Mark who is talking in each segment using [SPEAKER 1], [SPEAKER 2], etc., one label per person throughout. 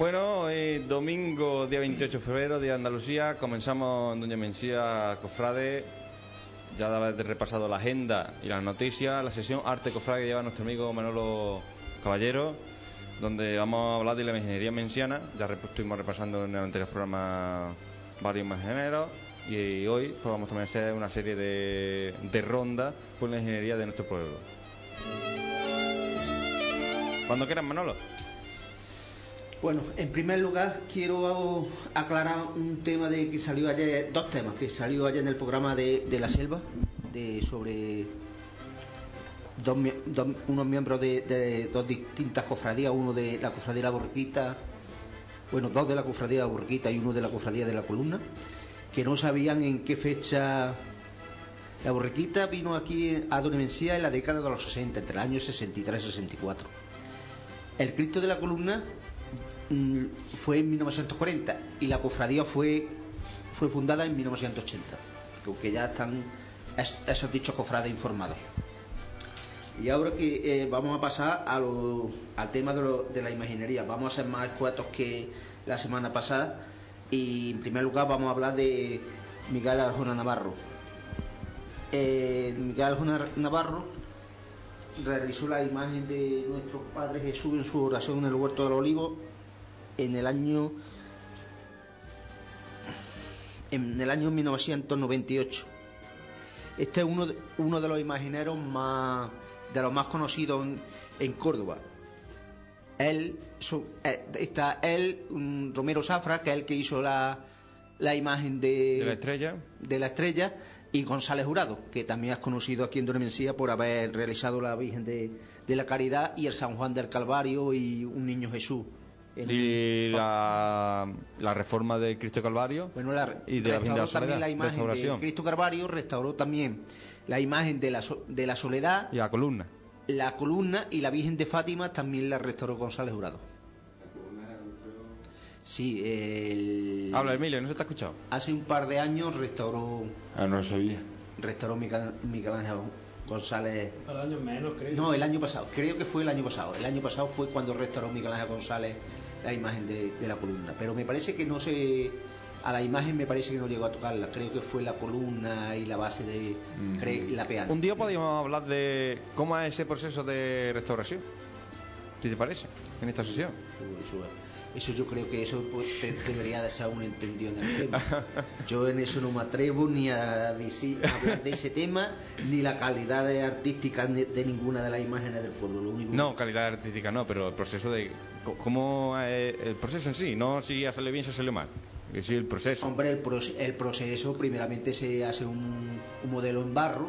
[SPEAKER 1] Bueno, hoy domingo, día 28 de febrero, día de Andalucía, comenzamos en Doña Mencía Cofrade. Ya de repasado la agenda y las noticias, la sesión Arte Cofrade que lleva nuestro amigo Manolo Caballero, donde vamos a hablar de la ingeniería menciana. Ya estuvimos repasando en el anterior programa varios ingenieros y hoy pues vamos a hacer una serie de, de rondas por la ingeniería de nuestro pueblo. Cuando quieran, Manolo.
[SPEAKER 2] Bueno, en primer lugar quiero aclarar un tema de que salió ayer, dos temas que salió ayer en el programa de, la selva, de sobre dos, unos miembros de, dos distintas cofradías, uno de la cofradía de la borriquita, bueno, dos de la cofradía de la borriquita y uno de la cofradía de la columna, que no sabían en qué fecha la borriquita vino aquí a Don Mencía en la década de los 60, entre el año 63 y 64. El Cristo de la columna mm, fue en 1940 y la cofradía fue, fue fundada en 1980, aunque ya están es- esos dichos cofrades informados. Y ahora que eh, vamos a pasar al tema de la imaginería, vamos a ser más escuetos que la semana pasada y en primer lugar vamos a hablar de Miguel Arjona Navarro. Eh, Miguel Arjona Navarro realizó la imagen de nuestro Padre Jesús en su oración en el huerto del olivo en el año en el año 1998 este es uno de, uno de los imagineros más de los más conocidos en, en Córdoba él eh, está él Romero Zafra que es el que hizo la, la imagen de,
[SPEAKER 1] De la estrella.
[SPEAKER 2] de la estrella y González Jurado, que también es conocido aquí en Donemensía por haber realizado la Virgen de, de la Caridad y el San Juan del Calvario y un Niño Jesús. En-
[SPEAKER 1] Y la, la reforma de Cristo Calvario.
[SPEAKER 2] bueno, la,
[SPEAKER 1] y de la Virgen de la
[SPEAKER 2] restauró también
[SPEAKER 1] Soledad,
[SPEAKER 2] la imagen de. Cristo Calvario, restauró también la imagen de la, so- de la Soledad,
[SPEAKER 1] Y la columna.
[SPEAKER 2] la columna y la Virgen de Fátima también la restauró González Jurado. Sí, el...
[SPEAKER 1] Habla, Emilio, no se te ha escuchado.
[SPEAKER 2] hace un par de años restauró
[SPEAKER 3] Ah, no lo sabía.
[SPEAKER 2] restauró Miguel, Miguel Ángel González
[SPEAKER 4] Para años menos, creo.
[SPEAKER 2] No, el año pasado, creo que fue el año pasado. El año pasado fue cuando restauró Miguel Ángel González la imagen de, de la columna. Pero me parece que no se. A la imagen me parece que no llegó a tocarla. Creo que fue la columna y la base de la peana.
[SPEAKER 1] Un día podríamos hablar de cómo es ese proceso de restauración. ¿Qué te parece? En esta sesión.
[SPEAKER 2] Eso, eso- yo creo que eso pues, te- debería de ser un entendido en el tema. Yo en eso no me atrevo ni a, decir- a hablar de ese tema, ni la calidad de artística de, de ninguna de las imágenes del pueblo. Lo único
[SPEAKER 1] No, calidad artística no, pero el proceso de. ¿Cómo es el proceso en sí? No si salido bien, si ha salido mal. Que sí, el proceso.
[SPEAKER 2] Hombre, el proceso primeramente se hace un, un modelo en barro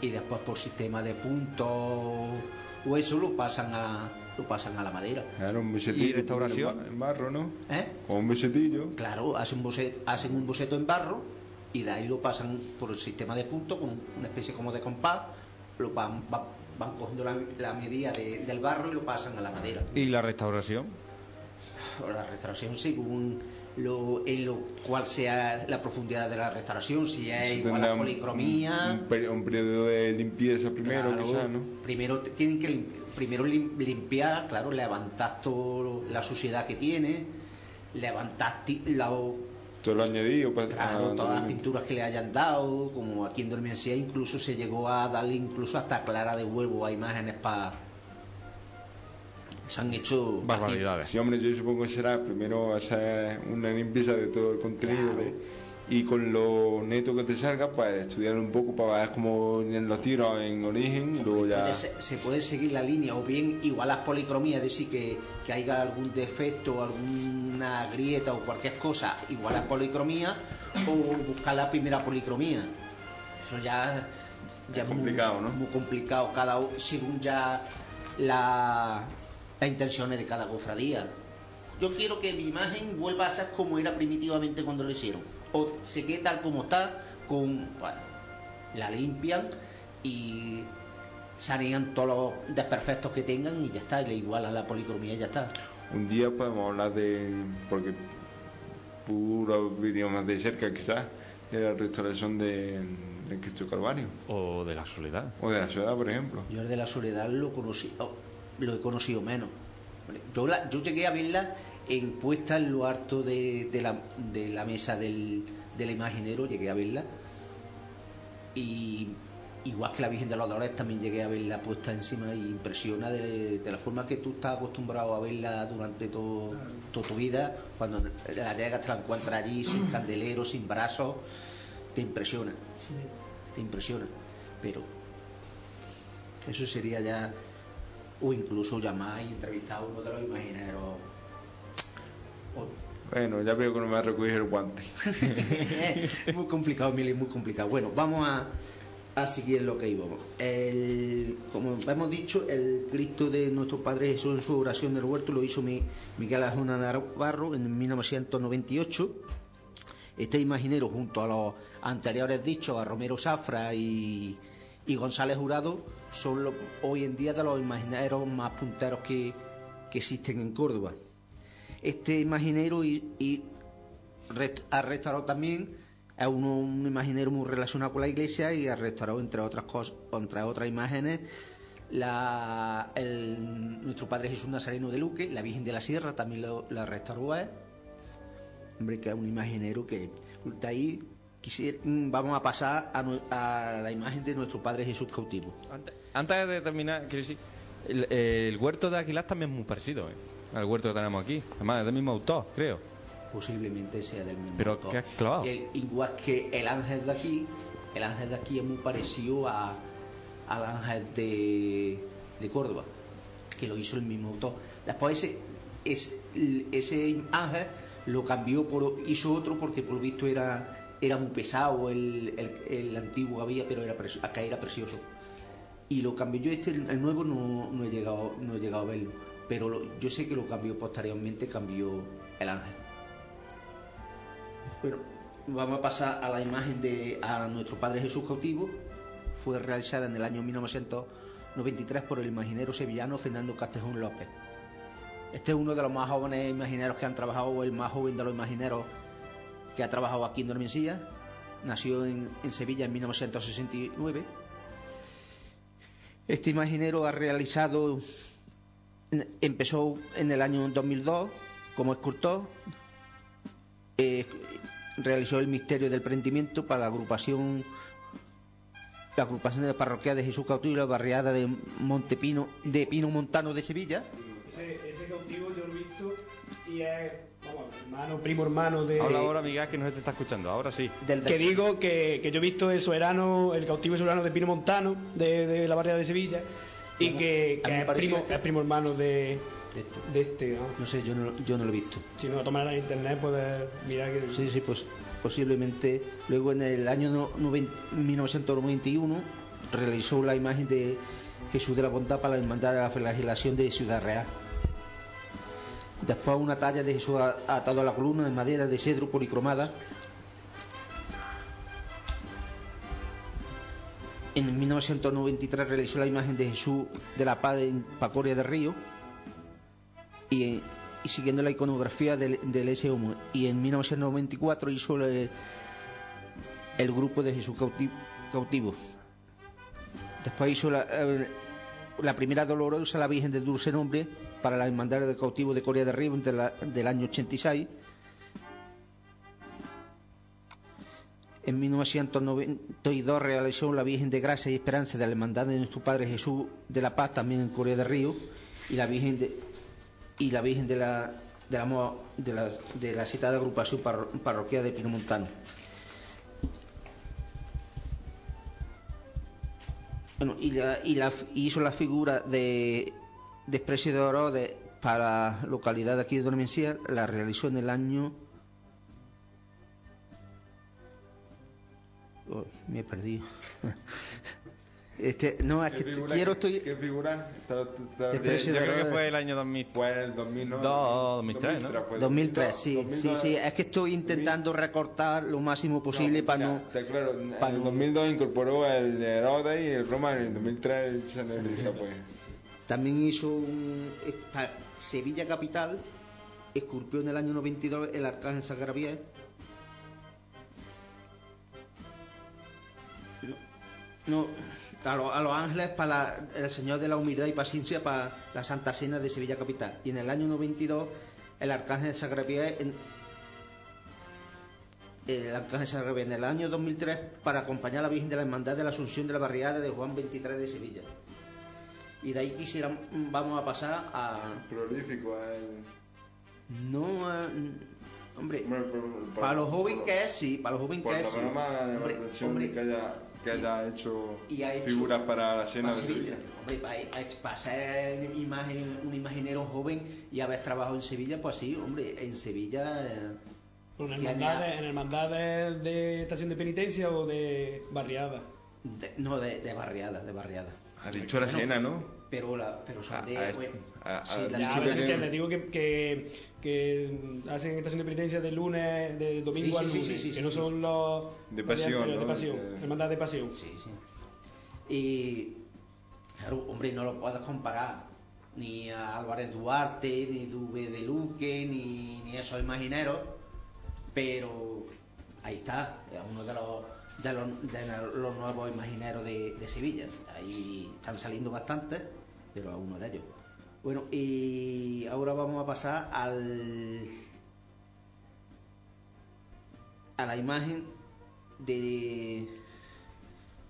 [SPEAKER 2] y después por sistema de puntos o eso lo pasan a lo pasan a la madera.
[SPEAKER 3] Era un besetillo.
[SPEAKER 1] ¿Y restauración?
[SPEAKER 3] En barro, ¿no?
[SPEAKER 2] ¿Eh?
[SPEAKER 3] Con un besetillo.
[SPEAKER 2] Claro, hacen un, boceto, hacen un boceto en barro y de ahí lo pasan por el sistema de puntos con una especie como de compás, lo van, van, van cogiendo la, la medida de- del barro y lo pasan a la madera.
[SPEAKER 1] ¿Y la restauración?
[SPEAKER 2] la restauración según lo, en lo cual sea la profundidad de la restauración, si es igual a policromía.
[SPEAKER 3] Un, un periodo de limpieza primero,
[SPEAKER 2] claro,
[SPEAKER 3] quizás, ¿no?
[SPEAKER 2] Primero tienen que primero lim- limpiar, claro, levantar toda la suciedad que tiene, levantar ti- la,
[SPEAKER 3] Todo lo añadido para.
[SPEAKER 2] claro,
[SPEAKER 3] ah,
[SPEAKER 2] todas las pinturas que le hayan dado, como aquí en Dormencía incluso se llegó a darle incluso hasta clara de huevo a imágenes para se han hecho
[SPEAKER 1] Barbaridades.
[SPEAKER 3] Sí, hombre, yo supongo que será primero hacer una limpieza de todo el contenido
[SPEAKER 2] Claro.
[SPEAKER 3] de- y con lo neto que te salga, pues estudiar un poco para ver cómo los tiros en origen y luego ya.
[SPEAKER 2] Se, se puede seguir la línea o bien igual las policromías, es decir, que, que haya algún defecto, alguna grieta o cualquier cosa, igual a policromía o buscar la primera policromía. Eso ya, ya
[SPEAKER 3] Es complicado,
[SPEAKER 2] muy,
[SPEAKER 3] ¿no?
[SPEAKER 2] Muy complicado, cada según ya la, las intenciones de cada cofradía. Yo quiero que mi imagen vuelva a ser como era primitivamente cuando lo hicieron. O se quede tal como está, con bueno, la limpian y sanean todos los desperfectos que tengan y ya está, y le igualan la policromía y ya está.
[SPEAKER 3] Un día podemos hablar de. porque puro vídeo más de cerca, quizás, de la restauración de, de Cristo Calvario
[SPEAKER 1] O de la soledad.
[SPEAKER 3] o de la ciudad, por ejemplo.
[SPEAKER 2] Yo el de la soledad lo conocí, oh, lo he conocido menos. Yo, la- yo llegué a verla en puesta en lo alto de, de la, de la mesa del, del imaginero, llegué a verla. Y igual que la Virgen de los Dolores también llegué a verla puesta encima y impresiona de, de la forma que tú estás acostumbrado a verla durante todo, toda tu vida, cuando la llegas te la encuentras allí sin candelero, sin brazos, te impresiona, te impresiona, pero eso sería ya, o incluso llamar y entrevistar a uno de los imagineros.
[SPEAKER 3] Bueno, ya veo que no me va a recoger el guante.
[SPEAKER 2] muy complicado, Mili, muy complicado. Bueno, vamos a, a seguir lo que íbamos. Como hemos dicho, el Cristo de nuestro Padre Jesús en su oración del huerto lo hizo Mi- Miguel Ajuna Navarro en 1998. Este imaginero, junto a los anteriores dichos, a Romero Zafra y, González Jurado, son los- hoy en día de los imagineros más punteros que existen en Córdoba. Este imaginero y, y ha restaurado también uno- un imaginero muy relacionado con la iglesia y ha restaurado entre otras cosas entre otras imágenes la, nuestro Padre Jesús Nazareno de Luque la Virgen de la Sierra también lo- la restauró él hombre que es un imaginero que de ahí quisiera- mm, vamos a pasar a, a la imagen de nuestro Padre Jesús cautivo
[SPEAKER 1] Antes, de terminar, quiero decir, el, huerto de Aguilar también es muy parecido ¿eh? Al huerto que tenemos aquí. Además, es del mismo autor, creo.
[SPEAKER 2] posiblemente sea del mismo
[SPEAKER 1] Pero,
[SPEAKER 2] autor.
[SPEAKER 1] ¿qué has clavado?
[SPEAKER 2] El- igual que el ángel de aquí, el ángel de aquí es muy parecido a, al ángel de, de Córdoba, que lo hizo el mismo autor. Después ese, ese, ese ángel lo cambió por hizo otro porque por lo visto era era muy pesado el, el, el antiguo que había, pero era acá era precioso. Y lo cambió yo este el nuevo no, no he llegado no he llegado a verlo, pero yo sé que lo cambió posteriormente, cambió el ángel. Bueno, vamos a pasar a la imagen de a nuestro Padre Jesús cautivo. Fue realizada en el año 1993 por el imaginero sevillano Fernando Castejón López. Este es uno de los más jóvenes imagineros que han trabajado, o el más joven de los imagineros que ha trabajado aquí en Dormencilla. Nació en, en Sevilla en 1969. Este imaginero ha realizado, empezó en el año 2002 como escultor, eh, realizó el misterio del prendimiento para la agrupación la agrupación de parroquia de Jesús Cautivo y la barriada de Montepino de Pino Montano de Sevilla
[SPEAKER 4] Ese, ese cautivo yo lo he visto y es, vamos, hermano, primo hermano de...
[SPEAKER 1] Habla ahora, Miguel, que no se te está escuchando. Ahora sí.
[SPEAKER 2] del
[SPEAKER 4] Que digo que, que yo he visto el soberano, el cautivo soberano de Pino Montano, de, de la barriada de Sevilla, y que, que
[SPEAKER 2] me
[SPEAKER 4] es, primo,
[SPEAKER 2] que-
[SPEAKER 4] es primo hermano de,
[SPEAKER 2] de este.
[SPEAKER 4] de este. ¿no?
[SPEAKER 2] no sé yo no, yo no lo he visto
[SPEAKER 4] Si no, tomar en internet puedes mirar que...
[SPEAKER 2] sí sí pues posiblemente luego en el año no- noven- 1991 realizó la imagen de Jesús de la Bondad para la hermandad de la flagelación de Ciudad Real después una talla de Jesús atado a la columna de madera de cedro policromada En 1993 realizó la imagen de Jesús de la Paz en Pacoria del Río y, y siguiendo la iconografía del, del. Homo. Y en 1994 hizo el, grupo de Jesús cauti- cautivo. Después hizo la, eh, la primera dolorosa, la Virgen de Dulce Nombre, para la hermandad de cautivo de Corea del Río la- del año 86. En 1992 realizó la Virgen de Gracia y Esperanza de la Hermandad de nuestro Padre Jesús de la Paz, también en Corea del Río, y la Virgen de, la Virgen de la, de la, de la, citada agrupación parro- parroquial de Pinomontano. Bueno, y, la, y, la, hizo la figura de, de de Oro de, para la localidad de aquí de Dormencía, la realizó en el año Oh, me he perdido. Este, no, es que
[SPEAKER 3] ¿Qué figura-
[SPEAKER 2] quiero
[SPEAKER 3] qué-
[SPEAKER 2] estoy.
[SPEAKER 3] ¿Qué figura? Está- está-
[SPEAKER 2] De
[SPEAKER 1] Yo, creo que fue el año 2000.
[SPEAKER 3] Fue en el 2000, ¿no?
[SPEAKER 1] Dos, 2003, ¿no?
[SPEAKER 3] fue
[SPEAKER 2] 2003, sí,
[SPEAKER 3] 2002,
[SPEAKER 2] sí, sí. Es que estoy intentando recortar lo máximo posible para no.
[SPEAKER 3] Está claro, en el
[SPEAKER 2] no-
[SPEAKER 3] 2002 incorporó el Herodes y el Roma, en el 2003 se necesita pues.
[SPEAKER 2] También hizo un. Sevilla Capital, esculpió en el año 92 el Arcángel Sagraviel. No, a, lo- a los ángeles para la- el Señor de la Humildad y Paciencia para la Santa Cena de Sevilla Capital. Y en el año 92 el Arcángel Sagrapié en, el Arcángel Sagrapié en el año 2003 para acompañar a la Virgen de la Hermandad de la Asunción de la Barriada de Juan 23 de Sevilla. Y de ahí quisiera, vamos a pasar a...
[SPEAKER 3] Prolífico el...
[SPEAKER 2] No, a- hombre, para los jóvenes que es, sí, para los jóvenes que es, sí. Hombre, hombre,
[SPEAKER 3] que haya, que haya hecho,
[SPEAKER 2] y ha hecho
[SPEAKER 3] figuras para la cena
[SPEAKER 2] para
[SPEAKER 3] de
[SPEAKER 2] Sevilla. Hombre, para, para ser imagen, un imaginero joven y haber trabajado en Sevilla, pues sí, hombre, en Sevilla... eh,
[SPEAKER 4] en
[SPEAKER 2] a-
[SPEAKER 4] en hermandades de estación de penitencia o de barriada.
[SPEAKER 2] de- no, de, de barriada, de barriada.
[SPEAKER 3] Ha dicho la
[SPEAKER 2] Bueno,
[SPEAKER 3] cena, ¿no?
[SPEAKER 2] Pero, la, pero son de... bueno, sí,
[SPEAKER 4] a
[SPEAKER 3] que
[SPEAKER 4] veces que les digo que, que, que hacen estación de penitencia de lunes, de domingo
[SPEAKER 2] Sí,
[SPEAKER 4] al
[SPEAKER 2] sí,
[SPEAKER 4] lunes,
[SPEAKER 2] sí, sí,
[SPEAKER 4] que
[SPEAKER 2] sí,
[SPEAKER 4] no
[SPEAKER 2] sí.
[SPEAKER 4] son los
[SPEAKER 3] De
[SPEAKER 4] los
[SPEAKER 3] pasión,
[SPEAKER 4] anteriores,
[SPEAKER 3] ¿no?
[SPEAKER 4] de pasión,
[SPEAKER 3] De-
[SPEAKER 4] hermandad de pasión.
[SPEAKER 2] Sí, sí. Y, claro, hombre, no lo puedes comparar ni a Álvarez Duarte, ni Duve de Luque, ni, ni esos imagineros, pero ahí está, es uno de los, de los, de los nuevos imagineros de, de Sevilla. Ahí están saliendo bastantes, pero es uno de ellos. Bueno, y ahora vamos a pasar al a la imagen de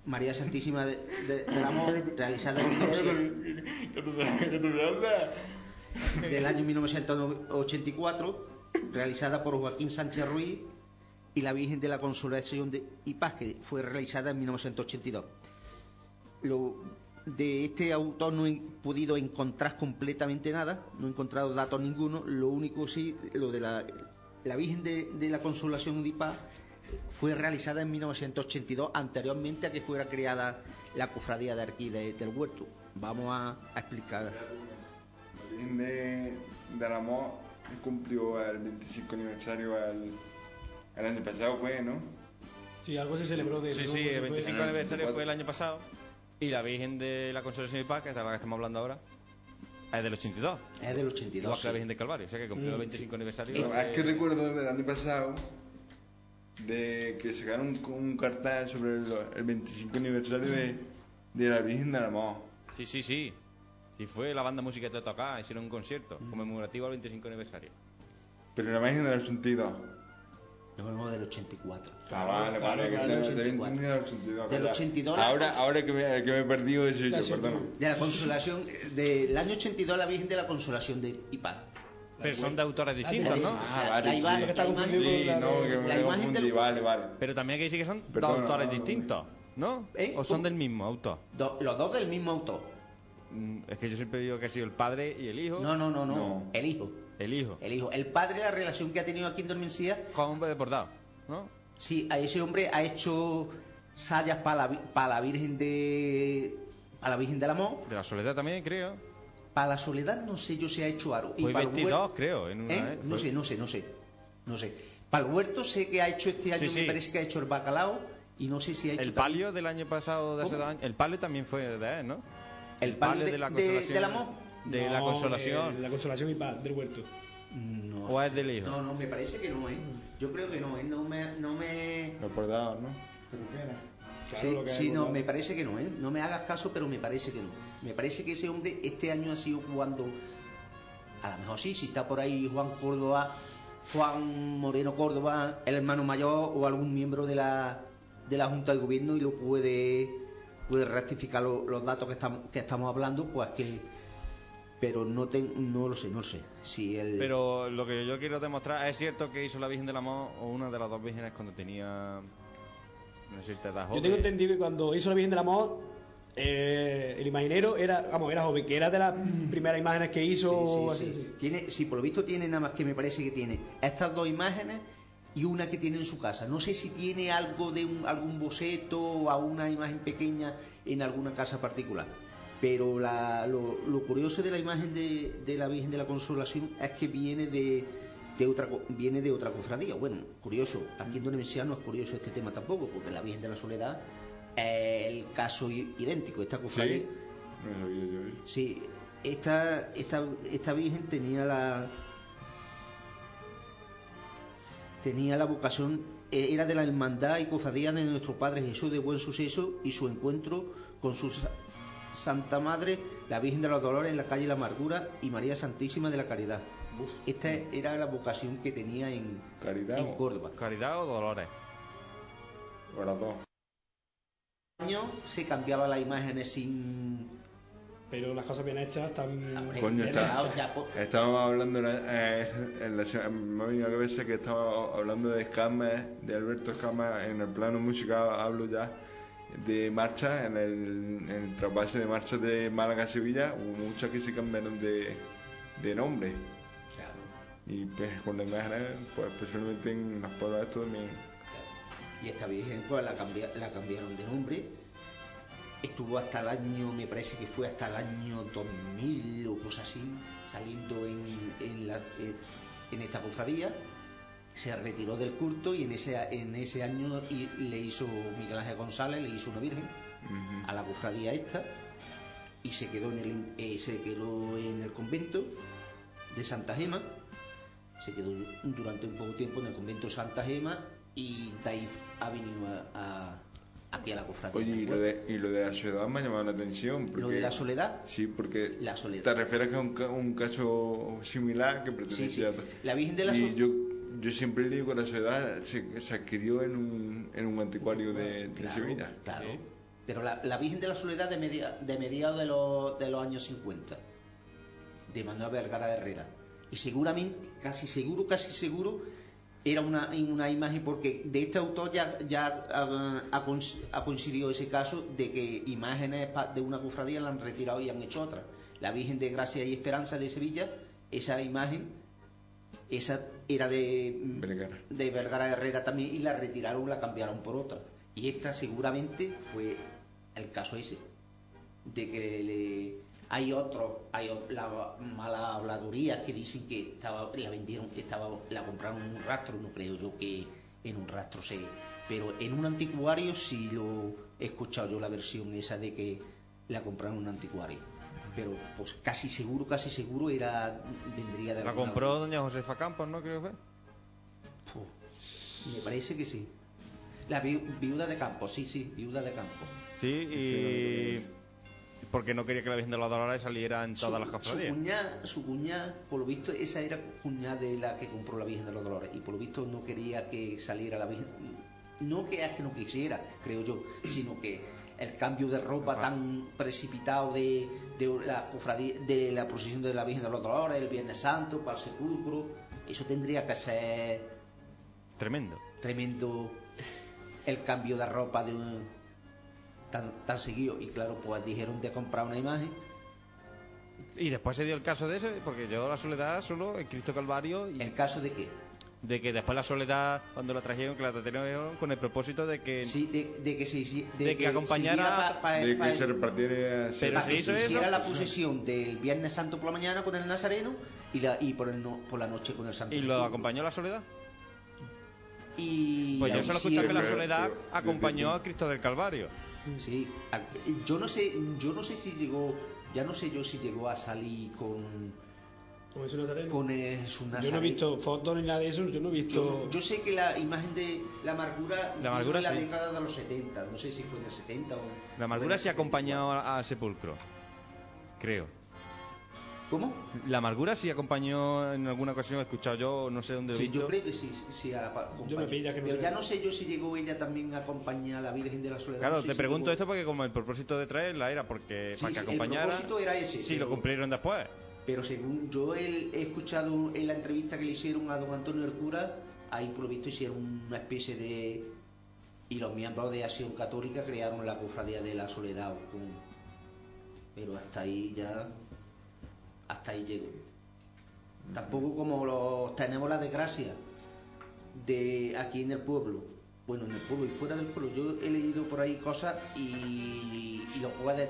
[SPEAKER 2] María Santísima de- de- del Amor realizada en 1900
[SPEAKER 3] ¿Qué tú qué tú me hablas?
[SPEAKER 2] del año 1984, realizada por Joaquín Sánchez Ruiz, y la Virgen de la Consolación de y Paz, que fue realizada en 1982. Lo, de este autor no he podido encontrar completamente nada, no he encontrado datos ninguno, lo único sí, lo de la, la Virgen de, de la Consolación Paz fue realizada en 1982, anteriormente a que fuera creada la cofradía de aquí de- del huerto. Vamos a, a explicar.
[SPEAKER 3] La Virgen de, del Amor cumplió el 25 aniversario el, el año pasado, fue, ¿no?
[SPEAKER 4] Sí, algo se celebró de
[SPEAKER 1] Sí, sí,
[SPEAKER 4] Se
[SPEAKER 1] el
[SPEAKER 4] fue-
[SPEAKER 1] 25
[SPEAKER 3] en el
[SPEAKER 1] aniversario
[SPEAKER 3] 24.
[SPEAKER 1] fue el año pasado. Y la Virgen de la Consolación y Paz, que es de la que estamos hablando ahora, es del 82.
[SPEAKER 2] Es del 82.
[SPEAKER 1] Igual que la. Virgen del Calvario, o sea que cumplió
[SPEAKER 4] Mm,
[SPEAKER 1] el 25 aniversario.
[SPEAKER 3] Pero
[SPEAKER 1] hace-
[SPEAKER 3] es que recuerdo del año pasado de que sacaron un, un cartel sobre el, el 25 aniversario de, de la Virgen del Amor.
[SPEAKER 1] Sí, sí, sí. Sí, fue la banda música de tocar, hicieron un concierto
[SPEAKER 2] Mm.
[SPEAKER 1] conmemorativo al 25 aniversario.
[SPEAKER 3] Pero la Virgen del 82.
[SPEAKER 2] No, no, del 84.
[SPEAKER 3] Ah, vale, vale, que
[SPEAKER 2] del
[SPEAKER 3] te- te
[SPEAKER 2] 84.
[SPEAKER 3] había entendido del 82.
[SPEAKER 2] Del
[SPEAKER 3] calla.
[SPEAKER 2] 82
[SPEAKER 3] Ahora, ahora que me, que me he perdido ese yo,
[SPEAKER 4] Casi.
[SPEAKER 3] perdona.
[SPEAKER 2] De la Consolación, del año 82, la Virgen de la Consolación de Ipa.
[SPEAKER 1] Pero son de autores distintos, ¿no?
[SPEAKER 3] Ah,
[SPEAKER 2] la-
[SPEAKER 3] vale,
[SPEAKER 2] la
[SPEAKER 3] sí.
[SPEAKER 2] imagen-
[SPEAKER 3] Sí, no,
[SPEAKER 4] de-
[SPEAKER 3] que me
[SPEAKER 2] la del-
[SPEAKER 3] vale, vale.
[SPEAKER 1] Pero también hay que decir que son
[SPEAKER 3] Perdona,
[SPEAKER 1] dos autores
[SPEAKER 3] no,
[SPEAKER 1] distintos, ¿no?
[SPEAKER 2] ¿Eh?
[SPEAKER 1] ¿O son del mismo autor?
[SPEAKER 2] Do- los dos del mismo autor.
[SPEAKER 1] Mm, Es que yo siempre digo que ha sido el padre y el hijo.
[SPEAKER 2] No, no, no, no,
[SPEAKER 3] No.
[SPEAKER 2] El hijo.
[SPEAKER 1] El hijo.
[SPEAKER 2] El hijo. El padre, la relación que ha tenido aquí en Dormencía,
[SPEAKER 1] Con hombre deportado, ¿no?
[SPEAKER 2] sí, a ese hombre ha hecho sayas para la, para la Virgen de. Para la Virgen del Amor.
[SPEAKER 1] De la soledad también, creo.
[SPEAKER 2] Para la soledad, no sé yo si ha hecho algo.
[SPEAKER 1] Fue
[SPEAKER 2] para el
[SPEAKER 1] 22,
[SPEAKER 2] huerto-
[SPEAKER 1] creo, en una
[SPEAKER 2] ¿Eh?
[SPEAKER 1] vez.
[SPEAKER 2] No
[SPEAKER 1] Fue-
[SPEAKER 2] sé, no sé, no sé. No sé. Para el huerto sé que ha hecho este año,
[SPEAKER 1] Sí, sí.
[SPEAKER 2] me parece que ha hecho el bacalao. Y no sé si ha hecho.
[SPEAKER 1] El
[SPEAKER 2] también-
[SPEAKER 1] palio del año pasado, de hace dos años. El palio también fue de él, ¿no?
[SPEAKER 2] El palio de,
[SPEAKER 1] de la
[SPEAKER 2] de-
[SPEAKER 1] consolación.
[SPEAKER 2] del amor.
[SPEAKER 1] De la
[SPEAKER 4] No,
[SPEAKER 1] consolación.
[SPEAKER 4] de la consolación y paz del huerto.
[SPEAKER 2] No.
[SPEAKER 1] ¿O es del hijo?
[SPEAKER 2] No, no, me parece que no, ¿eh? Yo creo que no, ¿eh? No me. No me...
[SPEAKER 3] Los bordados, ¿no?
[SPEAKER 4] Claro,
[SPEAKER 2] sí,
[SPEAKER 4] lo que
[SPEAKER 2] sí,
[SPEAKER 4] es
[SPEAKER 2] no, me parece que no, ¿eh? No me hagas caso, pero me parece que no. Me parece que ese hombre este año ha sido cuando. A lo mejor sí, si está por ahí Juan Córdoba, Juan Moreno Córdoba, el hermano mayor o algún miembro de la, de la Junta de Gobierno y lo puede, puede rectificar lo- los datos que estamos, que estamos hablando, pues que. Pero no, ten- no lo sé, no lo sé. Si el,
[SPEAKER 1] Pero lo que yo quiero demostrar, ¿es cierto que hizo la Virgen del Amor o una de las dos vírgenes cuando tenía. No sé si te das
[SPEAKER 4] Yo tengo entendido que cuando hizo la Virgen del Amor, eh, el imaginero era, vamos, era joven, que era de las primeras imágenes que hizo.
[SPEAKER 2] Sí, sí,
[SPEAKER 4] así,
[SPEAKER 2] sí. Tiene, sí, por lo visto tiene nada más que me parece que tiene estas dos imágenes y una que tiene en su casa. No sé si tiene algo de un- algún boceto o alguna imagen pequeña en alguna casa particular. Pero la- lo, lo curioso de la imagen de, de la Virgen de la Consolación es que viene de, de otra viene de otra cofradía. Bueno, curioso. Aquí en Donemensía no es curioso este tema tampoco, porque la Virgen de la Soledad es el caso idéntico. Esta cofradía.
[SPEAKER 3] Sí. No sabía yo eso.
[SPEAKER 2] Sí, esta, esta, esta virgen tenía la tenía la vocación, eh, era de la hermandad y cofradía de nuestro Padre Jesús de buen suceso y su encuentro con su sa- Santa Madre, la Virgen de los Dolores en la calle La Amargura y María Santísima de la Caridad. Esta era la vocación que tenía en,
[SPEAKER 3] Caridad
[SPEAKER 2] en
[SPEAKER 3] o-
[SPEAKER 2] Córdoba.
[SPEAKER 1] Caridad o Dolores.
[SPEAKER 3] O las dos.
[SPEAKER 2] año se cambiaba la imagen sin
[SPEAKER 4] Pero las cosas bien hechas están.
[SPEAKER 2] Hombre,
[SPEAKER 3] Coño, está-
[SPEAKER 2] ya, po-
[SPEAKER 3] Estábamos hablando en la, eh, en la me ha venido a la cabeza que estaba hablando de Escamas, de Alberto Escamas, en el plano musical hablo ya de marcha, en el, en el trasvase de marcha de Málaga a Sevilla, hubo muchas que se cambiaron de, de nombre.
[SPEAKER 2] Claro,
[SPEAKER 3] Y pues con la imagen, pues especialmente en los pueblos estos también.
[SPEAKER 2] claro. Y esta virgen pues la, cambia- la cambiaron de nombre. Estuvo hasta el año, me parece que fue hasta el año 2000 o cosas así, saliendo en, en, la- en esta cofradía. Se retiró del culto y en ese, en ese año le hizo Miguel Ángel González, le hizo una virgen. A la cofradía esta y se quedó en el eh, se quedó en el convento de Santa Gema se quedó durante un poco tiempo en el convento de Santa Gema y de ahí ha venido a, a- aquí a la cofradía
[SPEAKER 3] Oye, y lo, de, y lo de la soledad me ha llamado la atención. Porque,
[SPEAKER 2] Lo de la soledad
[SPEAKER 3] Sí, porque
[SPEAKER 2] La soledad.
[SPEAKER 3] te refieres a un, un caso similar que
[SPEAKER 2] sí, sí.
[SPEAKER 3] pertenecía a...
[SPEAKER 2] la Virgen de la Soledad
[SPEAKER 3] yo, siempre digo que la soledad se, se adquirió en un, en un anticuario de, de
[SPEAKER 2] claro,
[SPEAKER 3] Sevilla.
[SPEAKER 2] claro.
[SPEAKER 4] Sí.
[SPEAKER 2] pero la, la Virgen de la Soledad de, media, de mediados de los, de los años 50 de Manuel Vergara Herrera y seguramente casi seguro casi seguro era una, una imagen porque de este autor ya, ya ah, ha, cons- ha coincidido ese caso de que imágenes de una cofradía la han retirado y han hecho otra la Virgen de Gracia y Esperanza de Sevilla esa imagen esa era de mm,
[SPEAKER 3] Vergara.
[SPEAKER 2] de Vergara Herrera también y la retiraron la cambiaron por otra y esta seguramente fue el caso ese de que le hay otros hay la mala habladuría que dicen que estaba la vendieron estaba la compraron en un rastro no creo yo que en un rastro se pero en un anticuario sí lo he escuchado yo la versión esa de que la compraron en un anticuario pero pues casi seguro casi seguro era vendría de
[SPEAKER 1] La
[SPEAKER 2] alguna-
[SPEAKER 1] compró doña Josefa Campos, ¿no? Creo que fue.
[SPEAKER 2] Puh, me parece que sí la vi- viuda de Campos sí sí viuda de Campos
[SPEAKER 1] Sí, y... Porque no quería que la Virgen de los Dolores saliera en todas las
[SPEAKER 2] su
[SPEAKER 1] cofradías.
[SPEAKER 2] cuñada, su cuñada, por lo visto, esa era cuñada de la que compró la Virgen de los Dolores. Y por lo visto no quería que saliera la Virgen. No que es que no quisiera, creo yo, sino que el cambio de ropa
[SPEAKER 1] Ajá.
[SPEAKER 2] tan precipitado de, de la cofradía, de la procesión de la Virgen de los Dolores, el Viernes Santo, para el sepulcro, eso tendría que ser
[SPEAKER 1] Tremendo.
[SPEAKER 2] tremendo el cambio de ropa de un- tan, tan seguido. Y claro, pues dijeron de comprar una imagen
[SPEAKER 1] Y después se dio el caso de ese, porque yo la soledad solo en Cristo Calvario y
[SPEAKER 2] ¿El caso de qué?
[SPEAKER 1] De que después la soledad cuando la trajeron que la trajeron con el propósito de que
[SPEAKER 2] Sí, de, de que se hici-
[SPEAKER 1] De que acompañara-
[SPEAKER 3] De que se repartiera...
[SPEAKER 1] Pero se hizo eso.
[SPEAKER 2] hiciera la procesión del Viernes Santo por la mañana con el Nazareno y, la, y por, el no- por la noche con el Santo
[SPEAKER 1] y lo acompañó la soledad.
[SPEAKER 2] Y
[SPEAKER 1] Pues yo solo escuché que la
[SPEAKER 3] pero-
[SPEAKER 1] soledad
[SPEAKER 3] pero-
[SPEAKER 1] acompañó a Cristo del Calvario.
[SPEAKER 2] Sí, yo no sé, yo no sé si llegó, ya no sé yo si llegó a salir con
[SPEAKER 4] Con Jesús Nazareno.
[SPEAKER 2] con
[SPEAKER 4] Yo no he visto fotos ni nada de eso, yo no he visto.
[SPEAKER 2] Yo, yo sé que la imagen de la amargura,
[SPEAKER 1] La amargura,
[SPEAKER 2] en la
[SPEAKER 1] sí.
[SPEAKER 2] década de los 70, no sé si fue en el 70 o
[SPEAKER 1] La amargura sí acompañó a- al sepulcro. Creo.
[SPEAKER 2] ¿Cómo?
[SPEAKER 1] La amargura sí acompañó en alguna ocasión, he escuchado yo, no sé dónde lo he
[SPEAKER 2] Sí,
[SPEAKER 1] visto.
[SPEAKER 2] yo creo que sí, sí, sí, acompañó.
[SPEAKER 4] me pilla que no
[SPEAKER 2] Pero
[SPEAKER 4] sé.
[SPEAKER 2] ya no sé yo si llegó ella también a acompañar a la Virgen de la Soledad.
[SPEAKER 1] Claro,
[SPEAKER 2] no sé
[SPEAKER 1] te
[SPEAKER 2] si
[SPEAKER 1] pregunto
[SPEAKER 2] llegó-
[SPEAKER 1] esto porque como el propósito de traerla era porque
[SPEAKER 2] Sí,
[SPEAKER 1] para que
[SPEAKER 2] sí, el
[SPEAKER 1] acompañara.
[SPEAKER 2] propósito era ese,
[SPEAKER 1] Sí, lo cumplieron después.
[SPEAKER 2] Pero según yo he, he escuchado en la entrevista que le hicieron a don Antonio del Cura, ahí por lo visto hicieron una especie de... Y los miembros de Acción Católica crearon la cofradía de la Soledad. Pero hasta ahí ya... Hasta ahí llegó. Tampoco como los tenemos la desgracia de aquí en el pueblo. Bueno, en el pueblo y fuera del pueblo. Yo he leído por ahí cosas y, y los puedes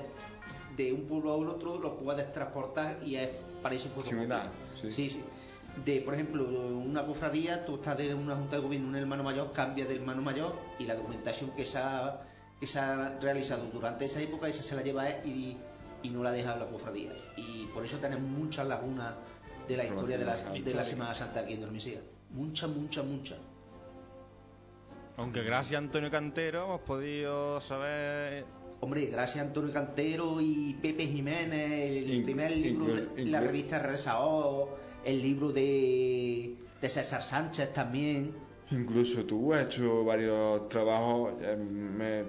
[SPEAKER 2] de un pueblo al otro los puedes transportar y es parece fotocopia.
[SPEAKER 3] Similar, sí.
[SPEAKER 2] sí, sí. De, por ejemplo, una cofradía, tú estás de una junta de gobierno, un hermano mayor, cambia de hermano mayor y la documentación que se ha, que se ha realizado durante esa época, esa se la lleva y, y no la deja la cofradía. Y por eso tenemos muchas lagunas de la historia de la, de la Semana Santa aquí en Dormicía. Muchas, muchas, muchas.
[SPEAKER 1] Aunque gracias a Antonio Cantero hemos podido saber.
[SPEAKER 2] Hombre, gracias a Antonio Cantero y Pepe Jiménez, el primer libro, de la
[SPEAKER 3] inclu-
[SPEAKER 2] revista Resaó, el libro de, de César Sánchez también.
[SPEAKER 3] Incluso tú has hecho varios trabajos. eh, me-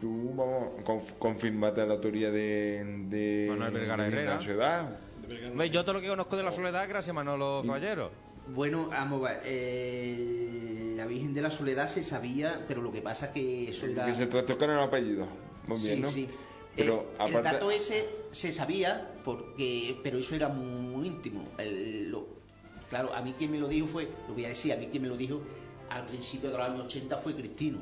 [SPEAKER 3] tú, vamos, conf- confirmaste la autoría de. de
[SPEAKER 1] Manuel Vergara
[SPEAKER 3] de
[SPEAKER 1] Herrera. Hombre, Yo todo lo que conozco de la soledad, gracias a Manolo Caballero.
[SPEAKER 2] Bueno, vamos a ver, eh, la Virgen de la Soledad se sabía, pero lo que pasa que eso era...
[SPEAKER 3] Que se trató con el. Muy
[SPEAKER 2] sí,
[SPEAKER 3] bien, ¿no?
[SPEAKER 2] sí.
[SPEAKER 3] Pero
[SPEAKER 2] Eh, el
[SPEAKER 3] aparte.
[SPEAKER 2] dato ese se sabía, porque pero eso era muy íntimo. El- lo- claro, a mí quien me lo dijo fue, lo voy a decir, a mí quien me lo dijo al principio de los años 80 fue Cristino,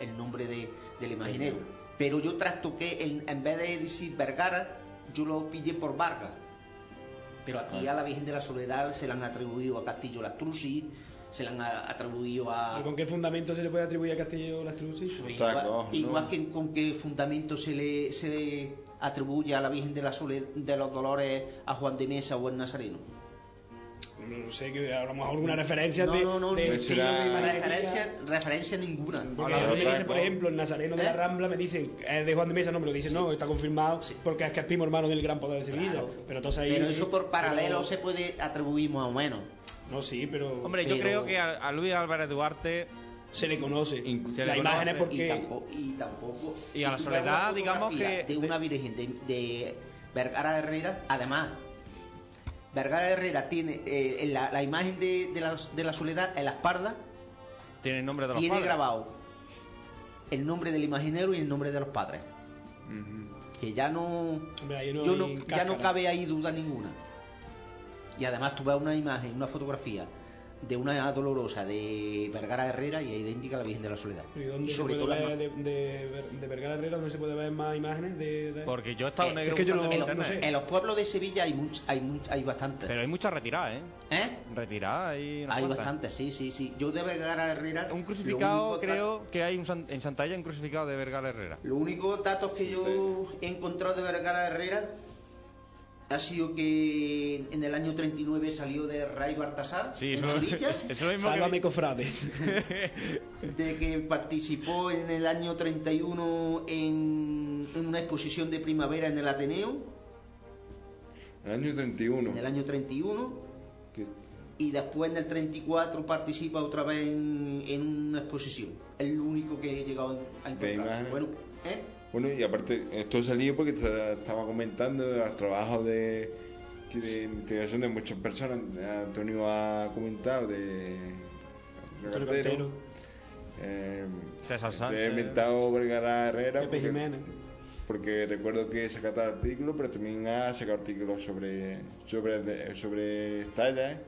[SPEAKER 2] el nombre de, del imaginero. Pero yo trastoqué, en, en vez de decir Vergara, yo lo pillé por Vargas. Pero aquí
[SPEAKER 3] Ah.
[SPEAKER 2] a la Virgen de la Soledad se le han atribuido a Castillo Lastrucci, se le han atribuido a...
[SPEAKER 4] ¿Y ¿Con qué fundamento se le puede atribuir a Castillo la Estrucci?
[SPEAKER 2] Igual, igual que con qué fundamento se le, se le atribuye a la Virgen de, la Sole- de los Dolores a Juan de Mesa o el Nazareno.
[SPEAKER 4] No, no sé, que a lo mejor alguna referencia
[SPEAKER 2] No,
[SPEAKER 4] de,
[SPEAKER 2] no, no,
[SPEAKER 4] de de
[SPEAKER 2] referencia, referencia ninguna.
[SPEAKER 4] Porque a mí me
[SPEAKER 3] otra
[SPEAKER 4] dice, por ejemplo, el Nazareno de la
[SPEAKER 2] ¿Eh?
[SPEAKER 4] Rambla, me dicen, es de Juan de Mesa, no me lo dicen, no, está confirmado,
[SPEAKER 2] Sí.
[SPEAKER 4] porque es que es primo hermano del gran poder de Sevilla.
[SPEAKER 2] Claro.
[SPEAKER 4] Pero entonces ahí.
[SPEAKER 2] Pero
[SPEAKER 4] sí,
[SPEAKER 2] eso por paralelo
[SPEAKER 4] pero-
[SPEAKER 2] se puede atribuir más o menos.
[SPEAKER 4] No, sí, pero.
[SPEAKER 1] Hombre, yo
[SPEAKER 2] Pero-
[SPEAKER 1] creo que a, a Luis Álvarez Duarte
[SPEAKER 4] se le conoce.
[SPEAKER 1] Se le
[SPEAKER 4] Las
[SPEAKER 1] conoce.
[SPEAKER 2] Y
[SPEAKER 4] porque.
[SPEAKER 2] tampoco, y tampoco.
[SPEAKER 1] Y a la Soledad, digamos que-
[SPEAKER 2] De una virgen de, de Vergara Herrera, además. Vergara Herrera tiene eh, en la, la imagen de, de la, de la soledad en la espalda
[SPEAKER 1] tiene el nombre de los
[SPEAKER 2] tiene
[SPEAKER 1] padres.
[SPEAKER 2] grabado el nombre del imaginero y el nombre de los padres. Que ya no,
[SPEAKER 4] Hombre, ahí no
[SPEAKER 2] yo
[SPEAKER 4] hay
[SPEAKER 2] no- ya no cabe ahí duda ninguna. Y además tú ves una imagen, una fotografía de una dolorosa de Vergara Herrera y es idéntica a la Virgen de la Soledad.
[SPEAKER 4] ¿Y dónde se
[SPEAKER 2] sobre
[SPEAKER 4] puede
[SPEAKER 2] todo
[SPEAKER 4] ver de, de, Ver- de Vergara Herrera, dónde se puede ver más imágenes de. de-
[SPEAKER 1] Porque yo he estado
[SPEAKER 2] Eh,
[SPEAKER 1] negro
[SPEAKER 4] es que yo
[SPEAKER 1] buscando
[SPEAKER 4] no-
[SPEAKER 1] en
[SPEAKER 2] los,
[SPEAKER 4] no
[SPEAKER 1] internet.
[SPEAKER 4] sé.
[SPEAKER 2] en los pueblos de Sevilla hay much- hay much- hay bastantes.
[SPEAKER 1] Pero hay muchas retiradas, ¿eh?
[SPEAKER 2] ¿Eh?
[SPEAKER 1] Retiradas hay
[SPEAKER 2] Hay bastantes, sí, sí, sí. Yo de Vergara Herrera.
[SPEAKER 1] Un
[SPEAKER 2] lo
[SPEAKER 1] crucificado,
[SPEAKER 2] único
[SPEAKER 1] creo que hay un san- en Santalla un crucificado de Vergara Herrera.
[SPEAKER 2] Los únicos datos que yo he encontrado de Vergara Herrera ha sido que en el año 39 salió de Ray Bartasar
[SPEAKER 1] Sí,
[SPEAKER 2] en
[SPEAKER 1] eso,
[SPEAKER 2] Sevilla,
[SPEAKER 4] Sálvame, cofrade.
[SPEAKER 2] de que participó en el año 31 en, en una exposición de primavera en el Ateneo,
[SPEAKER 3] El año 31.
[SPEAKER 2] en el año 31,
[SPEAKER 3] que-
[SPEAKER 2] y después en el 34 participa otra vez en, en una exposición. Es lo único que he llegado a encontrar. Bueno, ¿eh?
[SPEAKER 3] Bueno, y aparte, esto salió porque te- estaba comentando los trabajos de, de investigación de muchas personas. Antonio ha comentado de.
[SPEAKER 4] Antonio
[SPEAKER 3] eh,
[SPEAKER 1] César
[SPEAKER 3] He
[SPEAKER 1] Sánchez.
[SPEAKER 3] inventado Vergara Herrera.
[SPEAKER 4] Pepe
[SPEAKER 3] porque-
[SPEAKER 4] Jiménez.
[SPEAKER 3] Porque recuerdo que sacaste artículos, pero también ha sacado artículos sobre sobre de- sobre Estalla,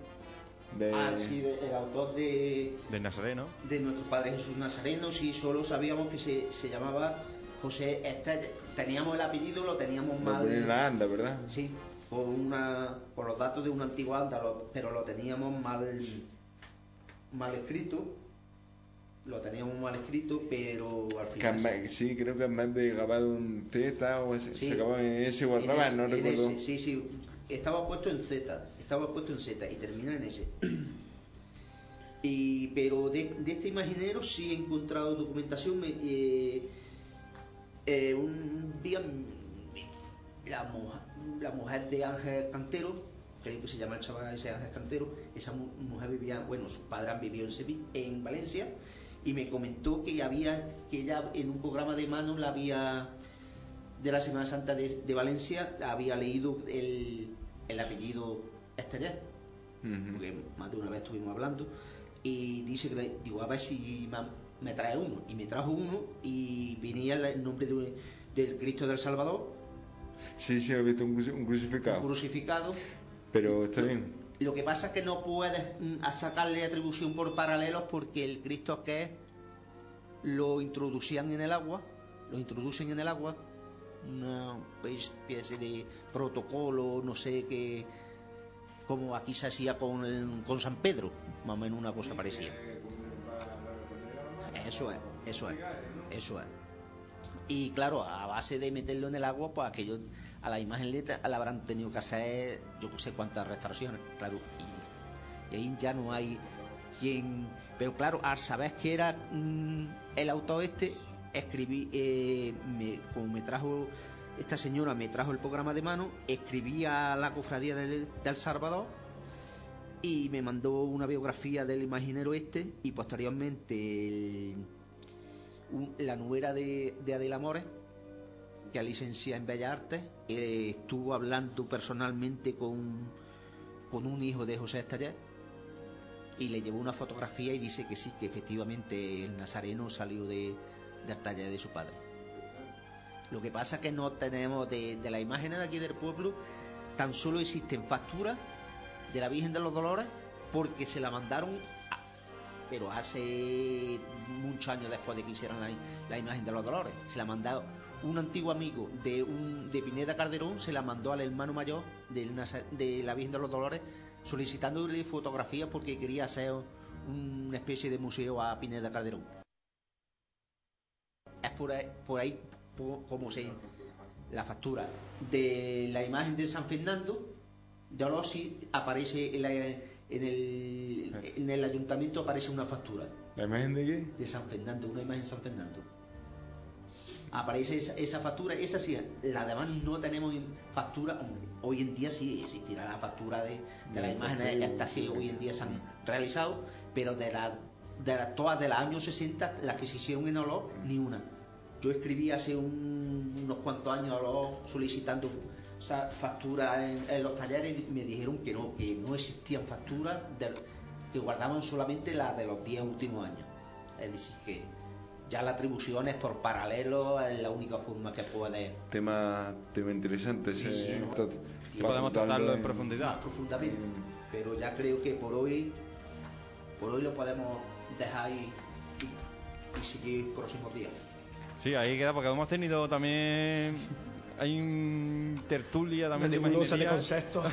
[SPEAKER 3] de
[SPEAKER 2] Ah, sí, de- el autor de,
[SPEAKER 1] Del Nazareno.
[SPEAKER 2] de nuestro Padre Jesús Nazareno, sí, solo sabíamos que se, se llamaba José Estella. Teníamos el apellido, lo teníamos mal.
[SPEAKER 3] en la anda, ¿verdad?
[SPEAKER 2] Sí, por, una, por los datos de una antigua anda, lo- pero lo teníamos mal, mal escrito. Lo teníamos mal escrito, pero al final.
[SPEAKER 3] sí, creo que vez de grabar un Z o ese,
[SPEAKER 2] Sí.
[SPEAKER 3] se acababa en S o
[SPEAKER 2] en
[SPEAKER 3] no
[SPEAKER 2] en
[SPEAKER 3] recuerdo.
[SPEAKER 2] ese, sí, sí, estaba puesto en Z, estaba puesto en Z y termina en S. Y, pero de, de este imaginero sí he encontrado documentación. me- eh, eh, un día la, mujer, la mujer de Ángel Cantero, creo que se llama el chaval ese Ángel Cantero, esa mu- mujer vivía, bueno, sus padres han vivido en, Sevilla, en Valencia y me comentó que había, que ella en un programa de mano la había de la Semana Santa de, de Valencia había leído el, el apellido Esteller, porque más de una vez estuvimos hablando, y dice que le- digo, a ver si me trae uno, y me trajo uno, y venía el- nombre de- del Cristo del Salvador,
[SPEAKER 3] Sí, sí, he visto un, cruci- un crucificado.
[SPEAKER 2] crucificado.
[SPEAKER 3] Pero está bien.
[SPEAKER 2] Lo que pasa es que no puedes mm, sacarle atribución por paralelos porque el Cristo que es lo introducían en el agua, lo introducen en el agua, una especie de protocolo, no sé qué, como aquí se hacía con, el- con San Pedro, más o menos una cosa parecida. Eso es, eso es, eso es. Y claro, a base de meterlo en el agua, pues aquello a la imagen le, la habrán tenido que hacer yo no sé cuántas restauraciones, claro. Y, ahí ya no hay quien. Pero claro, al saber que era mm, el autor este, escribí, eh, como me trajo esta señora, me trajo el programa de mano, escribí a la cofradía del, del Salvador y me mandó una biografía del imaginero este y posteriormente el- la nuera de, de Adela Mores, que es licenciada en Bellas Artes, estuvo hablando personalmente con, con un hijo de José Estaller y le llevó una fotografía y dice que sí, que efectivamente el nazareno salió de, del taller de su padre. Lo que pasa es que no tenemos de, de las imágenes de aquí del pueblo, tan solo existen facturas de la Virgen de los Dolores porque se la mandaron, pero hace muchos años después de que hicieron la, imagen de los Dolores. Se la mandó un antiguo amigo de, un, de Pineda Calderón, se la mandó al hermano mayor de la Virgen de los Dolores solicitándole fotografías porque quería hacer una especie de museo a Pineda Calderón. Es por ahí, por ahí como se la factura de la imagen de San Fernando de Olosi aparece en, la- en el, en el ayuntamiento aparece una factura
[SPEAKER 3] ¿La imagen de qué?
[SPEAKER 2] de San Fernando, una imagen de San Fernando. Aparece esa, esa factura, esa sí, la demás no tenemos factura. Hoy en día sí existirá la factura de, de las imágenes estas que hoy en día se han realizado, pero de las de todas de los años 60, las que se hicieron en Olor, ni una. Yo escribí hace un- unos cuantos años a Olor solicitando esa factura en, en los talleres y me dijeron que no, que no existían facturas, de- que guardaban solamente las de los 10 últimos años. Es decir, que ya la atribución es por paralelo, es la única forma que puede
[SPEAKER 3] Tema, tema interesante.
[SPEAKER 2] Sí, sí,
[SPEAKER 1] podemos tratarlo en
[SPEAKER 2] más
[SPEAKER 1] profundidad.
[SPEAKER 2] profundamente.
[SPEAKER 3] Mm.
[SPEAKER 2] Pero ya creo que por hoy, por hoy lo podemos dejar y, y, y seguir próximos días.
[SPEAKER 1] Sí, ahí queda, porque hemos tenido también. Hay un tertulia también de
[SPEAKER 4] nebulosa de conceptos.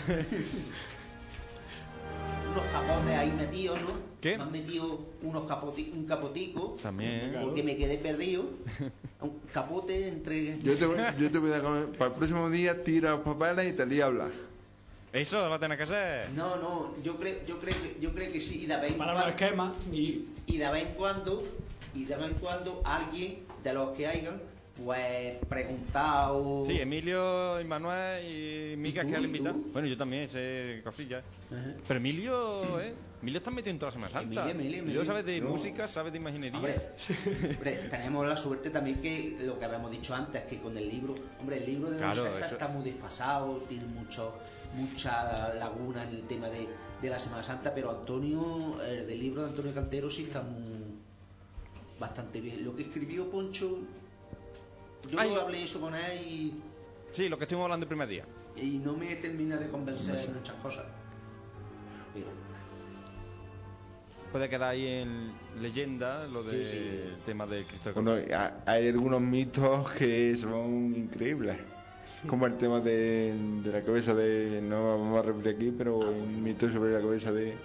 [SPEAKER 2] Unos capotes ahí metidos, ¿no?
[SPEAKER 1] ¿Qué?
[SPEAKER 2] Me han metido unos capoti un capotico
[SPEAKER 1] También.
[SPEAKER 2] porque me quedé perdido. Un capote entre.
[SPEAKER 3] Yo te, voy, yo te voy a comer- para el próximo día tira los papeles y te lía a hablar.
[SPEAKER 1] Eso lo va a tener que hacer.
[SPEAKER 2] No, no, yo creo, yo creo que, yo creo que sí, y de vez en
[SPEAKER 4] Para
[SPEAKER 2] cuando-
[SPEAKER 4] esquemas y
[SPEAKER 2] y de vez en cuando y de vez en cuando alguien de los que hayan pues preguntado
[SPEAKER 1] Sí, Emilio, y Manuel y Mica, que al
[SPEAKER 2] ¿Y
[SPEAKER 1] invitar.
[SPEAKER 2] tú?
[SPEAKER 1] Bueno, yo también sé cosillas.
[SPEAKER 2] Ajá.
[SPEAKER 1] Pero Emilio, ¿eh? Emilio está metido en toda la Semana Santa.
[SPEAKER 2] Emilio, Emilio, Emilio.
[SPEAKER 1] sabe de
[SPEAKER 2] No.
[SPEAKER 1] música, sabe de imaginería.
[SPEAKER 2] Hombre, hombre, tenemos la suerte también que lo que habíamos dicho antes, que con el libro, hombre, el libro de Don
[SPEAKER 1] Claro,
[SPEAKER 2] César
[SPEAKER 1] eso-
[SPEAKER 2] está muy desfasado, tiene mucho, mucha laguna en el tema de, de la Semana Santa, pero Antonio, el del libro de Antonio Cantero sí está muy, bastante bien. Lo que escribió Poncho, yo
[SPEAKER 1] Ay.
[SPEAKER 2] hablé eso con él y
[SPEAKER 1] Sí, lo que estuvimos hablando el primer día.
[SPEAKER 2] y no me termina de convencer en muchas cosas. Pero,
[SPEAKER 1] Puede quedar ahí en leyenda lo del
[SPEAKER 2] Sí, sí.
[SPEAKER 1] tema del Cristo de
[SPEAKER 3] Bueno, hay algunos mitos que son increíbles. Como el tema de, de la cabeza de. No vamos a referir aquí, pero un mito sobre la cabeza de,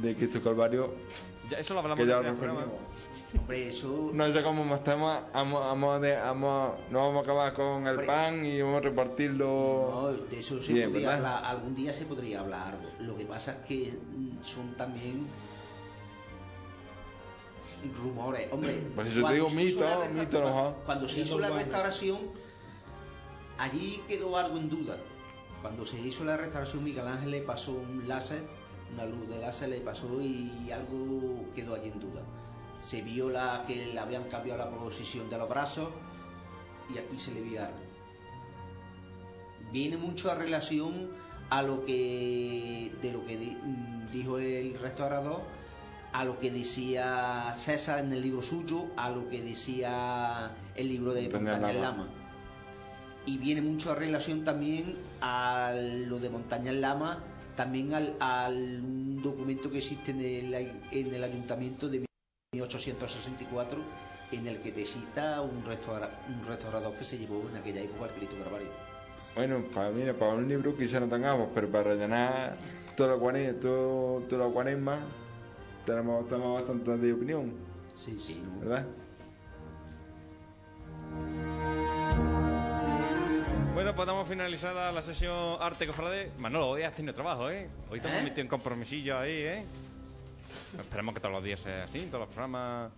[SPEAKER 3] de Cristo Calvario.
[SPEAKER 1] Ya, eso lo hablamos
[SPEAKER 3] Que
[SPEAKER 1] en
[SPEAKER 3] ya
[SPEAKER 1] el primer
[SPEAKER 3] referimos.
[SPEAKER 2] Hombre, eso...
[SPEAKER 3] No sé cómo más temas. Vamos, vamos, de, vamos, no vamos a acabar con el
[SPEAKER 2] Hombre.
[SPEAKER 3] pan y vamos a repartirlo.
[SPEAKER 2] No, de eso se
[SPEAKER 3] Bien,
[SPEAKER 2] podría hablar, algún día se podría hablar. Lo que pasa es que mm, son también rumores. Hombre,
[SPEAKER 3] Por eso te
[SPEAKER 2] cuando
[SPEAKER 3] digo
[SPEAKER 2] se hizo
[SPEAKER 3] mito, mito,
[SPEAKER 2] cuando,
[SPEAKER 3] ¿no?
[SPEAKER 2] cuando se hizo la restauración, allí quedó algo en duda. Cuando se hizo la restauración, Miguel Ángel le pasó un láser, una luz de láser le pasó y algo quedó allí en duda. Se vio la, que le habían cambiado la posición de los brazos y aquí se le vio algo viene mucho a relación a lo que de lo que mm, dijo el restaurador a lo que decía César en el libro suyo a lo que decía el libro de
[SPEAKER 3] Montaña Lama.
[SPEAKER 2] Lama y viene mucho a relación también a lo de Montaña Lama también al, al un documento que existe en el, en el ayuntamiento de 1864 en el que te cita un, restaura- un restaurador que se llevó en aquella época al Cristo Calvario.
[SPEAKER 3] Bueno, para, mira, para un libro quizá no tengamos, pero para rellenar toda la cuaresma, todo, toda la cuaresma tenemos, tenemos bastante de opinión,
[SPEAKER 2] Sí, sí, no.
[SPEAKER 3] ¿verdad?
[SPEAKER 1] Bueno, pues damos finalizada la sesión Arte Cofrade. Manolo, hoy has tenido trabajo, ¿eh? Hoy te hemos
[SPEAKER 2] ¿Eh?
[SPEAKER 1] metido en compromisillo ahí, ¿eh? Esperemos que todos los días sea así, todos los programas.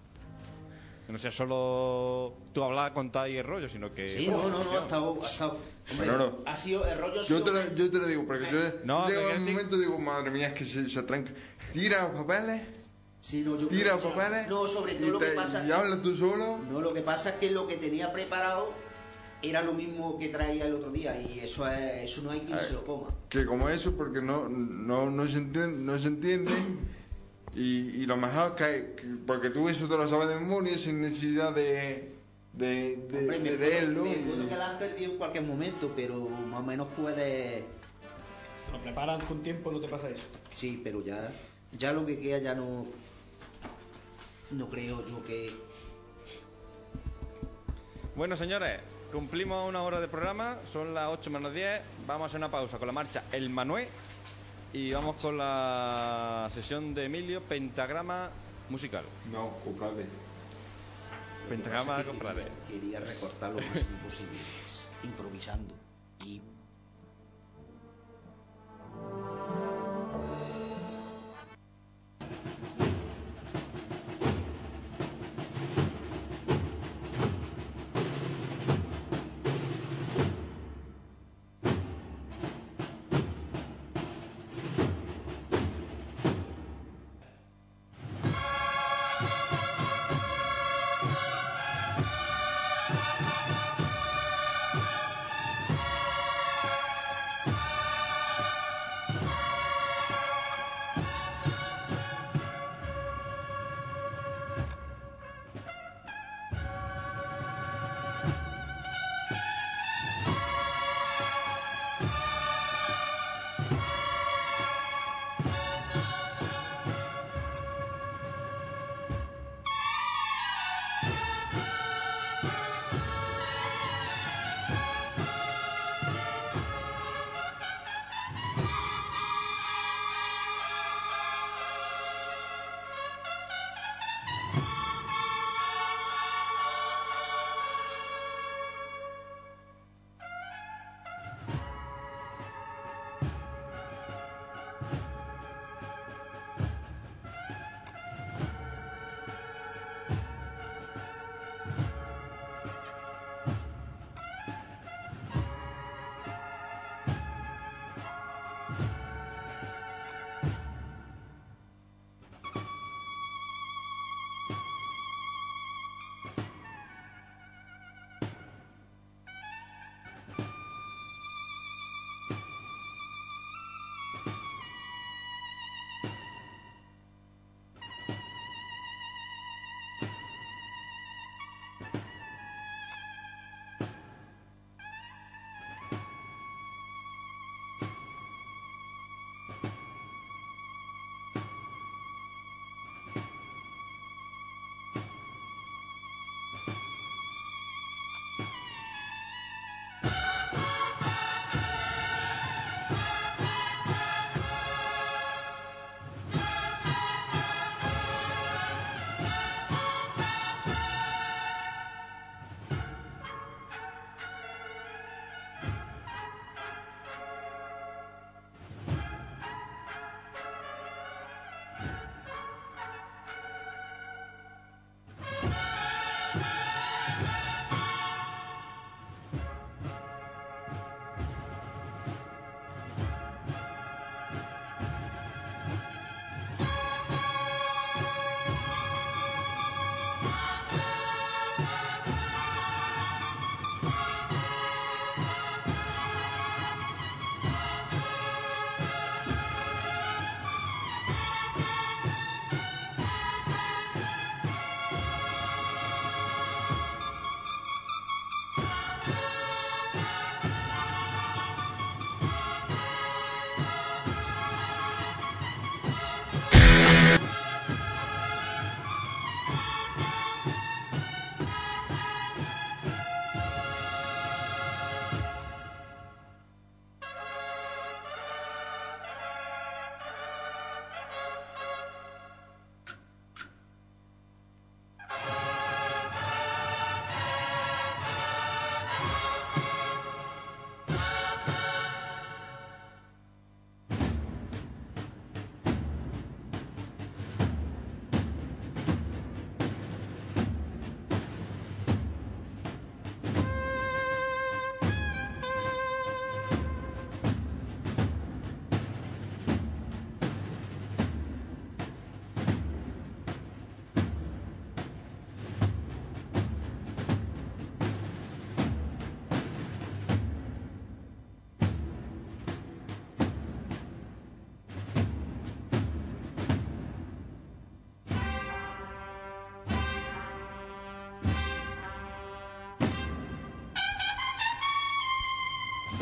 [SPEAKER 1] Que no sea solo tú hablar, contar y el rollo, sino que.
[SPEAKER 2] Sí, no, no, no, ha estado. Ha, estado hombre,
[SPEAKER 3] Manolo,
[SPEAKER 2] ha sido. El rollo ha
[SPEAKER 3] Yo
[SPEAKER 2] sido-
[SPEAKER 3] te, lo, yo te lo digo, porque yo
[SPEAKER 1] No,
[SPEAKER 3] llego
[SPEAKER 1] pero
[SPEAKER 3] un momento y digo, madre mía, es que se, se tranca. Tira los papeles,
[SPEAKER 2] Sí, no, yo
[SPEAKER 3] tira los papeles
[SPEAKER 2] No, sobre
[SPEAKER 3] y,
[SPEAKER 2] todo lo que pasa.
[SPEAKER 3] y hablas tú solo.
[SPEAKER 2] No, lo que pasa es que lo que tenía preparado era lo mismo que traía el otro día y eso es, eso no hay quien se lo coma.
[SPEAKER 3] que como eso porque no no, no se entiende no se entiende y, y lo mejor que, que- porque tú eso te lo sabes de memoria sin necesidad de de, de,
[SPEAKER 2] Hombre, me
[SPEAKER 3] de
[SPEAKER 2] puedo-
[SPEAKER 3] leerlo
[SPEAKER 2] me
[SPEAKER 3] y-
[SPEAKER 2] puedo quedar perdido en cualquier momento, pero más o menos puede.
[SPEAKER 4] Te lo preparan con tiempo, no te pasa eso.
[SPEAKER 2] Sí, pero ya, ya lo que queda ya no. No creo yo que.
[SPEAKER 1] Bueno, señores, cumplimos una hora de programa, son las 8 menos 10. Vamos a hacer una pausa con la marcha El Manuel y vamos con la sesión de Emilio, Pentagrama Musical.
[SPEAKER 3] no cofrade
[SPEAKER 1] Pentagrama Cofrade.
[SPEAKER 2] Quería, quería recortar lo máximo posible, improvisando. Y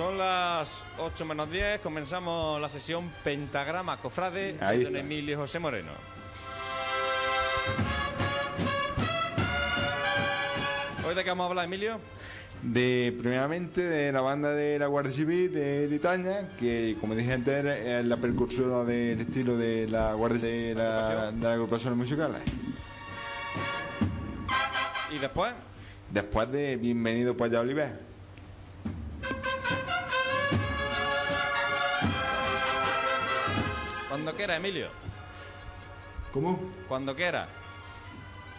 [SPEAKER 1] Son las 8 menos 10, comenzamos la sesión Pentagrama Cofrade de don. Emilio José Moreno. ¿Hoy de qué vamos a hablar, Emilio?
[SPEAKER 3] De, primeramente de la banda de la Guardia Civil de Bretaña, que como dije antes es la precursora del estilo de la Guardia de, la,
[SPEAKER 1] Agrupación.
[SPEAKER 3] de las agrupaciones musicales.
[SPEAKER 1] Y después,
[SPEAKER 3] Después de Bienvenido para Oliver.
[SPEAKER 1] Cuando quiera, Emilio.
[SPEAKER 3] ¿Cómo?
[SPEAKER 1] Cuando quiera.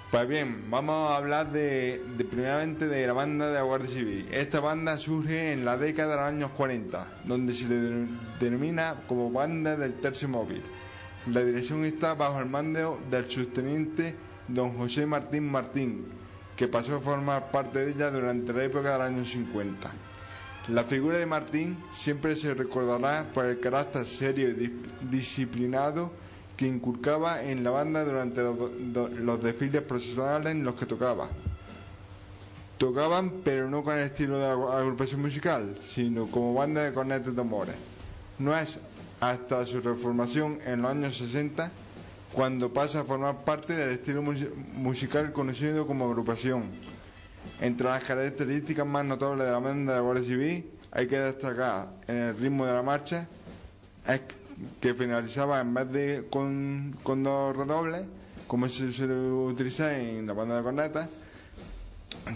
[SPEAKER 3] Pues bien, vamos a hablar de, de primeramente de la banda de la Guardia Civil. Esta banda surge en la década de los años 40, donde se le de- denomina como banda del tercio móvil. La dirección está bajo el mando del subteniente don José Martín Martín, que pasó a formar parte de ella durante la época de los años 50. La figura de Martín siempre se recordará por el carácter serio y dis- disciplinado que inculcaba en la banda durante los, desfiles profesionales en los que tocaba. Tocaban, pero no con el estilo de agrupación musical, sino como banda de cornetas y tambores. No es hasta su reformación en los años 60 cuando pasa a formar parte del estilo mus- musical conocido como agrupación. Entre las características más notables de la banda de la Guardia Civil hay que destacar en el ritmo de la marcha que finalizaba en vez de con, dos redobles, como se suele utilizar en la banda de cornetas,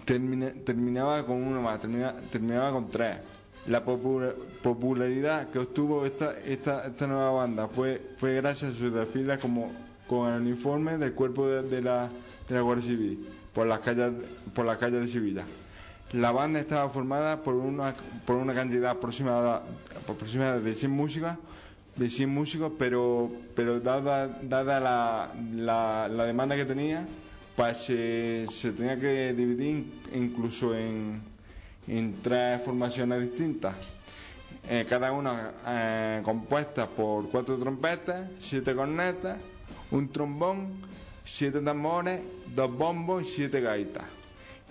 [SPEAKER 3] termina- terminaba con uno más, termina- terminaba con tres. La popula- popularidad que obtuvo esta, nueva banda fue, gracias a sus desfiles como, con el uniforme del cuerpo de la Guardia Civil por las calles, por las calles de Sevilla. La banda estaba formada por una, por una cantidad aproximada, aproximada de 100 músicos, de 100 músicos, pero, pero dada, dada la, la, la demanda que tenía, pues se, tenía que dividir incluso en, en tres formaciones distintas. Eh, cada una eh, compuesta por cuatro trompetas, siete cornetas, un trombón, siete tambores, dos bombos y siete gaitas.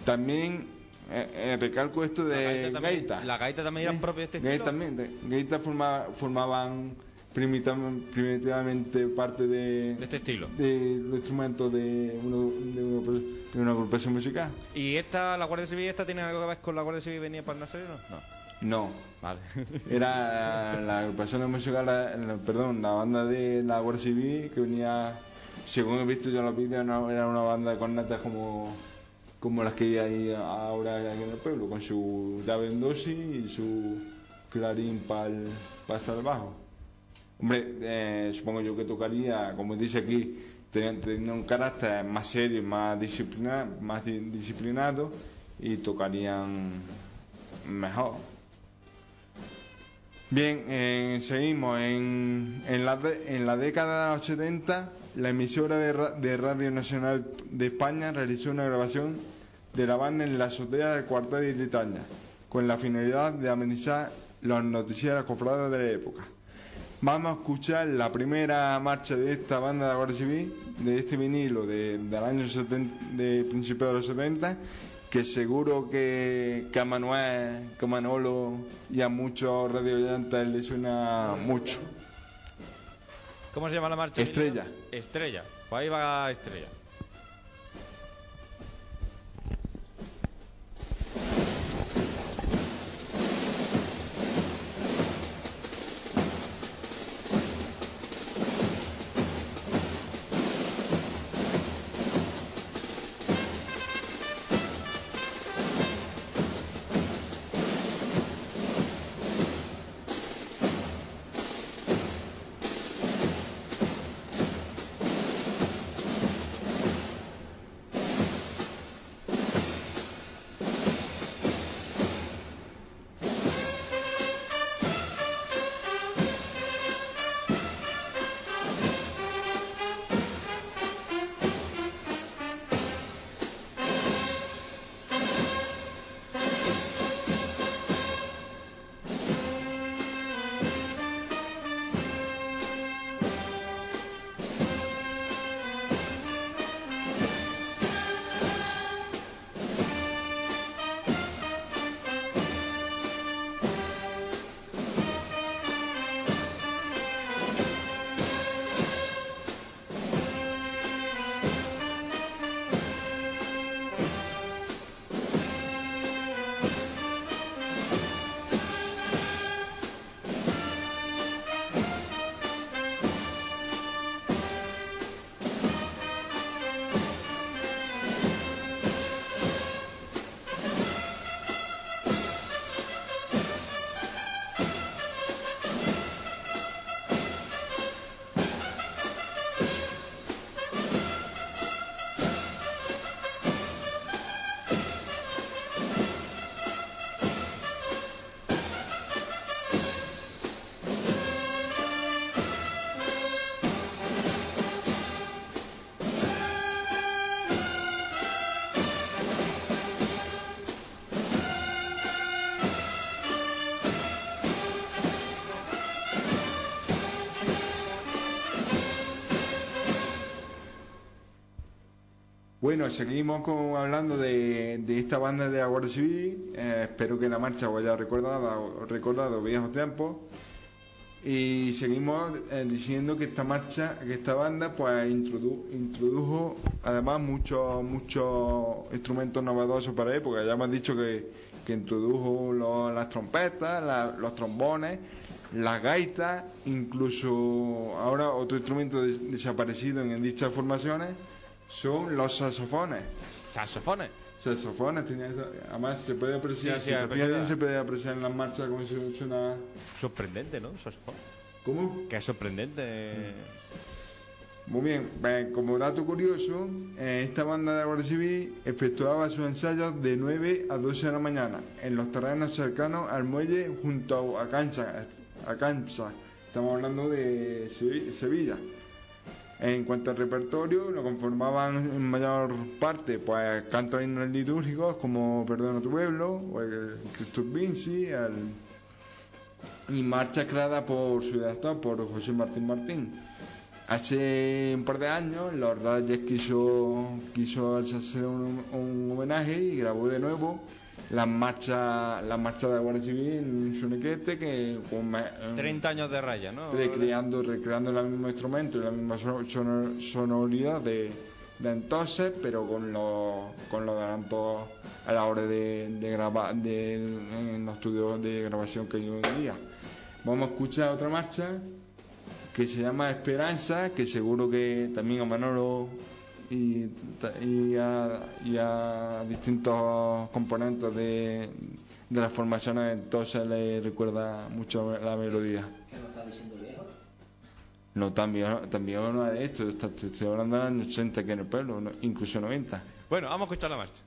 [SPEAKER 3] También eh, eh, recalco esto
[SPEAKER 1] La
[SPEAKER 3] de
[SPEAKER 1] gaita también-
[SPEAKER 3] gaita.
[SPEAKER 1] la gaita también era propia de este
[SPEAKER 3] Gaita
[SPEAKER 1] estilo.
[SPEAKER 3] también, gaita forma- formaban primitivamente parte de,
[SPEAKER 1] De este estilo.
[SPEAKER 3] de los instrumentos de, uno- de, una, de una agrupación musical.
[SPEAKER 1] ¿Y esta, la Guardia Civil, esta tiene algo que ver con la Guardia Civil que venía para el? No.
[SPEAKER 3] No,
[SPEAKER 1] Vale.
[SPEAKER 3] Era la agrupación musical, la- la- perdón, la banda de la Guardia Civil que venía, según he visto yo en los vídeos, no- era una banda de cornetas como, como las que hay ahora en el pueblo, con su llave en dosis y su clarín para el salvajo. Hombre, eh, supongo yo que tocaría, como dice aquí, teniendo, un carácter más serio, más, disciplina, más di- disciplinado y tocarían mejor. Bien, eh, seguimos. En, en, la, de- en la década de los 80, la emisora de, ra- de Radio Nacional de España realizó una grabación de la banda en la azotea del cuartel de Bretaña, con la finalidad de amenizar los noticieros cofrades de la época. Vamos a escuchar la primera marcha de esta banda de la Guardia Civil, de este vinilo de, del año 70, de principios de los 70, que seguro que, a Manuel, que a Manolo y a muchos radioyentes les suena mucho.
[SPEAKER 1] ¿Cómo se llama la marcha?
[SPEAKER 3] Estrella.
[SPEAKER 1] Estrella. Pues ahí va Estrella.
[SPEAKER 3] Bueno, seguimos con- hablando de, esta banda de la Guardia Civil. Eh, espero que la marcha os haya recordado, recordado viejos tiempos. Y seguimos eh, diciendo que esta marcha, que esta banda, pues introdu- introdujo además muchos muchos instrumentos novedosos para la época. Ya hemos dicho que, introdujo las trompetas, los trombones, las gaitas, incluso ahora otro instrumento des- desaparecido en dichas formaciones son los saxofones.
[SPEAKER 1] Saxofones.
[SPEAKER 3] Saxofones, tenía eso- además se puede apreciar,
[SPEAKER 1] Sí, sí,
[SPEAKER 3] si bien se puede apreciar en las marchas como se suena.
[SPEAKER 1] Sorprendente, ¿no? Saxofón.
[SPEAKER 3] ¿Cómo?
[SPEAKER 1] Que es sorprendente.
[SPEAKER 3] Muy bien, Bien, como dato curioso, eh, esta banda de la Guardia Civil efectuaba sus ensayos de 9 a 12 de la mañana en los terrenos cercanos al muelle junto a Cancha, a Cancha. Estamos hablando de Sevi- Sevilla. En cuanto al repertorio, lo conformaban en mayor parte pues cantos litúrgicos como Perdona tu pueblo, o el Cristo Vinci, el... y marchas creadas por su director, por José Martín Martín. Hace un par de años, los Reyes quiso, quiso hacer un homenaje y grabó de nuevo las marchas las marchas de la Guardia Civil en un soniquete que con me-
[SPEAKER 1] 30 años de raya, ¿no?
[SPEAKER 3] recreando, recreando el mismo instrumento y la misma so- sonor- sonoridad de, de entonces, pero con los con los adelantos a la hora de, de grabar de, en los estudios de grabación que hay hoy en día. Vamos a escuchar otra marcha que se llama Esperanza, que seguro que también a Manolo y, y, a, y a distintos componentes de, de las formaciones entonces le recuerda mucho la melodía.
[SPEAKER 2] ¿Qué nos está diciendo viejo?
[SPEAKER 3] No, también, también no de esto, estoy hablando de los años 80 aquí en el pueblo, no- incluso 90.
[SPEAKER 1] Bueno, vamos a escuchar la marcha.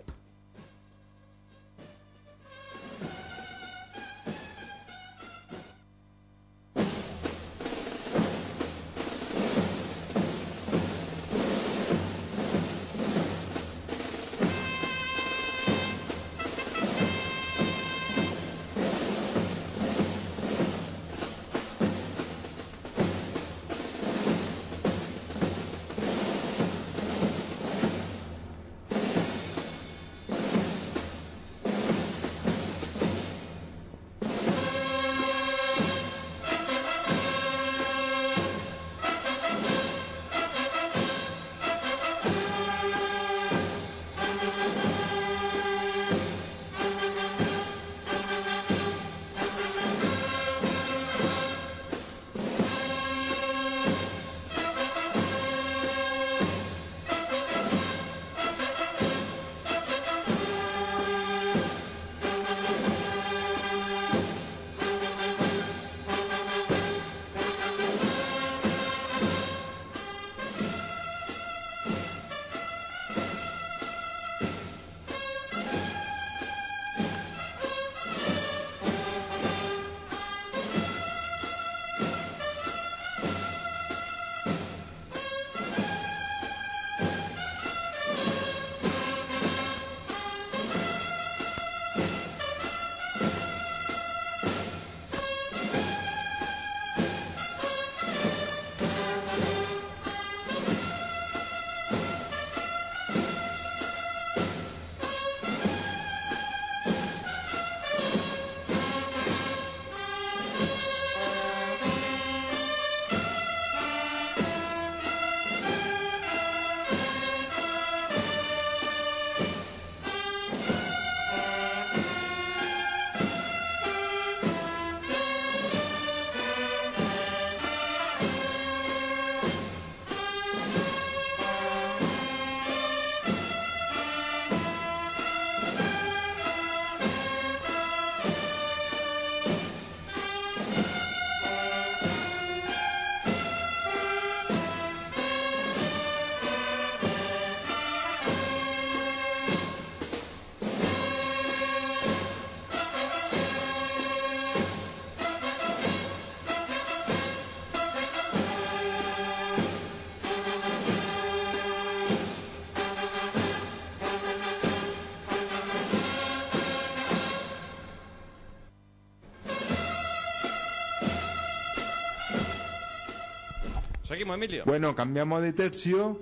[SPEAKER 1] Seguimos, Emilio.
[SPEAKER 3] Bueno, cambiamos de tercio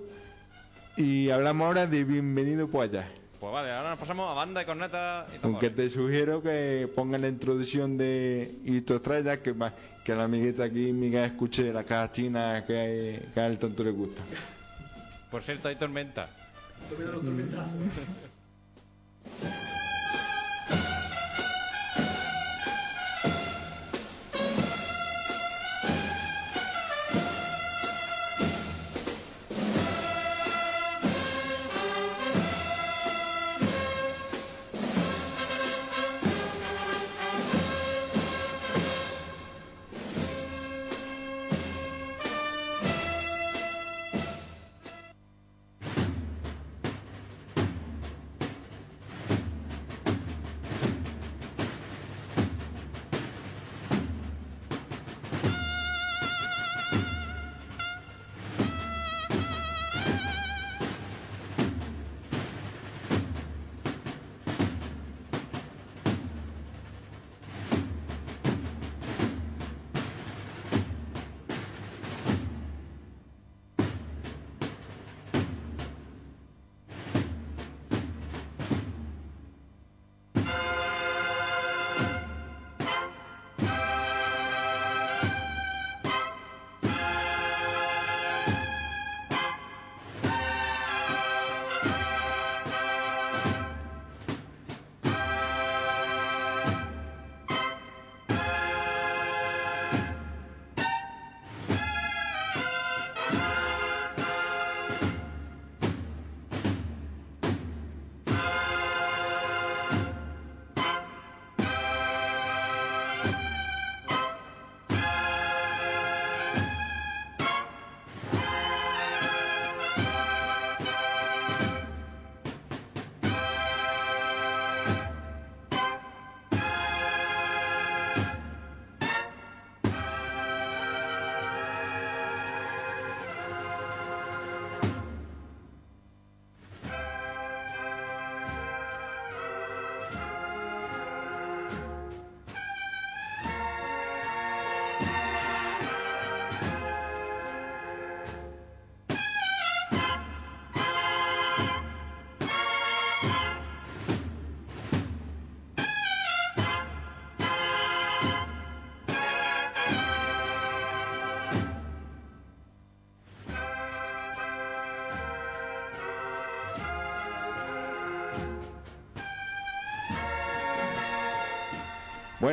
[SPEAKER 3] Y hablamos ahora de Bienvenido por allá.
[SPEAKER 1] Pues vale, ahora nos pasamos a banda de corneta y
[SPEAKER 3] Aunque te sugiero que pongan la introducción de Hito Estrella, que, que la amiguita aquí, Miguel, escuche la caja china que, que a él tanto le gusta.
[SPEAKER 1] Por cierto, hay tormenta.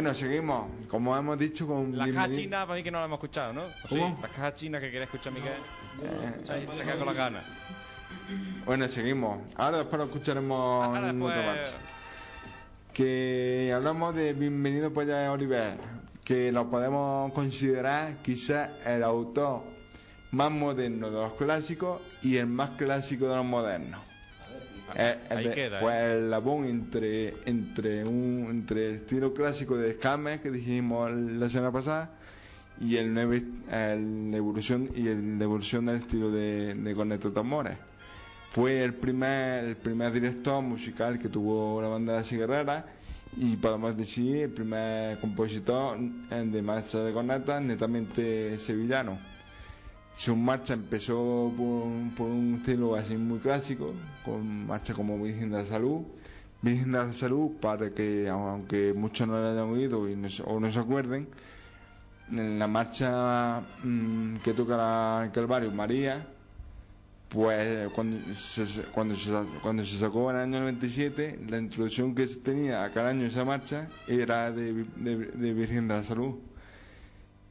[SPEAKER 3] Bueno, seguimos. Como hemos dicho, con
[SPEAKER 1] La caja china, para mí que no la hemos escuchado, ¿no? ¿O sí? La caja china que quería escuchar Miguel.
[SPEAKER 3] Eh,
[SPEAKER 1] Se quedado con las ganas.
[SPEAKER 3] Bueno, seguimos. Ahora después lo escucharemos
[SPEAKER 1] Ahora
[SPEAKER 3] en
[SPEAKER 1] después-
[SPEAKER 3] otra marcha. Que hablamos de Bienvenido allá de Oliver, que lo podemos considerar quizás el autor más moderno de los clásicos y el más clásico de los modernos. Eh,
[SPEAKER 1] Ahí
[SPEAKER 3] de-
[SPEAKER 1] queda, ¿eh?
[SPEAKER 3] Pues el labón entre, entre, un, entre el estilo clásico de Scammer que dijimos la semana pasada y el el evolución y el la evolución del estilo de, de Corneto Tambores. Fue el primer, el primer director musical que tuvo la banda de la Cigarrera y podemos decir el primer compositor eh, de marcha de cornetas netamente sevillano. Su marcha empezó por, un- estilo así muy clásico, con marchas como Virgen de la Salud. Virgen de la Salud, para que, aunque muchos no la hayan oído y no o no se acuerden, en la marcha mm, que toca la- el Calvario María, pues cuando se, cuando, se, cuando se sacó en el año 97, la introducción que se tenía a cada año esa marcha era de, de Virgen de la Salud.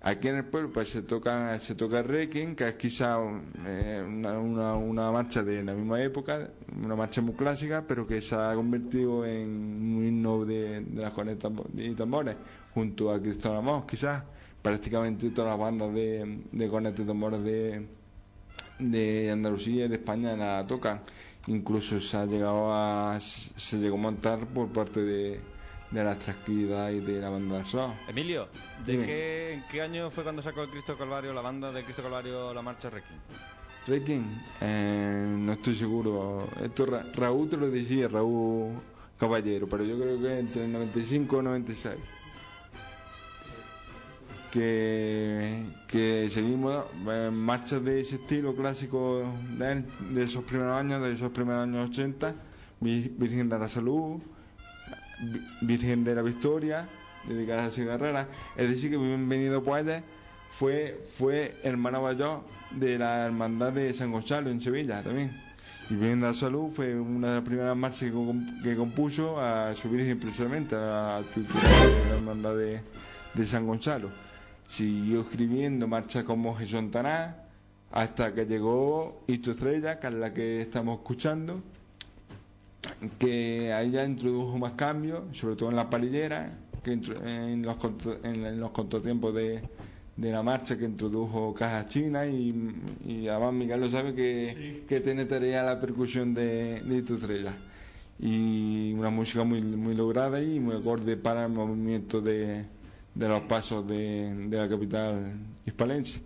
[SPEAKER 3] Aquí en el pueblo pues se toca se toca Requiem, que es quizá eh, una, una, una marcha de la misma época, una marcha muy clásica, pero que se ha convertido en un himno de, de las cornetas y tambores, junto a Cristo Amor, quizás prácticamente todas las bandas de, de cornetas y tambores de, de Andalucía y de España la tocan. Incluso se ha llegado a se llegó a montar por parte de, de la tranquilidad y de la banda del Sol.
[SPEAKER 1] Emilio, ¿de
[SPEAKER 3] Dime.
[SPEAKER 1] qué, ¿en qué año fue cuando sacó el Cristo Calvario, la banda de Cristo Calvario, la marcha Requiem?
[SPEAKER 3] Requiem, eh, no estoy seguro. Esto Ra- Raúl te lo decía, Raúl Caballero, pero yo creo que entre el 95 y el 96. que, que seguimos eh, marchas de ese estilo clásico de, de esos primeros años, de esos primeros años 80, Vi- Virgen de la Salud, Virgen de la Victoria, dedicada a cigarrera. Es decir, que Bienvenido Pueyes fue, fue hermano mayor de la Hermandad de San Gonzalo en Sevilla también. Y Virgen de la Salud fue una de las primeras marchas que, com- que compuso a su Virgen precisamente, a la de la Hermandad de, San Gonzalo. Siguió escribiendo marchas como Jesús Antaná, hasta que llegó Histo Estrella, que es la que estamos escuchando, que ahí ya introdujo más cambios, sobre todo en las palilleras, que en los, en, los contratiempos de, de la marcha que introdujo cajas chinas y, y además Miguel lo sabe que, que tiene tarea la percusión de, de Estrella y una música muy, muy lograda y muy acorde para el movimiento de, de los pasos de, de la capital hispalense.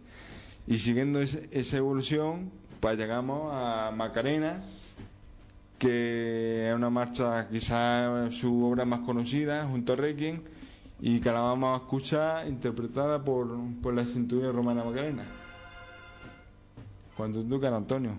[SPEAKER 3] Y siguiendo ese- esa evolución, pues llegamos a Macarena, que es una marcha quizás su obra más conocida, junto a Requiem, y que la vamos a escuchar interpretada por, por la cinturilla romana Macarena. Cuando quieras, Antonio.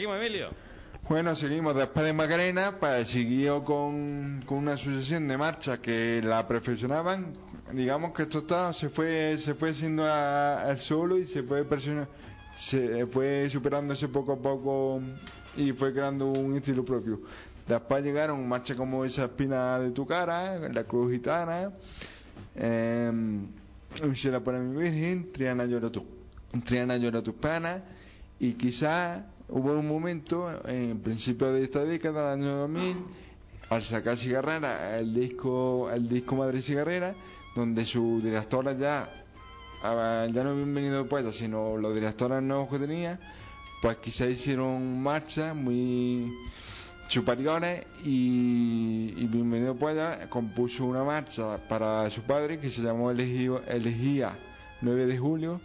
[SPEAKER 1] Seguimos, Emilio.
[SPEAKER 3] Bueno, seguimos después de Macarena, pues siguió con, una sucesión de marchas que la perfeccionaban. Digamos que esto está, se fue se fue siendo al solo y se fue se fue superándose poco a poco y fue creando un estilo propio. Después llegaron marchas como esa espina de tu cara, la cruz gitana, eh, Úrsula para mi virgen, Triana llora tu, Triana llora tus penas y quizás hubo un momento en principio de esta década, del año 2000, al sacar Cigarrera, el disco, el disco Madre Cigarrera, donde su directora ya, ah, ya no bienvenido poeta, sino los directores nuevos que tenía, pues quizás hicieron marchas muy superiores y, y Bienvenido Poeta compuso una marcha para su padre que se llamó Elegía 9 de julio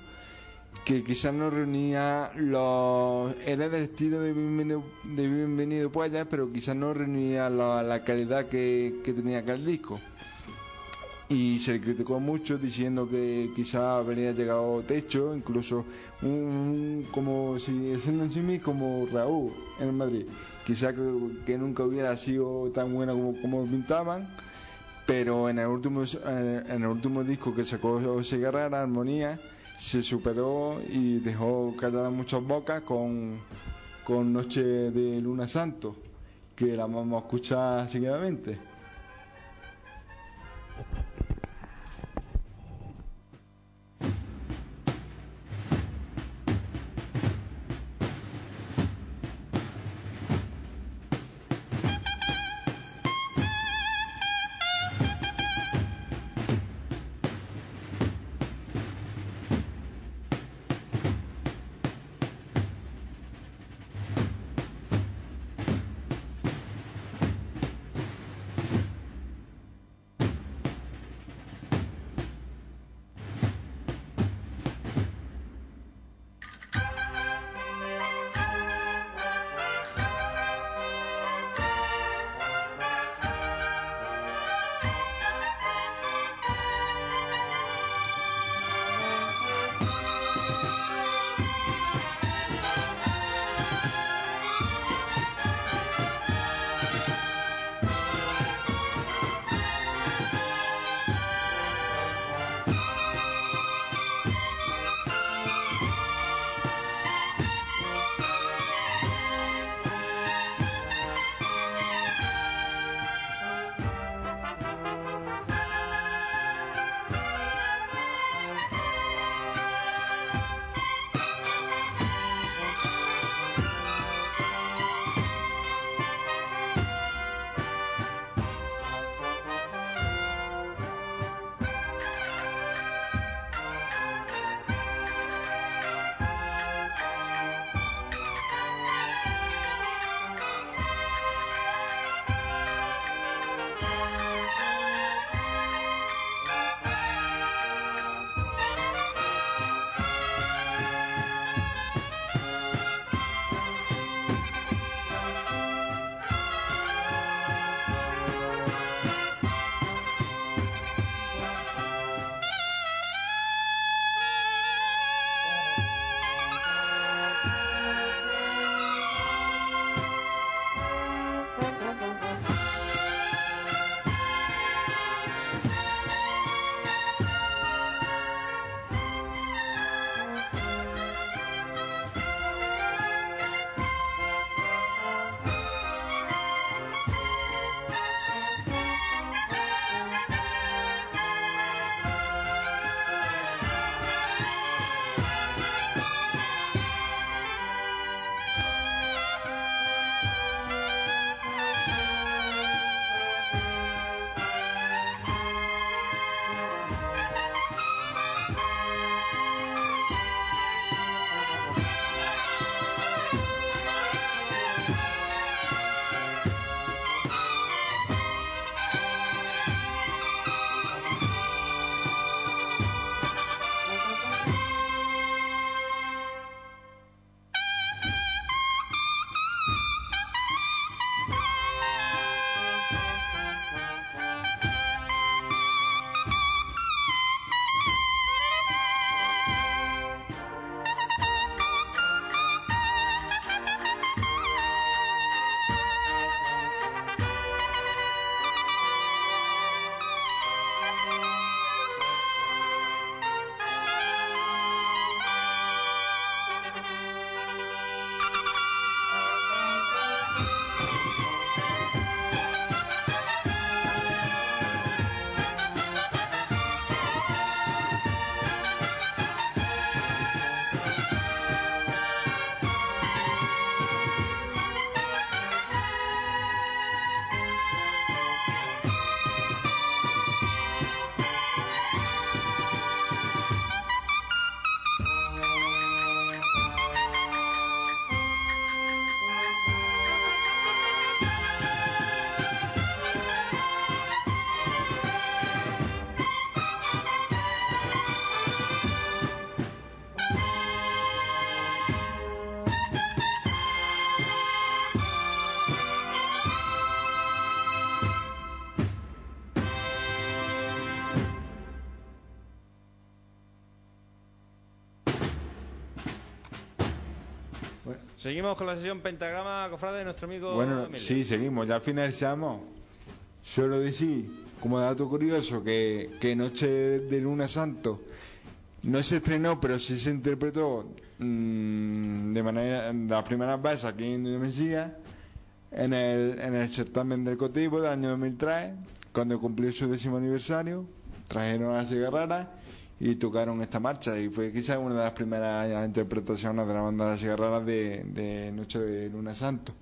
[SPEAKER 3] que quizás no reunía los era del estilo de bienvenido, de bienvenido Poeta pero quizás no reunía la, la calidad que, que tenía aquel disco. Y se le criticó mucho diciendo que quizás habría llegado techo, incluso un, como si siendo en como Raúl en Madrid, quizás que, que nunca hubiera sido tan buena como, como pintaban, pero en el último en el último disco que sacó Segarra, Armonía, se superó y dejó calladas muchas bocas con, con Noche de Luna Santo, que la vamos a escuchar seguidamente.
[SPEAKER 1] Seguimos con la sesión pentagrama, cofrade, de nuestro amigo
[SPEAKER 3] Bueno,
[SPEAKER 1] Emilio.
[SPEAKER 3] sí, seguimos, ya finalizamos. Solo decir, como dato curioso, que, que Noche de Luna Santo no se estrenó, pero sí se interpretó mm, de manera, las primeras veces aquí en Indonesia, en el, en el certamen del Cotivo del año 2003, cuando cumplió su décimo aniversario, trajeron a la cigarrera y tocaron esta marcha y fue quizás una de las primeras interpretaciones de la banda de las cigarreras de, Noche de Luna Santo.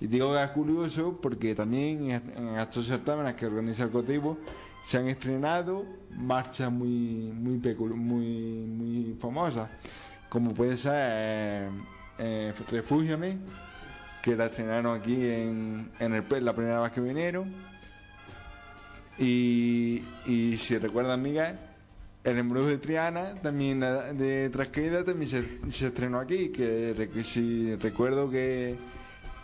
[SPEAKER 3] Y digo que es curioso porque también en estos certámenes que organiza el Cotivo se han estrenado marchas muy muy muy muy famosas, como puede ser eh, eh, que la estrenaron aquí en, en el la primera vez que vinieron. Y, y si recuerdan, Miguel, el embrujo de Triana, también de Trasqueda, también se, se estrenó aquí. Que, que si recuerdo que,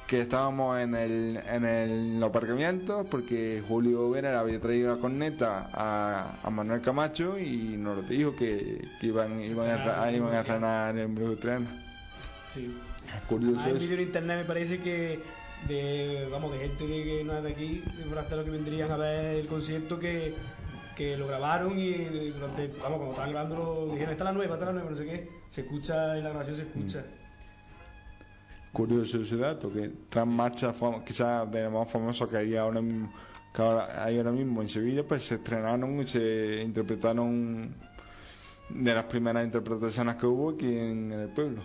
[SPEAKER 3] que estábamos en el, en el aparcamiento porque Julio Vera le había traído la corneta a, a Manuel Camacho y nos dijo que, que iban, iban, a, tra- iban a estrenar el embrujo de Triana.
[SPEAKER 4] Sí.
[SPEAKER 3] Es curioso
[SPEAKER 4] Hay
[SPEAKER 3] eso.
[SPEAKER 4] vídeo en internet me parece que de vamos de gente que, que no es de aquí, de forasteros que vendrían a ver el concierto que, que lo grabaron y durante, vamos, cuando estaban grabando dijeron, esta es la nueva, esta es la nueva, no sé qué, se escucha en la grabación se escucha.
[SPEAKER 3] curioso ese dato, que tras marchas fam- quizás de las más famosas que hay ahora, mismo- que ahora- hay ahora mismo en Sevilla, pues se estrenaron y se interpretaron de las primeras interpretaciones que hubo aquí en, el pueblo.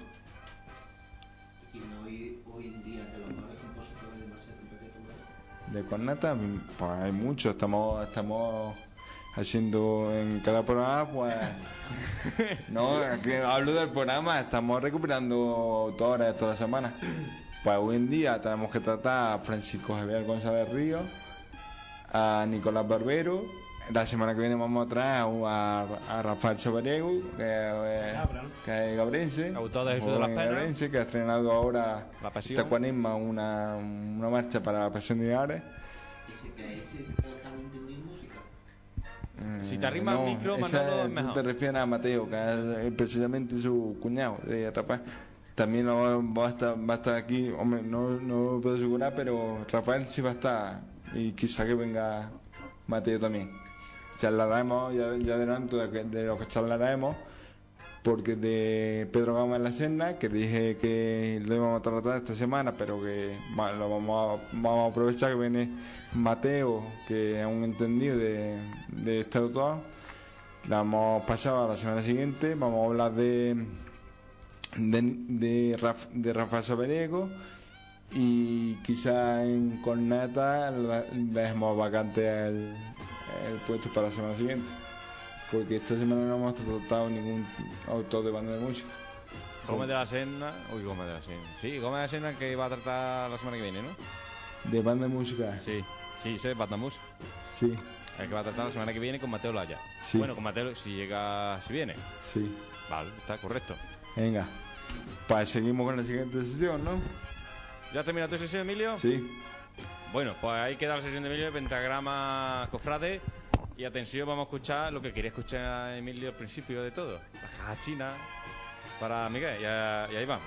[SPEAKER 2] Y quien hoy, hoy en día de los mejores compositores de marcha de trompeta ¿no?
[SPEAKER 3] De corneta, pues hay muchos, estamos, estamos haciendo en cada programa, pues no, que hablo del programa, estamos recuperando autores toda la semana. Pues hoy en día tenemos que tratar a Francisco Javier González Ríos, a Nicolás Barbero, la semana que viene vamos a traer a, a Rafael Sabariego, que,
[SPEAKER 4] ¿no?
[SPEAKER 3] que es gabrense,
[SPEAKER 1] Autor de Jesús de las
[SPEAKER 3] joven
[SPEAKER 1] Penas.
[SPEAKER 3] gabrense, que ha estrenado ahora
[SPEAKER 1] La Pasión.
[SPEAKER 3] esta cuaresma una, una marcha para la Pasión de Linares.
[SPEAKER 1] Si te arrimas al micro, Manolo, es mejor.
[SPEAKER 3] te refieres a Mateo, que es precisamente su cuñado de Rafael. También va, a estar, va a estar aquí, hombre, no, no lo puedo asegurar, pero Rafael sí va a estar y quizá que venga Mateo también. Charlaremos, ya, ya adelanto de, de lo que charlaremos, porque de Pedro Gama en la Serna, que dije que lo íbamos a tratar esta semana, pero que lo vamos a, aprovechar que viene Mateo, que es un entendido de, de este autor. La hemos pasado a la semana siguiente, vamos a hablar de de, de, y quizá en Corneta dejemos vacante el, el puesto para la semana siguiente porque esta semana no hemos tratado ningún autor de banda de música
[SPEAKER 1] Gómez de la Serna. Uy, Gómez de la Serna. Sí, Gómez de la Serna que va a tratar la semana que viene, ¿no?
[SPEAKER 3] de banda de música
[SPEAKER 1] Sí, sí, sé, Batamus.
[SPEAKER 3] sí
[SPEAKER 1] El que va a tratar la semana que viene con Mateo Laya.
[SPEAKER 3] Sí.
[SPEAKER 1] Bueno, con Mateo, si llega, si viene.
[SPEAKER 3] sí
[SPEAKER 1] Vale, está correcto.
[SPEAKER 3] venga pues seguimos con la siguiente sesión ¿no?
[SPEAKER 1] ¿Ya termina tu sesión, Emilio?
[SPEAKER 3] sí
[SPEAKER 1] Bueno, pues ahí queda la sesión de Emilio, pentagrama cofrade. Y atención, vamos a escuchar lo que quería escuchar Emilio al principio de todo. La caja china para Miguel. Y, y ahí va.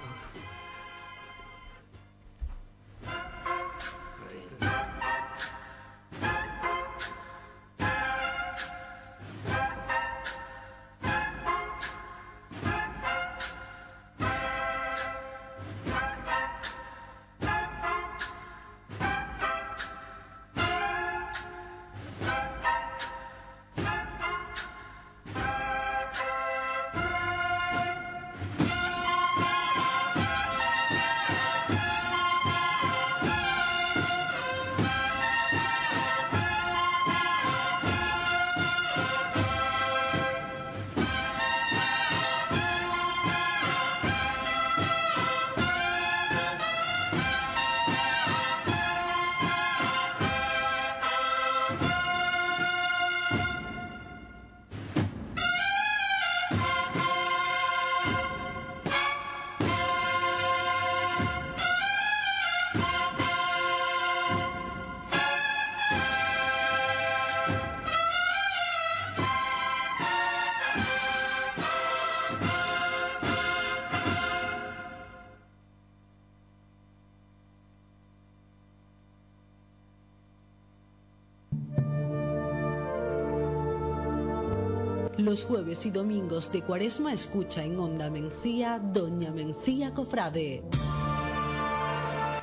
[SPEAKER 5] Los jueves y domingos de Cuaresma escucha en Onda Mencía Doña Mencía Cofrade.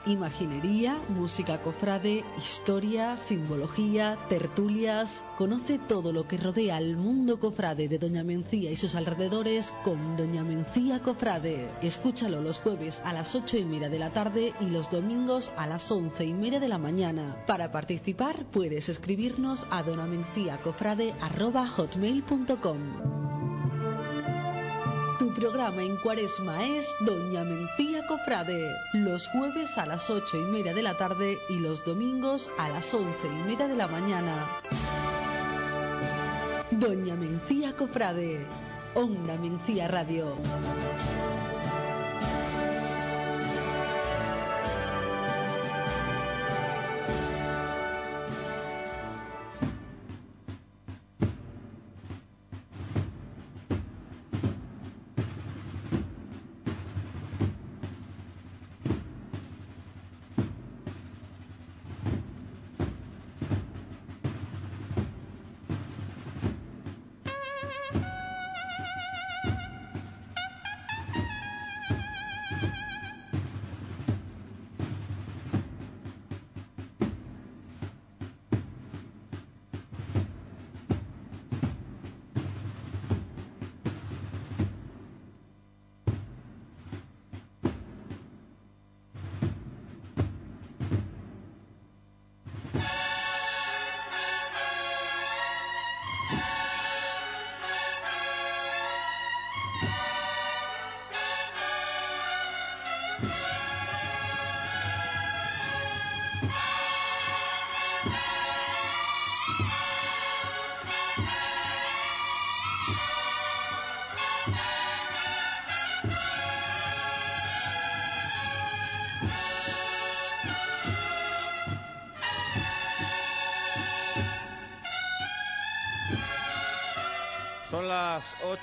[SPEAKER 5] Imaginería, música cofrade, historia, simbología, tertulias. Conoce todo lo que rodea al mundo cofrade de Doña Mencía y sus alrededores con Doña Mencía Cofrade. Escúchalo los jueves a las ocho y media de la tarde y los domingos a las once y media de la mañana. Para participar puedes escribirnos a donamenciacofrade.hotmail.com. Tu programa en cuaresma es Doña Mencía Cofrade, los jueves a las ocho y media de la tarde y los domingos a las once y media de la mañana. Doña Mencía Cofrade, Onda Mencía Radio.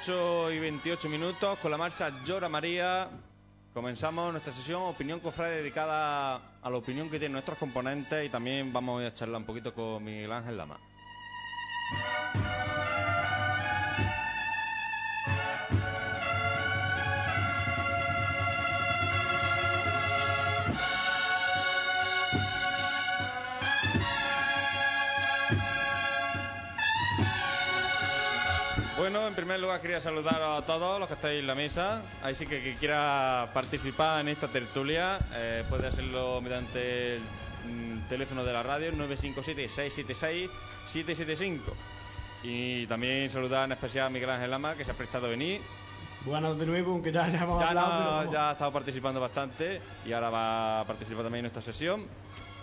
[SPEAKER 1] 8 y 28 minutos con la marcha Llora María. Comenzamos nuestra sesión Opinión Cofrade dedicada a la opinión que tienen nuestros componentes y también vamos a charlar un poquito con Miguel Ángel Lama. En primer lugar quería saludar a todos los que estáis en la mesa. Ahí sí que, que quiera participar en esta tertulia eh, puede hacerlo mediante el mm, teléfono de la radio 957-676-775. Y también saludar en especial a Miguel Ángel Lama que se ha prestado a venir.
[SPEAKER 4] Buenas de nuevo, aunque ya, ya hemos
[SPEAKER 1] Ya,
[SPEAKER 4] hablado.
[SPEAKER 1] no-
[SPEAKER 4] pero vamos.
[SPEAKER 1] ya ha estado participando bastante y ahora va a participar también en esta sesión.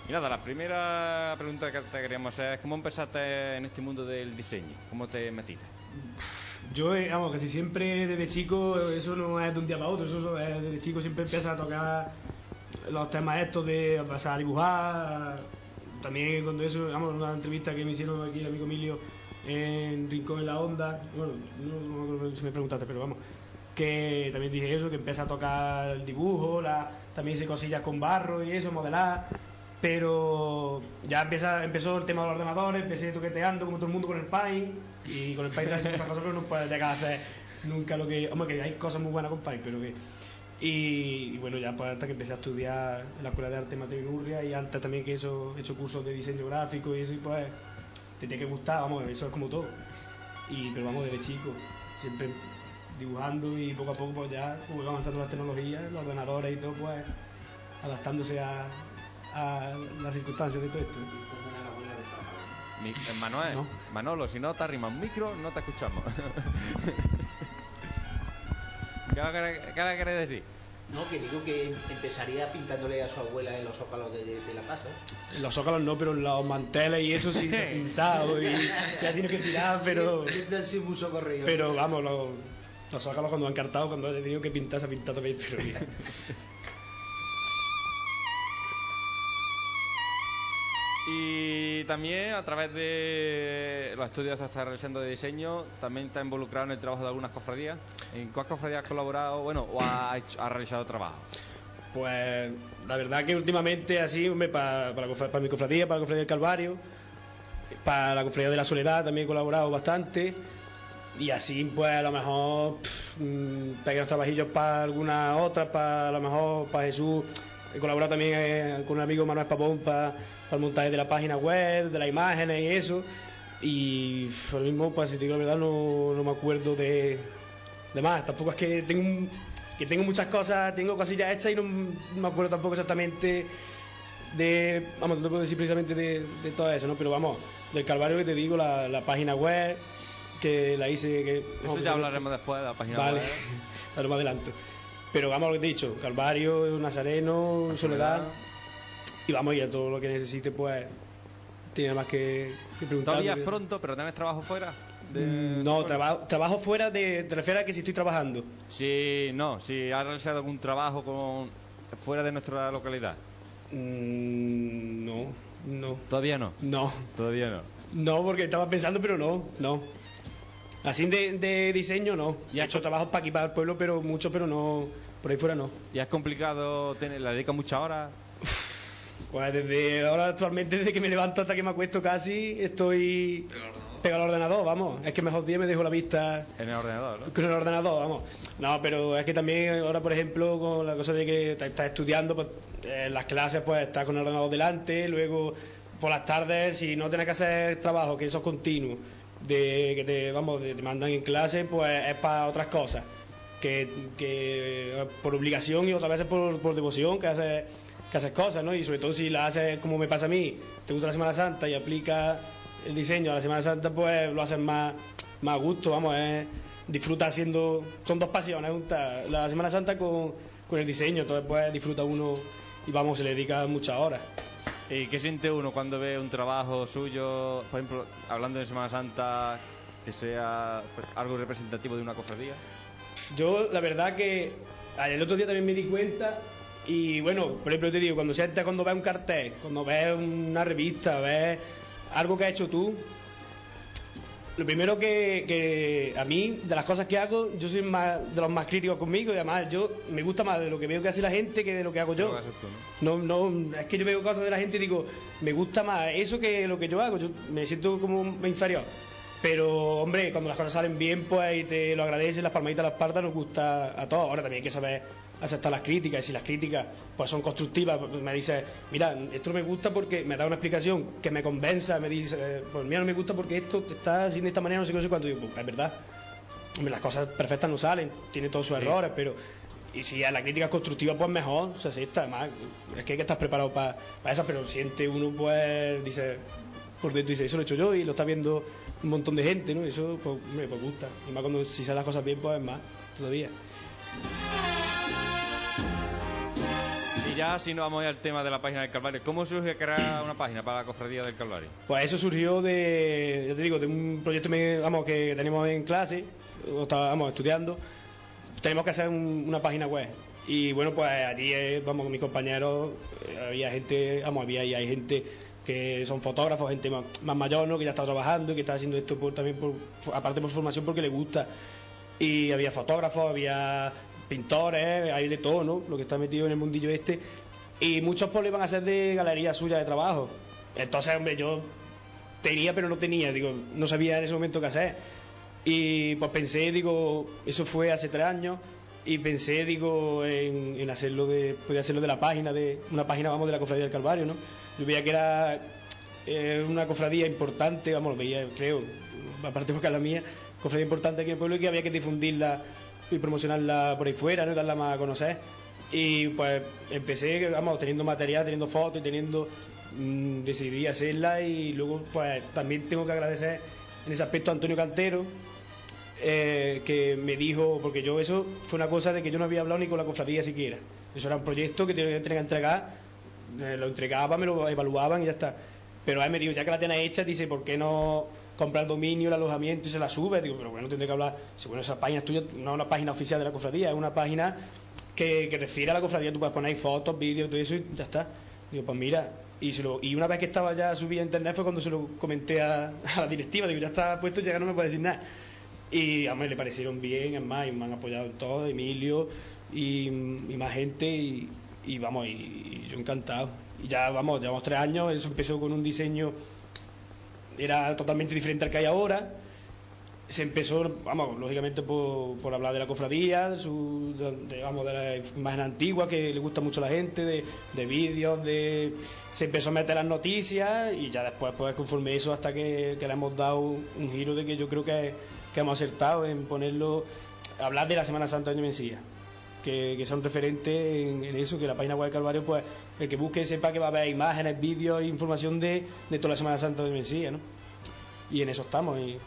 [SPEAKER 1] Y nada, la primera pregunta que te queríamos hacer es ¿cómo empezaste en este mundo del diseño? ¿Cómo te metiste?
[SPEAKER 4] Yo, eh, vamos, casi siempre desde chico, eso no es de un día para otro, eso es desde chico siempre empiezas a tocar los temas estos de pasar a dibujar. También cuando eso, vamos, una entrevista que me hicieron aquí el amigo Emilio en Rincón en la Onda, bueno, no, me si me preguntaste, pero vamos, que también dije eso, que empieza a tocar el dibujo, la, también hice cosillas con barro y eso, modelar. Pero ya empieza, empezó el tema de los ordenadores, empecé toqueteando como todo el mundo con el Paint y con el Paint se hacen muchas cosas, no puedes llegar a hacer nunca lo que... Hombre, que hay cosas muy buenas con Paint, pero que... Y, bueno, ya pues hasta que empecé a estudiar en la Escuela de Arte Mateo y Nurria y antes también que eso, he hecho cursos de diseño gráfico y eso, y pues te tiene que gustar, vamos, eso es como todo. Y, pero vamos, desde chico, siempre dibujando y poco a poco pues ya como avanzando las tecnologías, los ordenadores y todo, pues adaptándose a, a las circunstancias de todo esto.
[SPEAKER 1] Mi- eh, Manuel,
[SPEAKER 4] No.
[SPEAKER 1] Manolo, si no te arrimas un micro, no te escuchamos. ¿Qué le querés- decir?
[SPEAKER 2] No, que digo que empezaría pintándole a su abuela en los zócalos de, de la casa.
[SPEAKER 4] En los zócalos no, pero en los manteles y eso sí se ha pintado y ya tiene que tirar, pero
[SPEAKER 2] han muy socorridos.
[SPEAKER 4] pero vamos, los, los zócalos cuando han cartado, cuando he tenido que pintar, se ha pintado también, pero bien.
[SPEAKER 1] Y también a través de los estudios que estás realizando de diseño, también está involucrado en el trabajo de algunas cofradías. ¿En cuáles cofradías has colaborado, bueno, o has realizado trabajo?
[SPEAKER 4] Pues la verdad que últimamente así, para, mi cofradía, para la cofradía del Calvario, para la cofradía de la Soledad también he colaborado bastante. y así pues a lo mejor pff, mm, pegué unos trabajillos para alguna otra, para a lo mejor para Jesús. He colaborado también eh, con un amigo Manuel Papón para, para el montaje de la página web, de las imágenes y eso. Y lo mismo, pues si te digo la verdad, no, no me acuerdo de, de más. Tampoco es que tengo, un- que tengo muchas cosas, tengo cosillas hechas y no, no me acuerdo tampoco exactamente de. Vamos, no te puedo decir precisamente de, de todo eso, ¿no? Pero vamos, del Calvario que te digo, la, la página web, que la hice. Que,
[SPEAKER 1] Eso ya hablaremos después de la página
[SPEAKER 4] Vale,
[SPEAKER 1] web.
[SPEAKER 4] ahora más adelanto. Pero vamos a lo que he dicho: Calvario, Nazareno, Soledad. Y vamos, y a todo lo que necesite, pues. Tiene más que, que preguntar.
[SPEAKER 1] Todavía es
[SPEAKER 4] porque-
[SPEAKER 1] pronto, pero ¿tienes trabajo fuera? de-
[SPEAKER 4] Mm, No,
[SPEAKER 1] de-
[SPEAKER 4] trabajo, trabajo fuera de. Te refieres a que si estoy trabajando.
[SPEAKER 1] Si no, si has realizado algún trabajo con fuera de nuestra localidad.
[SPEAKER 4] Mm, no, no,
[SPEAKER 1] Todavía no.
[SPEAKER 4] no.
[SPEAKER 1] Todavía no.
[SPEAKER 4] No, porque estaba pensando, pero no, no. Así de, de diseño, no.
[SPEAKER 1] Y
[SPEAKER 4] Y he hecho trabajos para aquí, para el pueblo, pero mucho, pero no. Por ahí fuera no.
[SPEAKER 1] ¿Y es complicado tener, la dedica muchas horas?
[SPEAKER 4] Pues desde ahora, actualmente, desde que me levanto hasta que me acuesto casi, estoy pegado al ordenador, vamos. Es que mejor día me dejo la vista
[SPEAKER 1] En el ordenador, ¿no?
[SPEAKER 4] con el ordenador, vamos. No, pero es que también ahora, por ejemplo, con la cosa de que te- estás estudiando, pues en las clases, pues estás con el ordenador delante, luego por las tardes, si no tienes que hacer trabajo, que eso es continuo, de que te, vamos, te mandan en clase, pues es para otras cosas. Que, que por obligación y otras veces por, por devoción, que haces, que haces cosas, ¿no? Y sobre todo si la haces como me pasa a mí, te gusta la Semana Santa y aplicas el diseño a la Semana Santa, pues lo haces más, más a gusto, vamos, es, disfruta haciendo, son dos pasiones, juntas, la Semana Santa con, con el diseño, entonces pues disfruta uno y vamos, se le dedica muchas horas.
[SPEAKER 1] ¿Y qué siente uno cuando ve un trabajo suyo, por ejemplo, hablando de Semana Santa, que sea pues, algo representativo de una cofradía?
[SPEAKER 4] Yo, la verdad que el otro día también me di cuenta y bueno, por ejemplo te digo, cuando sientes cuando ves un cartel, cuando ves una revista, ves algo que has hecho tú, lo primero que, que a mí, de las cosas que hago, yo soy más, de los más críticos conmigo y además yo me gusta más de lo que veo que hace la gente que de lo que hago yo.
[SPEAKER 1] ¿no?
[SPEAKER 4] No, no, es que yo veo cosas de la gente y digo, me gusta más eso que lo que yo hago, yo me siento como inferior. Pero, hombre, cuando las cosas salen bien, pues y te lo agradecen, las palmaditas a la espalda nos gusta a todos. Ahora también hay que saber aceptar las críticas y si las críticas pues son constructivas, pues, me dice, mira, esto me gusta porque me da una explicación que me convenza, me dice, pues mira, no me gusta porque esto está así de esta manera, no sé qué, no sé cuánto. Digo, pues es verdad. Las cosas perfectas no salen, tiene todos sus errores, pero y si a la crítica es constructiva, pues mejor, se acepta. Además, es que hay que estar preparado para eso, pero siente uno, pues, dice, por dentro dice, eso lo he hecho yo y lo está viendo un montón de gente, ¿no? Y eso, pues, me pues gusta. Y más cuando si salen las cosas bien, pues más, todavía.
[SPEAKER 1] Y ya, si no vamos al tema de la página del Calvario, ¿cómo surge crear una página para la cofradía del Calvario?
[SPEAKER 4] Pues eso surgió de, ya te digo, de un proyecto que tenemos en clase, o estábamos estudiando, tenemos que hacer un- una página web. Y bueno, pues allí, eh, vamos, con mis compañeros, eh, había gente, vamos, había y hay gente que son fotógrafos, gente más, más mayor, ¿no? que ya está trabajando, que está haciendo esto por, también, por, aparte por formación, porque le gusta. Y había fotógrafos, había pintores, hay de todo, ¿no? Lo que está metido en el mundillo este. Y muchos lo iban a hacer de galería suya de trabajo. Entonces, hombre, yo tenía, pero no tenía, digo, no sabía en ese momento qué hacer. Y pues pensé, digo, eso fue hace tres años, y pensé, digo, en, en hacerlo de, podía hacerlo de la página, de una página, vamos, de la Cofradía del Calvario, ¿no? Yo veía que era eh, una cofradía importante, vamos, lo veía, creo, aparte porque es la mía, cofradía importante aquí en el pueblo y que había que difundirla y promocionarla por ahí fuera, ¿no? Darla más a conocer. Y pues empecé, vamos, teniendo material, teniendo fotos y teniendo. mm, decidí hacerla y luego, pues también tengo que agradecer en ese aspecto a Antonio Cantero, eh, que me dijo, porque yo eso fue una cosa de que yo no había hablado ni con la cofradía siquiera. Eso era un proyecto que tenía que entregar, eh, lo entregaba, me lo evaluaban y ya está. Pero él me dijo, ya que la tienes hecha, dice, ¿por qué no comprar el dominio, el alojamiento y se la sube? Digo, pero bueno, tendré que hablar. Dice, bueno, esa página es tuya, no es una página oficial de la cofradía, es una página que, refiere a la cofradía, tú puedes poner fotos, vídeos, todo eso y ya está. Digo, pues mira, y, se lo, y una vez que estaba ya subida a internet fue cuando se lo comenté a, la directiva, digo, ya está puesto, ya no me puede decir nada. Y a mí le parecieron bien, es más, y me han apoyado en todo, Emilio y, más gente, y, vamos, y yo encantado. Y ya, vamos, llevamos tres años, eso empezó con un diseño, era totalmente diferente al que hay ahora, se empezó, vamos, lógicamente por, hablar de la cofradía, su, de, vamos, de la imagen antigua que le gusta mucho a la gente, de, de vídeos, de se empezó a meter las noticias y ya después, pues conforme eso, hasta que, que le hemos dado un giro de que yo creo que, hemos acertado en ponerlo, hablar de la Semana Santa de Mencía. Que, que sea un referente en, en eso, que la página web de Calvario, pues el que busque sepa que va a haber imágenes, vídeos e información de, de toda la Semana Santa de Mencía, ¿no? Y en eso estamos, y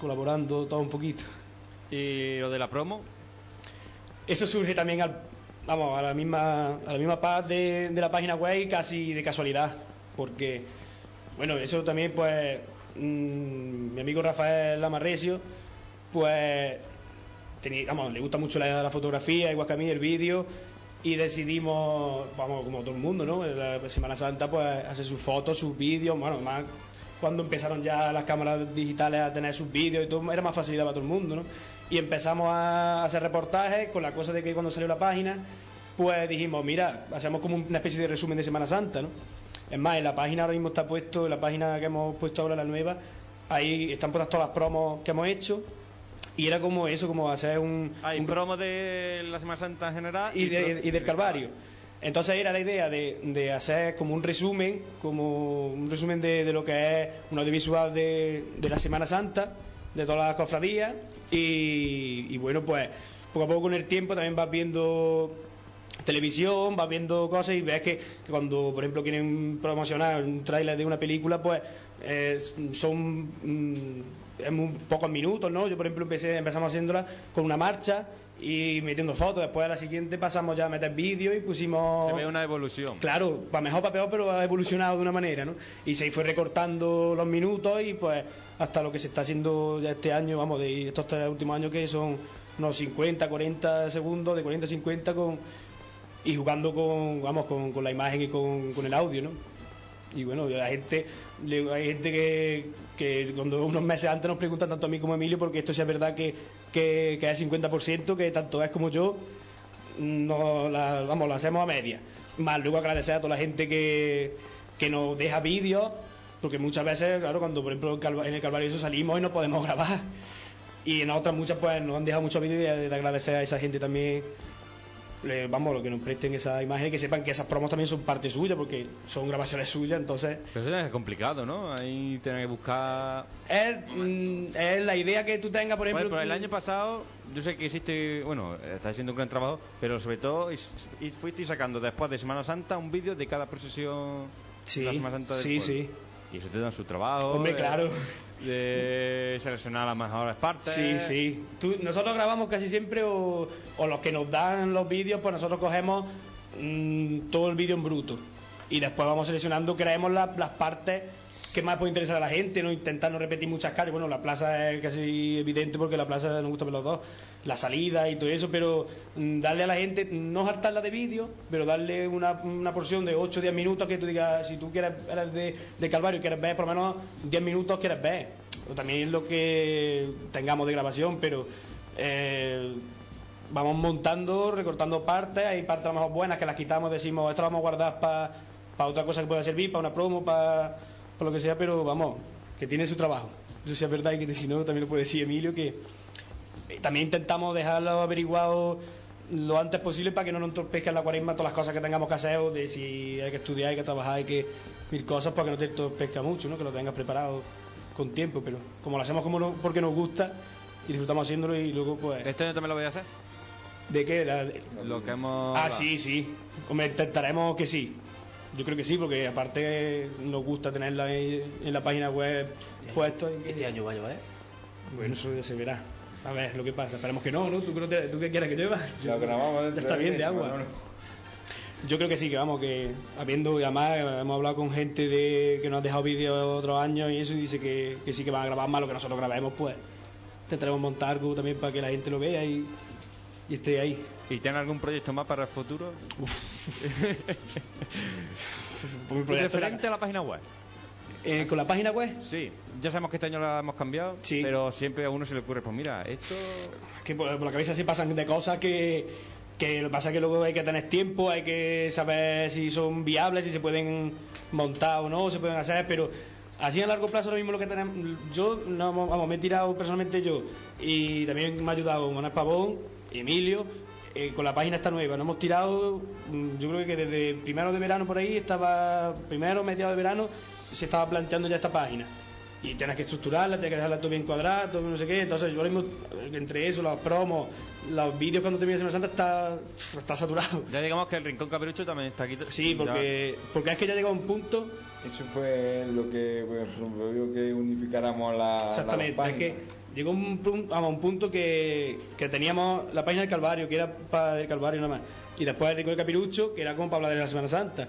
[SPEAKER 4] colaborando todo un poquito.
[SPEAKER 1] ¿Y lo de la promo?
[SPEAKER 4] Eso surge también al, vamos, a la misma, a la misma paz de, de la página web y casi de casualidad, porque, bueno, eso también, pues, mm, mi amigo Rafael Lamarresio, pues, vamos, le gusta mucho la, fotografía, igual que a mí, el vídeo, y decidimos, vamos, como todo el mundo, ¿no? Semana Santa, pues, hacer sus fotos, sus vídeos, bueno, más cuando empezaron ya las cámaras digitales a tener sus vídeos y todo, era más facilidad para todo el mundo, ¿no? Y empezamos a hacer reportajes con la cosa de que cuando salió la página, pues dijimos, mira, hacemos como una especie de resumen de Semana Santa, ¿no? Es más, en la página ahora mismo está puesto, en la página que hemos puesto ahora, la nueva, ahí están puestas todas las promos que hemos hecho. Y era como eso, como hacer un,
[SPEAKER 1] Hay
[SPEAKER 4] un
[SPEAKER 1] promo de la Semana Santa en general
[SPEAKER 4] y, de- y del Calvario. Entonces era la idea de, de hacer como un resumen, como un resumen de, de lo que es un audiovisual de, de la Semana Santa, de todas las cofradías, y, y bueno, pues poco a poco con el tiempo también vas viendo televisión, vas viendo cosas y ves que, que cuando, por ejemplo, quieren promocionar un tráiler de una película, pues eh, son mm, en muy pocos minutos, ¿no? Yo, por ejemplo, empecé, empezamos haciéndola con una marcha y metiendo fotos. Después a la siguiente pasamos ya a meter vídeos y pusimos...
[SPEAKER 1] Se ve una evolución.
[SPEAKER 4] Claro, para mejor, para peor, pero ha evolucionado de una manera, ¿no? Y se fue recortando los minutos y pues hasta lo que se está haciendo ya este año, vamos, de estos tres últimos años que son unos 50, 40 segundos, de 40 a 50 con y jugando con, vamos, con, con la imagen y con, con el audio, ¿no? Y bueno, la gente, hay gente que, que cuando unos meses antes nos preguntan tanto a mí como a Emilio, porque esto sí es verdad que, que, que es 50%, que tanto es como yo, no la, vamos, lo hacemos a media. Más luego agradecer a toda la gente que, que nos deja vídeos, porque muchas veces, claro, cuando por ejemplo en el Calvario eso salimos y no podemos grabar. Y en otras muchas pues nos han dejado muchos vídeos y de agradecer a esa gente también, le- vamos, lo que nos presten esa imagen que sepan que esas promos también son parte suya, porque son grabaciones suyas, entonces
[SPEAKER 1] Pero eso es complicado, ¿no? Ahí tener que buscar...
[SPEAKER 4] es, mm, es la idea que tú tengas, por ejemplo...
[SPEAKER 1] Bueno, pero el año pasado, yo sé que hiciste, bueno, está haciendo un gran trabajo, pero sobre todo y fuiste sacando después de Semana Santa un vídeo de cada procesión
[SPEAKER 4] Sí,
[SPEAKER 1] de la Semana Santa del
[SPEAKER 4] sí,
[SPEAKER 1] pueblo.
[SPEAKER 4] sí.
[SPEAKER 1] Y eso te da su trabajo.
[SPEAKER 4] Hombre,
[SPEAKER 1] de-
[SPEAKER 4] claro.
[SPEAKER 1] De seleccionar las mejores partes.
[SPEAKER 4] Sí, sí. Nosotros grabamos casi siempre o, los que nos dan los vídeos, pues nosotros cogemos mm, todo el vídeo en bruto. Y después vamos seleccionando, creemos la- las partes que más puede interesar a la gente, no intentar no repetir muchas calles. Bueno, la plaza es casi evidente porque la plaza nos gusta ver los dos, la salida y todo eso, pero mm, darle a la gente, no hartarla de vídeo, pero darle una, una porción de 8 o 10 minutos que tú digas, si tú quieres eres de, de Calvario quieres ver por lo menos 10 minutos, quieres ver. O también lo que tengamos de grabación, pero eh, vamos montando, recortando partes, hay partes a lo mejor buenas que las quitamos, decimos, esto lo vamos a guardar para otra cosa que pueda servir, para una promo, para lo que sea, pero vamos, que tiene su trabajo. Eso sí es verdad y que si no, también lo puede decir Emilio, que también intentamos dejarlo averiguado lo antes posible para que no nos entorpezca en la cuaresma todas las cosas que tengamos que hacer, o de si hay que estudiar, hay que trabajar, hay que mil cosas para que no te entorpezca mucho, ¿no? que lo tengas preparado con tiempo, pero como lo hacemos como no- porque nos gusta y disfrutamos haciéndolo y luego pues...
[SPEAKER 1] Este año también lo voy a hacer.
[SPEAKER 4] ¿De qué? La-
[SPEAKER 1] Lo que hemos.
[SPEAKER 4] Ah, sí, sí. Hombre, intentaremos que sí. Yo creo que sí, porque aparte nos gusta tenerla ahí en la página web puesto. y que-
[SPEAKER 2] Este año va a llover.
[SPEAKER 4] Bueno, eso ya se verá. A ver, lo que pasa. Esperemos que no, ¿no? ¿Tú, qué te- tú qué quieres que llueva?
[SPEAKER 3] Lo grabamos
[SPEAKER 4] Ya
[SPEAKER 3] dentro
[SPEAKER 4] está
[SPEAKER 3] de
[SPEAKER 4] bien de agua.
[SPEAKER 3] Manolo.
[SPEAKER 4] Yo creo que sí, que vamos, que habiendo, además hemos hablado con gente de que nos ha dejado vídeos otros años y eso, y dice que, que sí que van a grabar más lo que nosotros grabemos, pues intentaremos montar algo también para que la gente lo vea y, y esté ahí.
[SPEAKER 1] ¿Y tiene algún proyecto más para el futuro?
[SPEAKER 4] Proyecto,
[SPEAKER 1] Referente a la página web.
[SPEAKER 4] Eh, con la página web,
[SPEAKER 1] Sí, ya sabemos que este año la hemos cambiado,
[SPEAKER 4] Sí.
[SPEAKER 1] pero siempre a uno se le ocurre, pues mira, esto
[SPEAKER 4] que por, por la cabeza sí pasan de cosas que, que lo que pasa es que luego hay que tener tiempo, hay que saber si son viables, si se pueden montar o no, se pueden hacer, pero Así a largo plazo, lo mismo lo que tenemos. Yo, no, vamos, me he tirado personalmente yo. Y también me ha ayudado Manuel Pavón, Emilio, eh, con la página esta nueva. Nos hemos tirado, mm, yo creo que desde primero de verano por ahí, estaba, primero, mediado de verano, se estaba planteando ya esta página. Y tienes que estructurarla, tienes que dejarla todo bien cuadrada, todo no sé qué. Entonces, yo ahora mismo, entre eso, los promos, los vídeos cuando termine Semana Santa, está, está saturado.
[SPEAKER 1] Ya digamos que el Rincón Caperucho también está aquí.
[SPEAKER 4] Sí, porque, porque es que ya llega un punto
[SPEAKER 3] Eso fue lo que pues, que unificáramos la.
[SPEAKER 4] Exactamente,
[SPEAKER 3] la
[SPEAKER 4] es que llegó un, vamos, un punto que, que teníamos la página del Calvario, que era para el Calvario nada más, y después el Rincón del Capirucho, que era como para hablar de la Semana Santa.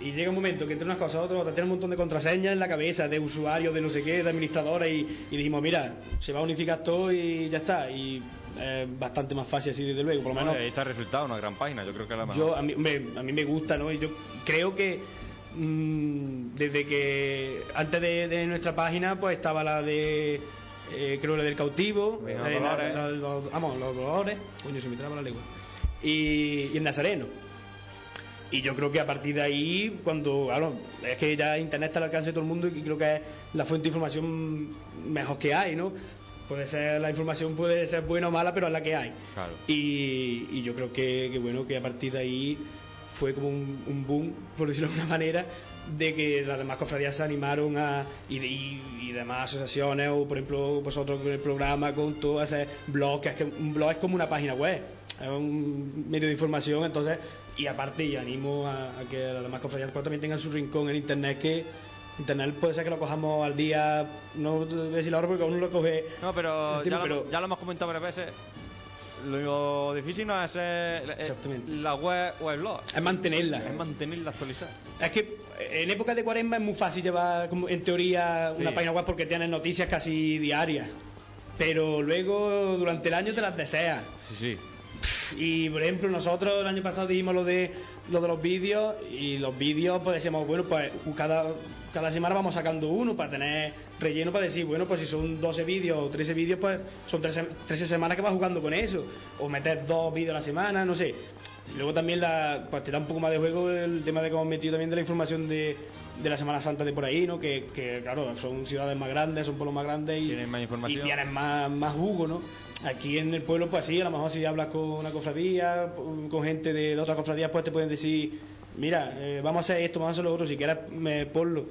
[SPEAKER 4] Y llega un momento que entre unas cosas y otras, tiene un montón de contraseñas en la cabeza, de usuarios, de no sé qué, de administradores, y, y dijimos, mira, se va a unificar todo y ya está. Y es bastante más fácil así, desde luego, por lo menos
[SPEAKER 1] Ahí está el resultado, una gran página. Yo creo que es la mejor.
[SPEAKER 4] yo a mí, hombre, a mí me gusta, ¿no? Y yo creo que mm, desde que antes de, de nuestra página pues estaba la de eh, creo la del cautivo,
[SPEAKER 1] Venga,
[SPEAKER 4] la de la-
[SPEAKER 1] Dolores.
[SPEAKER 4] la- los- vamos, los dolores, coño se me traba la lengua. Y, y el Nazareno. Y yo creo que a partir de ahí, cuando, claro, es que ya Internet está al alcance de todo el mundo y creo que es la fuente de información mejor que hay, ¿no? Puede ser, la información puede ser buena o mala, pero es la que hay.
[SPEAKER 1] Claro.
[SPEAKER 4] Y, y yo creo que, que, bueno, que a partir de ahí fue como un, un boom, por decirlo de alguna manera, de que las demás cofradías se animaron a, y, de- y, y demás asociaciones, o por ejemplo vosotros con el programa, con todo ese blog, que es que un blog es como una página web, es un medio de información, entonces, y aparte yo animo a, a que las demás cofradías pues, también tengan su rincón en internet que Internet puede ser que lo cojamos al día, no voy a decir la hora porque uno lo coge
[SPEAKER 1] No, pero, ya, lo,
[SPEAKER 4] pero-
[SPEAKER 1] ya lo hemos comentado varias veces. Lo difícil no es hacer eh, la web o el blog,
[SPEAKER 4] es mantenerla.
[SPEAKER 1] es mantenerla actualizada.
[SPEAKER 4] Es que en época de cuaresma es muy fácil llevar, como en teoría, una página web porque tienes noticias casi diarias. Pero luego, durante el año, te las deseas.
[SPEAKER 1] Sí, sí.
[SPEAKER 4] Y, por ejemplo, nosotros el año pasado dijimos lo de, lo de los vídeos. Y los vídeos, pues decíamos, bueno, pues cada, cada semana vamos sacando uno para tener relleno para decir, bueno, pues si son 12 vídeos o 13 vídeos, pues son 13, 13 semanas que vas jugando con eso. O meter dos vídeos a la semana, no sé. Y luego también la, pues te da un poco más de juego el tema de que hemos metido también de la información de, de la Semana Santa de por ahí, ¿no? Que, que, claro, son ciudades más grandes, son pueblos más grandes y
[SPEAKER 1] Tienen más información.
[SPEAKER 4] y tienen más, más jugo, ¿no? Aquí en el pueblo, pues sí, a lo mejor si hablas con una cofradía, con gente de, de otras cofradías, pues te pueden decir, mira, eh, vamos a hacer esto, vamos a hacer lo otro, si quieres, me ponlo.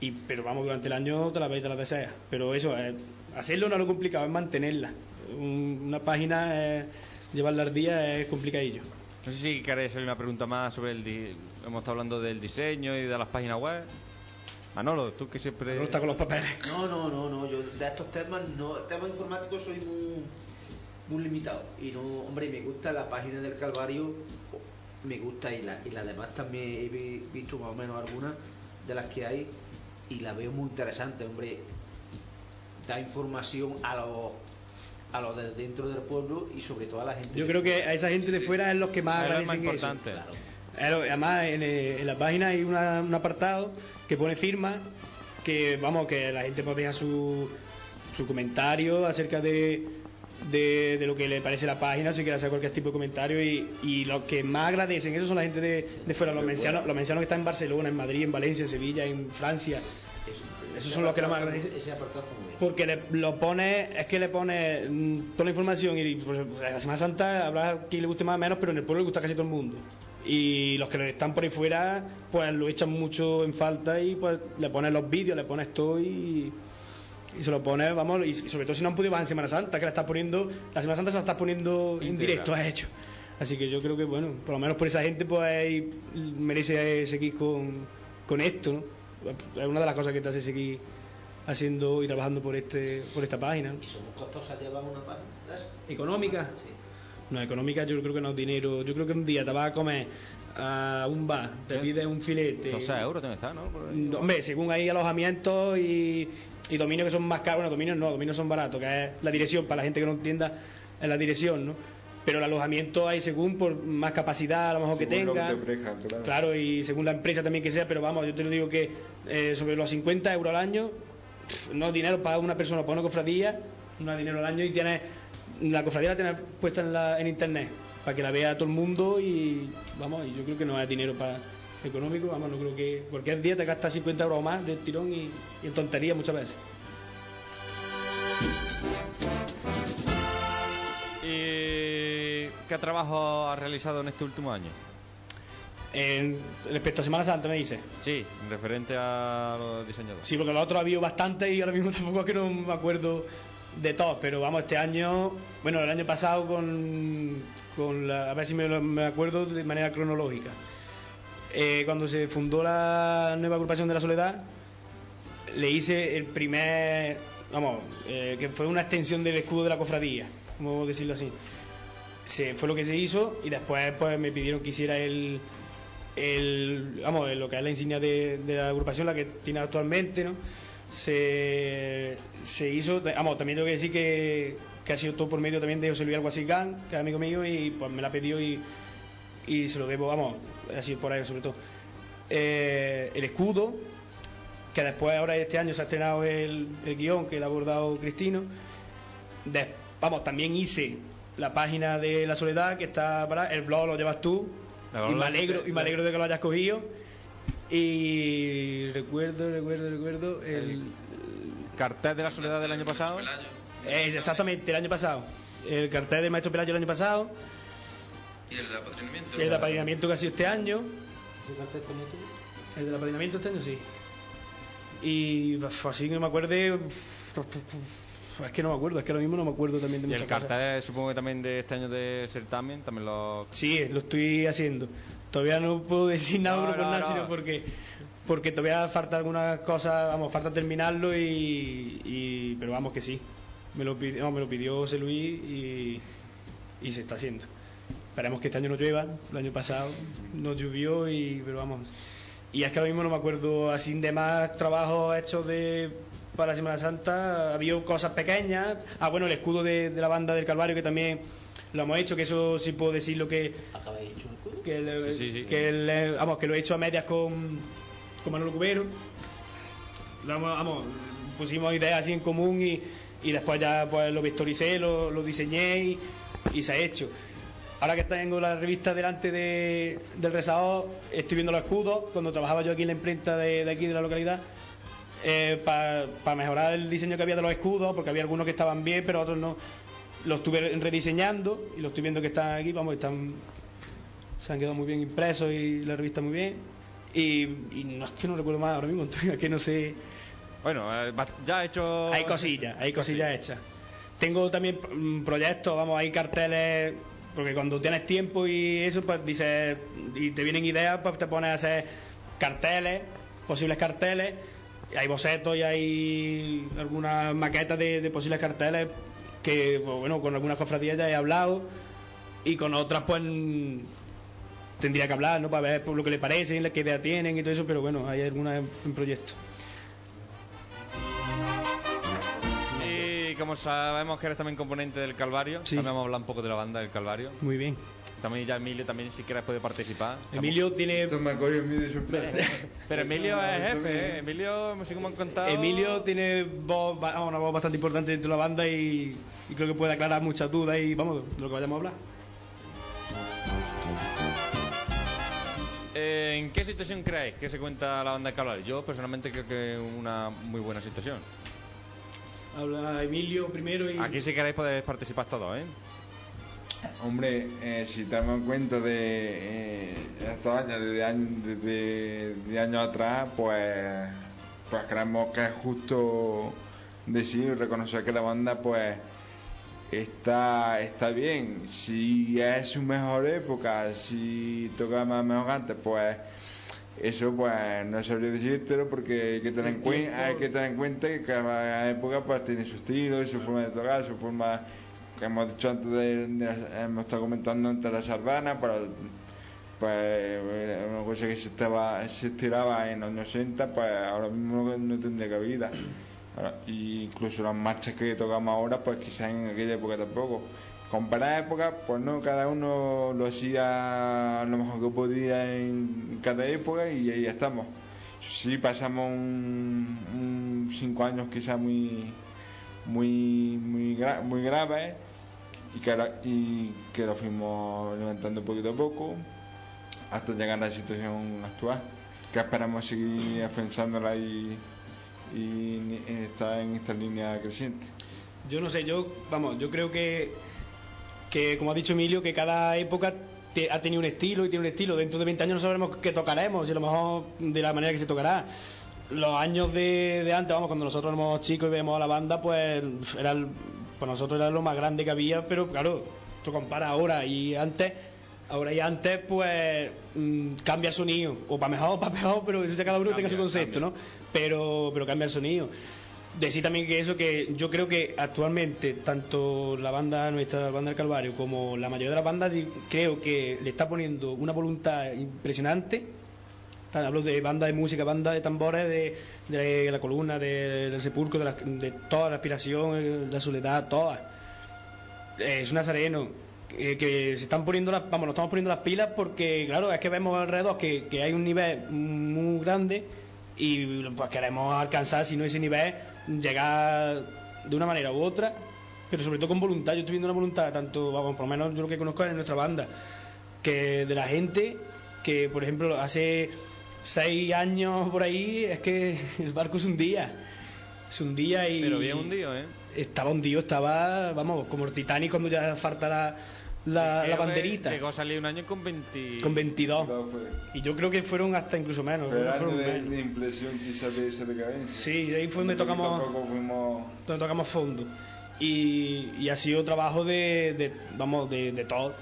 [SPEAKER 4] Y, pero vamos, durante el año te la ves y te la deseas. Pero eso, eh, hacerlo no es lo complicado, es mantenerla. Un- una página, eh, llevarla al día es complicadillo.
[SPEAKER 1] No sé si queréis hacer una pregunta más sobre el. di- Hemos estado hablando del diseño y de las páginas web. Manolo, tú que siempre.
[SPEAKER 4] No está con los papeles.
[SPEAKER 2] No, no, no, no, yo de estos temas, no, temas informáticos soy muy, muy limitado. Y no, hombre, me gusta la página del Calvario, me gusta y la, y la demás también he vi- visto más o menos algunas de las que hay y la veo muy interesante, hombre. Da información a los a los de dentro del pueblo y sobre todo a la gente.
[SPEAKER 4] Yo creo que a esa gente de fuera es los que más
[SPEAKER 1] Es lo más
[SPEAKER 4] agradecen eso.
[SPEAKER 1] importante.
[SPEAKER 2] Claro.
[SPEAKER 4] Además, en, eh, en la página hay una- un apartado que pone firma, que vamos, que la gente puede dejar su, su comentario acerca de, de, de lo que le parece la página, si quiere hacer cualquier tipo de comentario. Y, y los que más agradecen eso son la gente de, de fuera, los mencianos, los mencianos que están en Barcelona, en Madrid, en Valencia, en Sevilla, en Francia.
[SPEAKER 2] Eso-
[SPEAKER 4] Esos son los que lo más agradecen. Porque le, lo pone, es que le pone mm, toda la información y pues, la Semana Santa habrá quien le guste más o menos, pero en el pueblo le gusta casi todo el mundo. Y los que están por ahí fuera, pues lo echan mucho en falta y pues le pones los vídeos, le pones todo y, y se lo pones, vamos, y, y sobre todo si no han podido bajar en Semana Santa, que la estás poniendo, la Semana Santa se la estás poniendo en directo a ellos. Así que yo creo que, bueno, por lo menos por esa gente, pues ahí merece seguir con, con esto, ¿no? Es una de las cosas que te hace seguir haciendo y trabajando por este por esta página. ¿no?
[SPEAKER 2] ¿Y son costosas llevar una página?
[SPEAKER 4] ¿Económica?
[SPEAKER 2] Sí.
[SPEAKER 4] No, económica yo creo que no es dinero. Yo creo que un día te vas a comer a un bar, te
[SPEAKER 1] ¿Qué?
[SPEAKER 4] pides un filete.
[SPEAKER 1] 12 euros también está, ¿no? Ahí.
[SPEAKER 4] Hombre, según hay alojamientos y, y dominios que son más caros, bueno, dominios no, dominios son baratos, que es la dirección, para la gente que no entienda, es la dirección, ¿no? Pero el alojamiento hay según por más capacidad, a lo mejor que
[SPEAKER 3] lo
[SPEAKER 4] tenga.
[SPEAKER 3] te claro.
[SPEAKER 4] Claro, y según la empresa también que sea, pero vamos, yo te lo digo que eh, sobre los 50 euros al año, no dinero para una persona, para una cofradía, no es dinero al año y tienes, la cofradía la tienes puesta en, la, en internet, para que la vea todo el mundo y vamos, y yo creo que no es dinero para económico, vamos, no creo que cualquier día te gasta 50 euros más del tirón y, y en tonterías muchas veces.
[SPEAKER 1] ¿Y qué trabajo has realizado en este último año?
[SPEAKER 4] En, respecto a Semana Santa me dice.
[SPEAKER 1] Sí, referente a los diseñadores.
[SPEAKER 4] Sí, porque los otros ha habido bastante y ahora mismo tampoco es que no me acuerdo de todos, pero vamos, este año, bueno, el año pasado con, con la, a ver si me, me acuerdo de manera cronológica. Eh, cuando se fundó la nueva agrupación de la Soledad, le hice el primer, vamos, eh, que fue una extensión del escudo de la cofradía, a decirlo así. Se, fue lo que se hizo y después pues me pidieron que hiciera el, el vamos, lo que es la insignia de, la agrupación, la que tiene actualmente, ¿no? Se, se hizo, vamos, también tengo que decir que, que ha sido todo por medio también de José Luis Alguacilán, que es amigo mío, y pues me la pidió y, y se lo debo, vamos, ha sido por ahí sobre todo. Eh, el escudo, que después ahora este año se ha estrenado el, el guion que le ha abordado Cristino. De- vamos, también hice la página de La Soledad, que está para el blog lo llevas tú, y me
[SPEAKER 1] es
[SPEAKER 4] alegro, y me alegro de que lo hayas cogido. Y recuerdo, recuerdo, recuerdo el,
[SPEAKER 1] Cartel de la soledad del año pasado.
[SPEAKER 4] eh, exactamente el año pasado. El cartel de Maestro Pelayo el año pasado,
[SPEAKER 6] Y el de apadrinamiento.
[SPEAKER 4] el de apadrinamiento que ha sido este año. El del apadrinamiento este año sí. Y uf, así que no me acuerde. Es que no me acuerdo, es que ahora mismo no me acuerdo también de
[SPEAKER 1] Y
[SPEAKER 4] muchas
[SPEAKER 1] el
[SPEAKER 4] cosas.
[SPEAKER 1] cartel, supongo que también de este año de certamen, también lo.
[SPEAKER 4] Sí, lo estoy haciendo. Todavía no puedo decir nada
[SPEAKER 1] No,
[SPEAKER 4] por
[SPEAKER 1] no,
[SPEAKER 4] nada,
[SPEAKER 1] no.
[SPEAKER 4] sino porque porque todavía falta algunas cosas, vamos, falta terminarlo y, y- pero vamos que sí. Me lo pidió, me lo pidió José Luis y, y se está haciendo. Esperemos que este año no llueva, el año pasado no llovió y pero vamos. Y es que ahora mismo no me acuerdo así de más trabajos hechos de para la Semana Santa, ha habido cosas pequeñas. Ah, bueno, el escudo de, de la banda del Calvario que también lo hemos hecho, que eso sí puedo decir lo que
[SPEAKER 2] ¿Acabáis hecho un escudo?
[SPEAKER 4] que, le-
[SPEAKER 1] Sí, sí, sí.
[SPEAKER 4] que le- vamos que lo he hecho a medias con, con Manolo Cubero vamos pusimos ideas así en común y, y después ya pues lo vectoricé lo, lo diseñé y, y se ha hecho ahora que tengo la revista delante de, del rezador estoy viendo los escudos cuando trabajaba yo aquí en la imprenta de, de aquí de la localidad para mejorar el diseño que había de los escudos porque había algunos que estaban bien pero otros no los estuve rediseñando y los estoy viendo que están aquí vamos están se han quedado muy bien impresos y la revista muy bien. Y, y no es que no recuerdo más ahora mismo, es que no sé.
[SPEAKER 1] Bueno, eh, ya he hecho.
[SPEAKER 4] Hay cosillas, hay cosillas hechas. Tengo también mm, proyectos, vamos, hay carteles, porque cuando tienes tiempo y eso, pues dices, y te vienen ideas, pues te pones a hacer carteles, posibles carteles. Hay bocetos y hay algunas maquetas de, posibles carteles que, pues, bueno, con algunas cofradías ya he hablado y con otras, pues tendría que hablar, ¿no? Para ver por lo que le parecen, qué idea tienen y todo eso, pero bueno, hay algunas en, en proyecto.
[SPEAKER 1] Como sabemos que eres también componente del Calvario,
[SPEAKER 4] Sí.
[SPEAKER 1] también vamos a hablar un poco de la banda del Calvario.
[SPEAKER 4] Muy bien.
[SPEAKER 1] También ya Emilio también si quieres puede participar.
[SPEAKER 4] Emilio tiene
[SPEAKER 3] Esto me de sorpresa.
[SPEAKER 1] Pero Emilio es jefe, ¿eh? Emilio, así como han contado.
[SPEAKER 4] Emilio tiene voz, una voz bastante importante dentro de la banda y, y creo que puede aclarar muchas dudas y vamos, de lo que vayamos a hablar.
[SPEAKER 1] Eh, ¿En qué situación creéis que se cuenta la banda del Calvario? Yo personalmente creo que es una muy buena situación.
[SPEAKER 4] Habla Emilio primero y...
[SPEAKER 1] Aquí si queréis podéis participar todos, ¿eh?
[SPEAKER 3] Hombre, eh, si tenemos en cuenta de eh, estos años, desde años, desde, de años atrás, pues, pues creemos que es justo decir, reconocer que la banda, pues, está, está bien. Si es su mejor época, si toca más mejor que antes, pues, eso, pues, no sabría decírtelo porque hay que tener en, cuen- hay que tener en cuenta que cada época, pues, tiene su estilo, su forma de tocar, su forma que hemos dicho antes de, de- hemos estado comentando antes de la sardana pues era una cosa que se estaba se estiraba en los años 80 pues ahora mismo no, no tendría cabida. Ahora, y incluso las marchas que tocamos ahora pues quizás en aquella época tampoco comparar épocas pues no cada uno lo hacía lo mejor que podía en cada época y ahí estamos sí pasamos un, cinco años quizás muy muy muy gra- muy grave y que, y lo fuimos levantando poquito a poco hasta llegar a la situación actual. Que esperamos seguir afianzándola y, y ni- estar en esta línea creciente.
[SPEAKER 4] Yo no sé, yo, vamos, yo creo que, que como ha dicho Emilio, que cada época te- ha tenido un estilo y tiene un estilo. Dentro de 20 años no sabremos qué tocaremos, y a lo mejor de la manera que se tocará. Los años de, de antes, vamos, cuando nosotros éramos chicos y veíamos a la banda, pues era el- pues nosotros era lo más grande que había, pero claro, tú comparas ahora y antes, ahora y antes, pues mm, cambia el sonido, o para mejor o para peor, pero eso ya cada uno tenga su
[SPEAKER 1] Cambia,
[SPEAKER 4] concepto,
[SPEAKER 1] cambia.
[SPEAKER 4] ¿no? Pero, pero cambia el sonido. Decir también que eso, que yo creo que actualmente, tanto la banda nuestra, la banda del Calvario, como la mayoría de las bandas, creo que le está poniendo una voluntad impresionante. Hablo de banda de música, banda de tambores, de, de la columna, de- del sepulcro, de, la- de toda la aspiración, eh, la soledad, todas. Eh, Es un nazareno. Que, que se están poniendo las, vamos, nos estamos poniendo las pilas porque, claro, es que vemos alrededor que, que hay un nivel muy grande y pues queremos alcanzar, si no ese nivel, llegar de una manera u otra, pero sobre todo con voluntad. Yo estoy viendo una voluntad, tanto, vamos, por lo menos yo lo que conozco en nuestra banda, que de la gente que, por ejemplo, hace seis años por ahí, es que el barco se hundía. Se hundía y.
[SPEAKER 1] Pero bien hundido, ¿eh?
[SPEAKER 4] Estaba hundido, estaba, vamos, como el Titanic cuando ya falta la, la, la banderita.
[SPEAKER 1] Llegó a salir un año con 20.
[SPEAKER 4] Con 22.
[SPEAKER 3] Todo fue-
[SPEAKER 4] Y yo creo que fueron hasta incluso menos.
[SPEAKER 3] Fue el
[SPEAKER 4] creo que
[SPEAKER 3] año
[SPEAKER 4] fueron
[SPEAKER 3] de, impresión quizás de esa decadencia.
[SPEAKER 4] Sí, ahí fue donde tocamos,
[SPEAKER 3] fuimos...
[SPEAKER 4] donde tocamos fondo. Y, y ha sido trabajo de, de- vamos, de, de todo.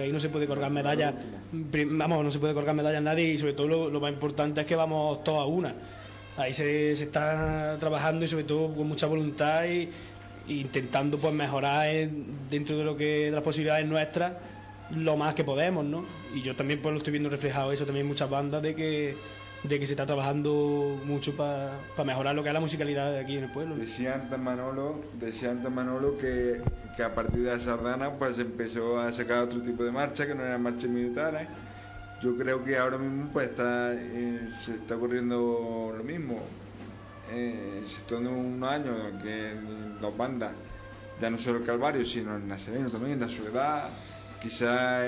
[SPEAKER 4] Ahí no se puede colgar medallas, vamos, no se puede colgar medallas a nadie y sobre todo lo, lo más importante es que vamos todos a una. Ahí se, se está trabajando y sobre todo con mucha voluntad y intentando pues mejorar en- dentro de lo que de las posibilidades nuestras lo más que podemos, ¿no? Y yo también pues lo estoy viendo reflejado eso también en muchas bandas de que de que se está trabajando mucho para mejorar lo que es la musicalidad de aquí en el pueblo.
[SPEAKER 3] Decía antes Manolo, decía antes Manolo que, que a partir de la sardana pues empezó a sacar otro tipo de marcha que no eran marchas militares. Yo creo que ahora mismo pues está eh, se está ocurriendo lo mismo. Eh, se dando unos años que las bandas, ya no solo el Calvario, sino el Nazareno también, la Soledad, quizás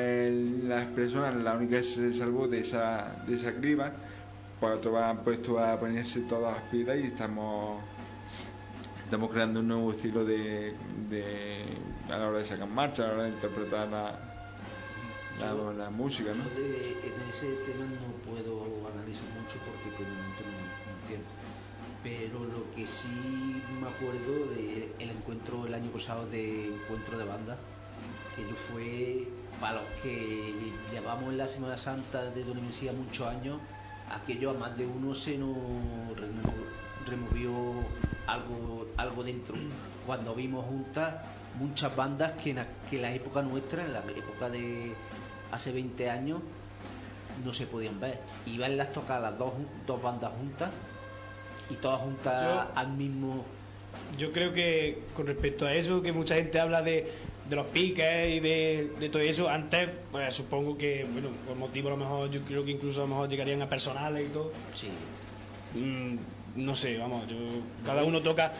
[SPEAKER 3] las personas la única que se salvó de esa, de esa criba, pues otros han puesto a ponerse todas las pilas y estamos estamos creando un nuevo estilo de, de a la hora de sacar marcha, a la hora de interpretar la, la, la música, ¿no?
[SPEAKER 2] En ese tema no puedo analizar Pero lo que sí me acuerdo de el encuentro el año pasado de encuentro de banda, que yo fue para los que llevamos en la Semana Santa de Don Mesía muchos años, aquello a más de uno se nos remo- removió algo, algo dentro. Cuando vimos juntas muchas bandas que en, la- que la época nuestra, en la época de hace 20 años, no se podían ver. Y verlas tocar las dos, dos bandas juntas y todas juntas
[SPEAKER 4] Yo-
[SPEAKER 2] al mismo.
[SPEAKER 4] Yo creo que con respecto a eso, que mucha gente habla de, de los piques y de, de todo eso, antes, pues supongo que, bueno, por motivo a lo mejor, yo creo que incluso a lo mejor llegarían a personales y todo.
[SPEAKER 2] Sí,
[SPEAKER 4] Mm, no sé, vamos, yo, cada uno toca,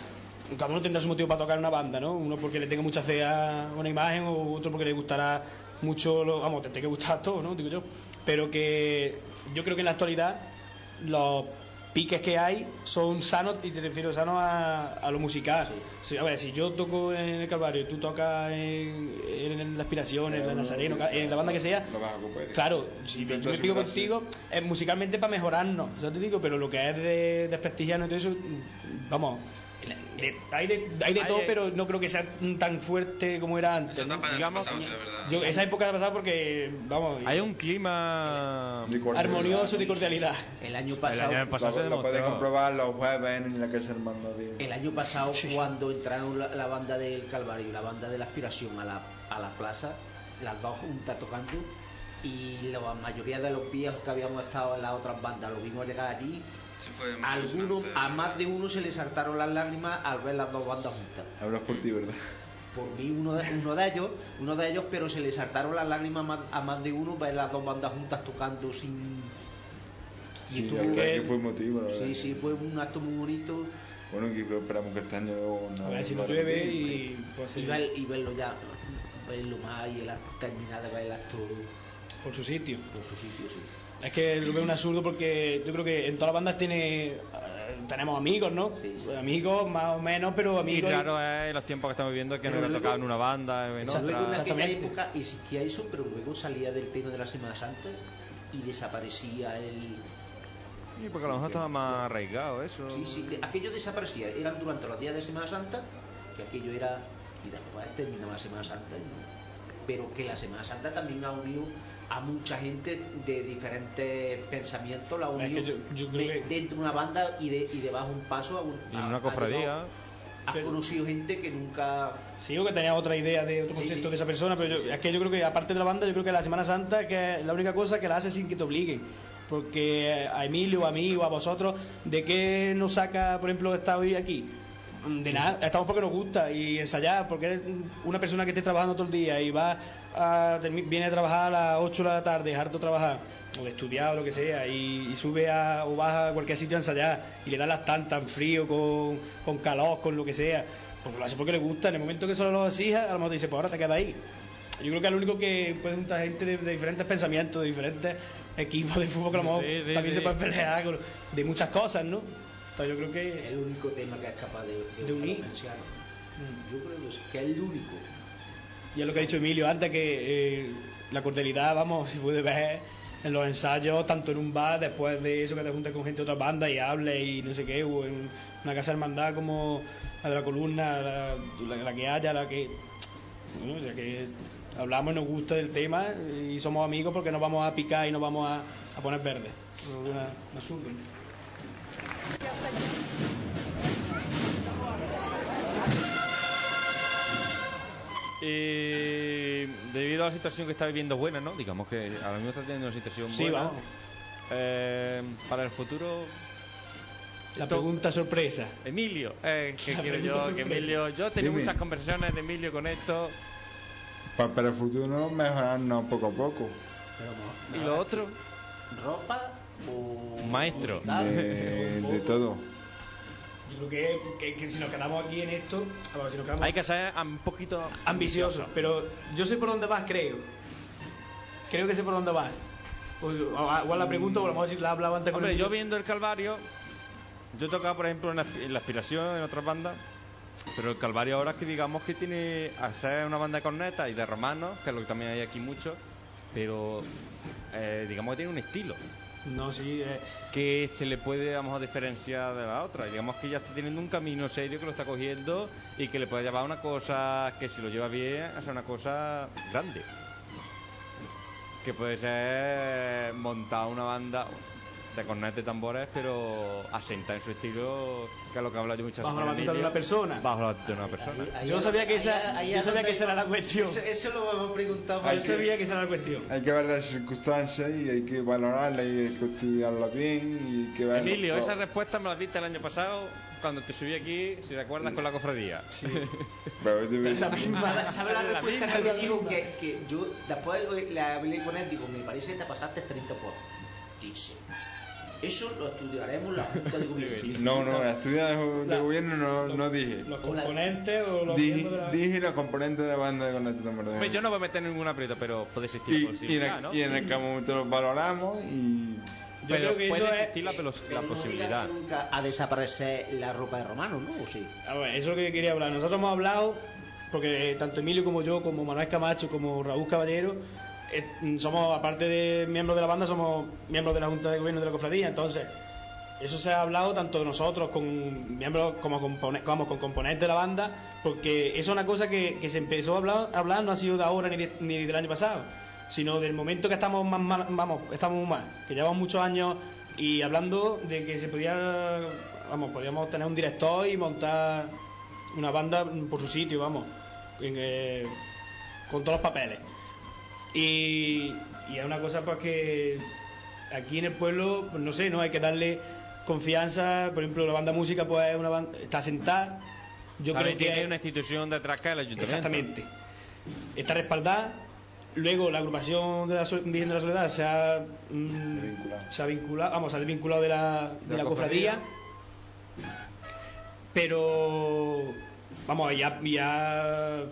[SPEAKER 4] cada uno tendrá su motivo para tocar una banda, ¿no? Uno porque le tenga mucha fe a una imagen, o otro porque le gustará mucho, lo, vamos, te tiene que gustar todo, ¿no? Digo yo. Pero que yo creo que en la actualidad los piques que hay son sanos, y te refiero sanos a, a lo musical. Sí, a ver, si yo toco en el Calvario y tú tocas en, en la Aspiración, en la Nazareno, en la banda que sea. Claro, si yo me pico contigo, es musicalmente para mejorarnos, ya te digo, pero lo que es de desprestigiarnos y todo eso, mm, vamos, hay de, hay de
[SPEAKER 1] Hay-
[SPEAKER 4] todo, pero no creo que sea tan fuerte como era antes.
[SPEAKER 6] Esa
[SPEAKER 4] ¿no?
[SPEAKER 6] etapa se ha
[SPEAKER 1] Digamos,
[SPEAKER 6] pasado, sí, la verdad.
[SPEAKER 4] Yo, esa época ha pasado porque, vamos,
[SPEAKER 1] Hay un clima.
[SPEAKER 3] De
[SPEAKER 4] armonioso de cordialidad.
[SPEAKER 2] el año
[SPEAKER 1] El
[SPEAKER 2] pasado.
[SPEAKER 1] año pasado se
[SPEAKER 3] Lo, lo puedes comprobar los jueves en la casa hermano de...
[SPEAKER 2] El año pasado, cuando entraron la, la banda del Calvario y la banda de la Aspiración a la, a la plaza, las dos juntas tocando, y la mayoría de los viejos que habíamos estado en las otras bandas lo vimos llegar allí,
[SPEAKER 6] Sí, fue
[SPEAKER 2] algunos, a más de uno se le saltaron las lágrimas al ver las dos bandas juntas.
[SPEAKER 3] Hablas por ti, ¿verdad?
[SPEAKER 2] Por mí uno de, uno de ellos, uno de ellos, pero se le saltaron las lágrimas a más, a más de uno ver las dos bandas juntas tocando sin y
[SPEAKER 3] Sí,
[SPEAKER 2] estuvo-
[SPEAKER 4] que-
[SPEAKER 3] fue emotivo, la verdad.
[SPEAKER 2] Sí, sí, fue un acto muy bonito
[SPEAKER 3] Bueno, que esperamos que este año no...
[SPEAKER 4] A ver si no llueve y pues
[SPEAKER 2] y, ver- y verlo ya, verlo más y el acto- terminar de ver el acto
[SPEAKER 4] por su sitio.
[SPEAKER 2] por su sitio, sí.
[SPEAKER 4] Es que lo veo un absurdo porque yo creo que en todas las bandas tiene eh, tenemos amigos, ¿no?
[SPEAKER 2] Sí, sí.
[SPEAKER 4] Amigos más o menos, pero
[SPEAKER 1] Y
[SPEAKER 4] amigos.
[SPEAKER 1] raro es los tiempos que estamos viviendo que no
[SPEAKER 2] Pero
[SPEAKER 1] hubiera
[SPEAKER 2] luego-
[SPEAKER 1] tocado en una banda, en
[SPEAKER 2] Luego en
[SPEAKER 1] otra.
[SPEAKER 2] aquella época existía eso, pero luego salía del tema de la Semana Santa y desaparecía el...
[SPEAKER 1] Y porque a lo mejor estaba más arraigado eso.
[SPEAKER 2] Sí, sí, aquello desaparecía. Eran durante los días de Semana Santa, que aquello era... Y después terminaba la Semana Santa. y- Pero que la Semana Santa también ha unido a mucha gente de diferentes pensamientos, la ha
[SPEAKER 4] Es
[SPEAKER 2] unido
[SPEAKER 4] que yo- yo creo
[SPEAKER 2] de-
[SPEAKER 4] que-
[SPEAKER 2] dentro de una banda y, de, y debajo un paso a un...
[SPEAKER 1] Y en
[SPEAKER 2] a-
[SPEAKER 1] una cofradía.
[SPEAKER 2] Has
[SPEAKER 4] Pero-
[SPEAKER 2] conocido gente que nunca...
[SPEAKER 4] Sí, o que tenía otra idea de otro
[SPEAKER 2] Sí,
[SPEAKER 4] concepto
[SPEAKER 2] sí.
[SPEAKER 4] de esa persona, pero yo-
[SPEAKER 2] Sí.
[SPEAKER 4] es que yo creo que aparte de la banda, yo creo que la Semana Santa que es la única cosa que la hace sin que te obliguen. Porque a Emilio, a mí o a vosotros, ¿de qué nos saca, por ejemplo, estar hoy aquí? De nada, estamos porque nos gusta y ensayar, porque eres una persona que esté trabajando todo el día y va a, viene a trabajar a las 8 de la tarde, es harto trabajar, o de estudiar o lo que sea, y, y sube a, o baja a cualquier sitio a ensayar y le da las tantas en frío, con, con calor, con lo que sea, porque lo hace porque le gusta. En el momento que solo lo exija, a lo mejor te dice, pues ahora te quedas ahí. Yo creo que es lo único que puede juntar gente de, de diferentes pensamientos, de diferentes equipos de fútbol que a lo mejor
[SPEAKER 1] Sí, sí,
[SPEAKER 4] también
[SPEAKER 1] sí.
[SPEAKER 4] se pueden pelear de muchas cosas, ¿no? Yo creo que...
[SPEAKER 2] Es el único tema que es capaz de, de,
[SPEAKER 4] De unir. Mm.
[SPEAKER 2] Yo creo que es, que es el único.
[SPEAKER 4] Y es lo que ha dicho Emilio antes, que eh, la cordialidad, vamos, se puede ver en los ensayos, tanto en un bar, después de eso que te juntas con gente de otras bandas y hables y no sé qué, o en una casa de hermandad como la de la columna, la, la- la que haya, la que... Bueno, o sea que hablamos y nos gusta del tema y somos amigos porque nos vamos a picar y nos vamos a, a poner verdes. Una- un absurdo.
[SPEAKER 1] Y debido a la situación que está viviendo buena, ¿no? Digamos que ahora mismo está teniendo una situación
[SPEAKER 4] Sí,
[SPEAKER 1] buena.
[SPEAKER 4] vamos.
[SPEAKER 1] Eh, para el futuro,
[SPEAKER 4] La
[SPEAKER 1] Esto-
[SPEAKER 4] pregunta sorpresa.
[SPEAKER 1] Emilio, eh, que
[SPEAKER 4] La
[SPEAKER 1] quiero yo, que. Emilio, yo he tenido
[SPEAKER 3] Dime.
[SPEAKER 1] muchas conversaciones de Emilio con esto
[SPEAKER 3] Pa- para el futuro mejorarnos poco a poco.
[SPEAKER 2] Pero
[SPEAKER 1] y lo otro,
[SPEAKER 2] ¿Ropa
[SPEAKER 1] Maestro.
[SPEAKER 3] De, todo.
[SPEAKER 4] Yo creo que, que- que si nos quedamos aquí en esto, a ver, si nos quedamos
[SPEAKER 1] hay que ser un poquito
[SPEAKER 4] ambicioso, pero yo sé por dónde vas, creo. Creo que sé por dónde vas. O- o- Igual la pregunto, o a lo mejor si la hablaba antes con
[SPEAKER 1] Hombre,
[SPEAKER 4] el-
[SPEAKER 1] yo viendo el Calvario, yo he tocado, por ejemplo, en la, en la aspiración en otras bandas, pero el Calvario ahora es que digamos que tiene, a ser una banda de cornetas y de romanos, que es lo que también hay aquí mucho, pero eh, digamos que tiene un estilo
[SPEAKER 4] No, sí. eh,
[SPEAKER 1] que se le puede, vamos a diferenciar de la otra. Digamos que ya está teniendo un camino serio que lo está cogiendo y que le puede llevar a una cosa que si lo lleva bien, ser una cosa grande. Que puede ser montar una banda de cornetas y tambores, pero asenta en su estilo, que es lo que habla yo muchas
[SPEAKER 4] Bajo la
[SPEAKER 1] veces.
[SPEAKER 4] batuta de una persona.
[SPEAKER 1] Bajo la batuta de una persona.
[SPEAKER 2] Ahí- ahí
[SPEAKER 4] Yo
[SPEAKER 2] es
[SPEAKER 4] sabía que esa-
[SPEAKER 2] ahí-
[SPEAKER 4] yo sabía que esa era la cuestión.
[SPEAKER 2] Eso, eso lo hemos preguntado
[SPEAKER 4] Yo
[SPEAKER 2] varias
[SPEAKER 4] sabía
[SPEAKER 2] veces.
[SPEAKER 4] que esa era la cuestión.
[SPEAKER 3] Hay que ver las circunstancias y hay que valorarlas y hay que estudiarlas bien y que ver
[SPEAKER 1] Emilio, esa respuesta me la diste el año pasado cuando te subí aquí, si recuerdas, con la cofradía.
[SPEAKER 3] Pero yo-
[SPEAKER 4] La misma.
[SPEAKER 2] ¿Sabe, sabe la
[SPEAKER 4] La
[SPEAKER 2] respuesta que me dijo? Que, que yo después la hablé con él, digo, me parece que te pasaste 30 por. Eso lo estudiaremos en la Junta de Gobierno.
[SPEAKER 3] No, no, la estudia de, de
[SPEAKER 4] La-
[SPEAKER 3] gobierno no, no dije.
[SPEAKER 4] Los componentes o los
[SPEAKER 3] Dije,
[SPEAKER 4] de la-
[SPEAKER 3] dije los componentes de la banda de.
[SPEAKER 1] Hombre, yo no voy a meter ningún aprieto, pero puede existir
[SPEAKER 3] y,
[SPEAKER 1] la
[SPEAKER 3] y, en
[SPEAKER 1] posibilidad,
[SPEAKER 3] el,
[SPEAKER 1] ¿no?
[SPEAKER 3] y en el que momento los valoramos y
[SPEAKER 4] Yo
[SPEAKER 1] pero
[SPEAKER 4] creo que
[SPEAKER 1] puede
[SPEAKER 4] eso es.
[SPEAKER 1] existir la, pelo-
[SPEAKER 2] Pero
[SPEAKER 1] la
[SPEAKER 2] no
[SPEAKER 1] posibilidad.
[SPEAKER 2] nunca a desaparecer la ropa de romano, ¿no? ¿O sí?
[SPEAKER 4] A ver, eso es lo que quería hablar. Nosotros hemos hablado, porque tanto Emilio como yo, como Manuel Camacho, como Raúl Caballero, eh, somos, aparte de miembros de la banda, somos miembros de la Junta de Gobierno de la Cofradía. Entonces, eso se ha hablado tanto de nosotros con miembros como, compone- como con componentes de la banda, porque eso es una cosa que, se empezó a hablar, hablar, no ha sido de ahora ni, de- ni del año pasado, sino del momento que estamos más, mal- vamos, estamos más, que llevamos muchos años y hablando de que se podía, vamos, podíamos tener un director y montar una banda por su sitio, vamos, en, eh, con todos los papeles. Y, y es una cosa pues que aquí en el pueblo, pues no sé, no hay que darle confianza, por ejemplo, la banda música pues es una banda, está sentada, yo
[SPEAKER 1] Claro,
[SPEAKER 4] creo que
[SPEAKER 1] tiene una institución detrás que es el ayuntamiento.
[SPEAKER 4] Exactamente. Está respaldada. Luego la agrupación de la Virgen de la Soledad se ha, mm,
[SPEAKER 3] Desvinculado.
[SPEAKER 4] se ha vinculado, vamos, se ha desvinculado de la, de la cofradía. Pero, vamos, ya, ya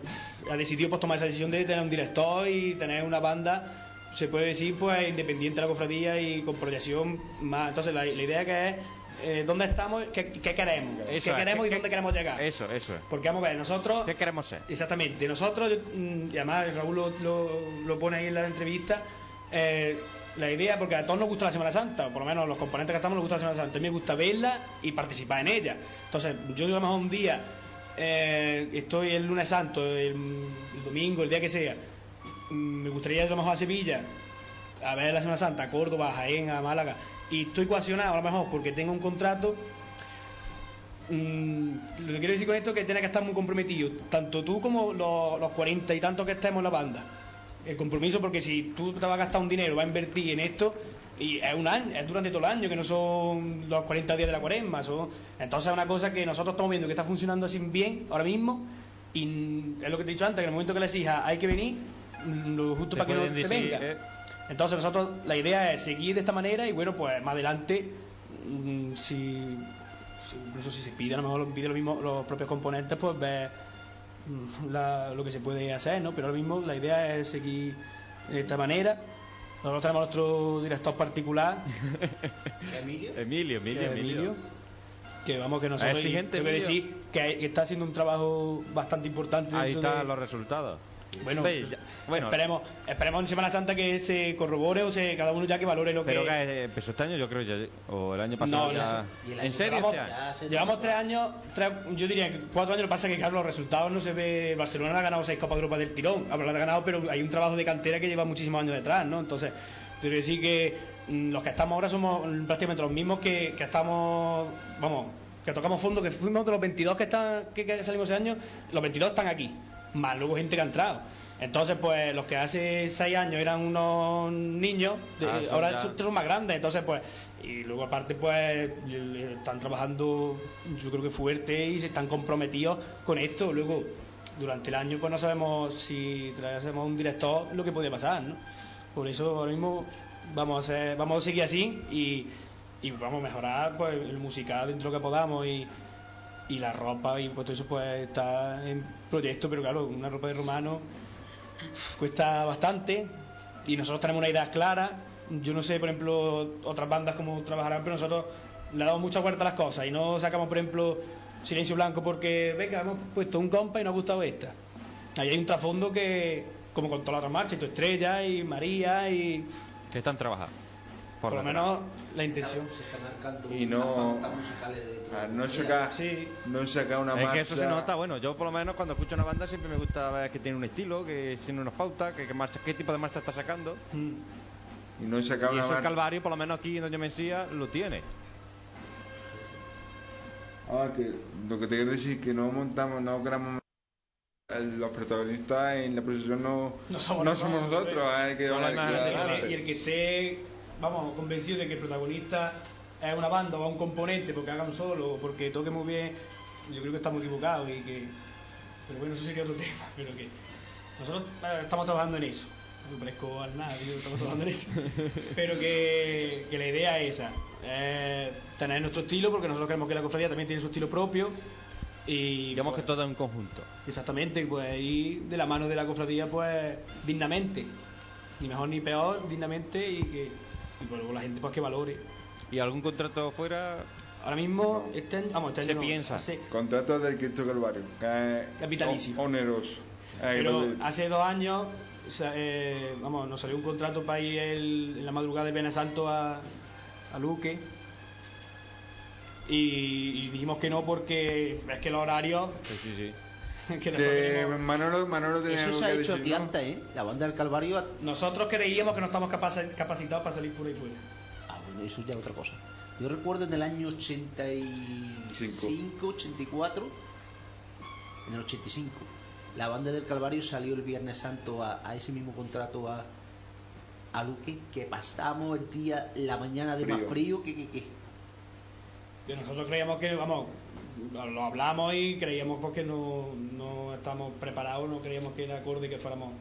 [SPEAKER 4] ha decidido pues, tomar esa decisión de tener un director y tener una banda se puede decir, pues independiente de la cofradía y con proyección más. Entonces, la, la idea que es eh, dónde estamos, qué, qué queremos,
[SPEAKER 1] Eso
[SPEAKER 4] qué
[SPEAKER 1] es,
[SPEAKER 4] queremos
[SPEAKER 1] ¿qué-
[SPEAKER 4] y dónde queremos llegar.
[SPEAKER 1] Eso, eso es.
[SPEAKER 4] Porque vamos a ver, nosotros.
[SPEAKER 1] ¿Qué queremos ser?
[SPEAKER 4] Exactamente, nosotros, mm, y además Raúl lo, lo- lo pone ahí en la entrevista, eh, la idea, porque a todos nos gusta la Semana Santa, o por lo menos los componentes que estamos nos gusta la Semana Santa, a mí me gusta verla y participar en ella. Entonces, yo a lo mejor un día, eh, estoy el lunes santo, el, domingo, el día que sea, me gustaría ir a lo mejor a Sevilla, a ver la Semana Santa, a Córdoba, a Jaén, a Málaga, y estoy coaccionado a lo mejor porque tengo un contrato Mm, lo que quiero decir con esto es que tiene que estar muy comprometido, tanto tú como los, los 40 y tantos que estemos en la banda. El compromiso, porque si tú te vas a gastar un dinero, vas a invertir en esto, y es un año, es durante todo el año, que no son los 40 días de la cuaresma. Son... Entonces es una cosa que nosotros estamos viendo que está funcionando así bien ahora mismo, y es lo que te he dicho antes, que en el momento que les hija hay que venir, mm, lo justo para que no
[SPEAKER 1] pueden
[SPEAKER 4] te
[SPEAKER 1] decir,
[SPEAKER 4] venga.
[SPEAKER 1] eh.
[SPEAKER 4] Entonces nosotros, la idea es seguir de esta manera y bueno, pues más adelante, mm, si, incluso si se pide, a lo mejor pide lo mismo los propios componentes, pues ver mm, la- lo que se puede hacer, ¿no? Pero ahora mismo la idea es seguir de esta manera. Nosotros tenemos nuestro director particular,
[SPEAKER 2] Emilio.
[SPEAKER 1] Emilio, Emilio,
[SPEAKER 4] que es
[SPEAKER 1] Emilio.
[SPEAKER 4] que vamos que nosotros
[SPEAKER 1] exigente,
[SPEAKER 4] te voy a
[SPEAKER 1] Emilio.
[SPEAKER 4] decir que, que está haciendo un trabajo bastante importante.
[SPEAKER 1] Ahí están
[SPEAKER 4] de-
[SPEAKER 1] los resultados.
[SPEAKER 4] Bueno, pues,
[SPEAKER 1] ya- bueno
[SPEAKER 4] esperemos, esperemos en Semana Santa que se corrobore o se, cada uno ya que valore lo
[SPEAKER 1] pero
[SPEAKER 4] que
[SPEAKER 1] que empezó este año, yo creo, ya, o el año pasado.
[SPEAKER 4] No,
[SPEAKER 1] ya-
[SPEAKER 2] y el
[SPEAKER 1] ¿En
[SPEAKER 2] año
[SPEAKER 1] serio?
[SPEAKER 4] Llevamos,
[SPEAKER 1] año?
[SPEAKER 2] Ya se
[SPEAKER 4] llevamos tres años, tres- yo diría que cuatro años, lo que pasa es que claro, los resultados no se ve. Barcelona ha ganado seis Copas de Europa del tirón, ah, pero la ha ganado, pero hay un trabajo de cantera que lleva muchísimos años detrás, ¿no? Entonces, quiero decir que mm, los que estamos ahora somos prácticamente los mismos que, que estamos, vamos, que tocamos fondo, que fuimos de los 22 que, están, que, que salimos ese año, los 22 están aquí, más luego gente que ha entrado. Entonces, pues los que hace seis años eran unos niños,
[SPEAKER 1] Ah,
[SPEAKER 4] ahora son, son más grandes, entonces pues y luego aparte pues están trabajando yo creo que fuerte y se están comprometidos con esto. Luego durante el año pues no sabemos si traemos un director lo que puede pasar, ¿no? Por eso ahora mismo vamos a vamos a seguir así y, y vamos a mejorar pues el musical dentro de lo que podamos y y la ropa y pues todo eso pues está en proyecto, pero claro, una ropa de romano cuesta bastante y nosotros tenemos una idea clara. Yo no sé, por ejemplo, otras bandas cómo trabajarán, pero nosotros le damos mucha vuelta a las cosas y no sacamos, por ejemplo, Silencio Blanco porque, venga, hemos puesto un compa y nos ha gustado esta. Ahí hay un trasfondo que, como con todas las otras marchas, y tu Estrella y María y
[SPEAKER 1] Que están trabajando.
[SPEAKER 4] Por, lo menos la intención.
[SPEAKER 2] Se están marcando
[SPEAKER 3] Y no-
[SPEAKER 2] unas pautas musicales dentro
[SPEAKER 3] A
[SPEAKER 2] de la
[SPEAKER 3] no sacar,
[SPEAKER 4] Sí.
[SPEAKER 3] no sacar una
[SPEAKER 1] Es
[SPEAKER 3] marcha.
[SPEAKER 1] que eso se nota, bueno, yo por lo menos cuando escucho una banda siempre me gusta ver que tiene un estilo, que tiene unas pautas, que, que marcha, qué tipo de marcha está sacando.
[SPEAKER 4] Mm.
[SPEAKER 3] Y no sacar
[SPEAKER 1] Y
[SPEAKER 3] una
[SPEAKER 1] eso el. Calvario, por lo menos aquí en Doña Mencía, lo tiene.
[SPEAKER 3] Ah, que lo que te quiero decir es que no montamos, no queramos el- los protagonistas en la procesión no,
[SPEAKER 4] No somos
[SPEAKER 3] no
[SPEAKER 4] nosotros,
[SPEAKER 3] somos nosotros, que
[SPEAKER 1] Son las
[SPEAKER 3] que
[SPEAKER 4] Y que- y el que esté, vamos, convencido de que el protagonista es una banda o es un componente porque haga un solo o porque toque muy bien, yo creo que estamos equivocados y que. Pero bueno, eso sería otro tema. Pero que nosotros eh, estamos trabajando en eso. No me parezco al nada, digo, estamos trabajando en eso. Pero que, que la idea es esa: eh, tener nuestro estilo porque nosotros creemos que la cofradía también tiene su estilo propio. Y
[SPEAKER 1] Digamos
[SPEAKER 4] pues,
[SPEAKER 1] que todo en conjunto.
[SPEAKER 4] Exactamente, pues ir de la mano de la cofradía, pues dignamente, ni mejor ni peor, dignamente y que y pues, luego la gente pues que valore.
[SPEAKER 1] ¿Y algún contrato fuera?
[SPEAKER 4] Ahora mismo, este año, vamos, este
[SPEAKER 1] Se
[SPEAKER 4] no,
[SPEAKER 1] piensa.
[SPEAKER 4] hace-
[SPEAKER 3] Contrato del Cristo Calvario, que es
[SPEAKER 4] Capitalicio.
[SPEAKER 3] o- oneroso.
[SPEAKER 4] Pero
[SPEAKER 3] de-
[SPEAKER 4] hace dos años, o sea, eh, vamos, nos salió un contrato para ir el- en la madrugada del Viernes Santo a, a Luque. Y, y dijimos que no porque es que los horarios
[SPEAKER 1] Sí, sí, sí.
[SPEAKER 4] que
[SPEAKER 3] Manolo, Manolo tenía
[SPEAKER 2] Eso
[SPEAKER 3] algo
[SPEAKER 2] se ha
[SPEAKER 3] que
[SPEAKER 2] hecho
[SPEAKER 3] decir, ¿no?
[SPEAKER 2] antes, ¿eh? La banda del Calvario. ha-
[SPEAKER 4] nosotros creíamos que no estamos capaci- capacitados para salir por ahí fuera.
[SPEAKER 2] Ah, bueno, eso ya es otra cosa. Yo recuerdo en el año 85, 84, en el 85, la banda del Calvario salió el Viernes Santo a, a ese mismo contrato a, a Luque, que pasamos el día, la mañana de más
[SPEAKER 3] Frío.
[SPEAKER 2] frío que, que, que.
[SPEAKER 4] Que nosotros creíamos que, vamos, lo lo hablamos y creíamos pues, que no, no estamos preparados, no creíamos que era acorde que fuéramos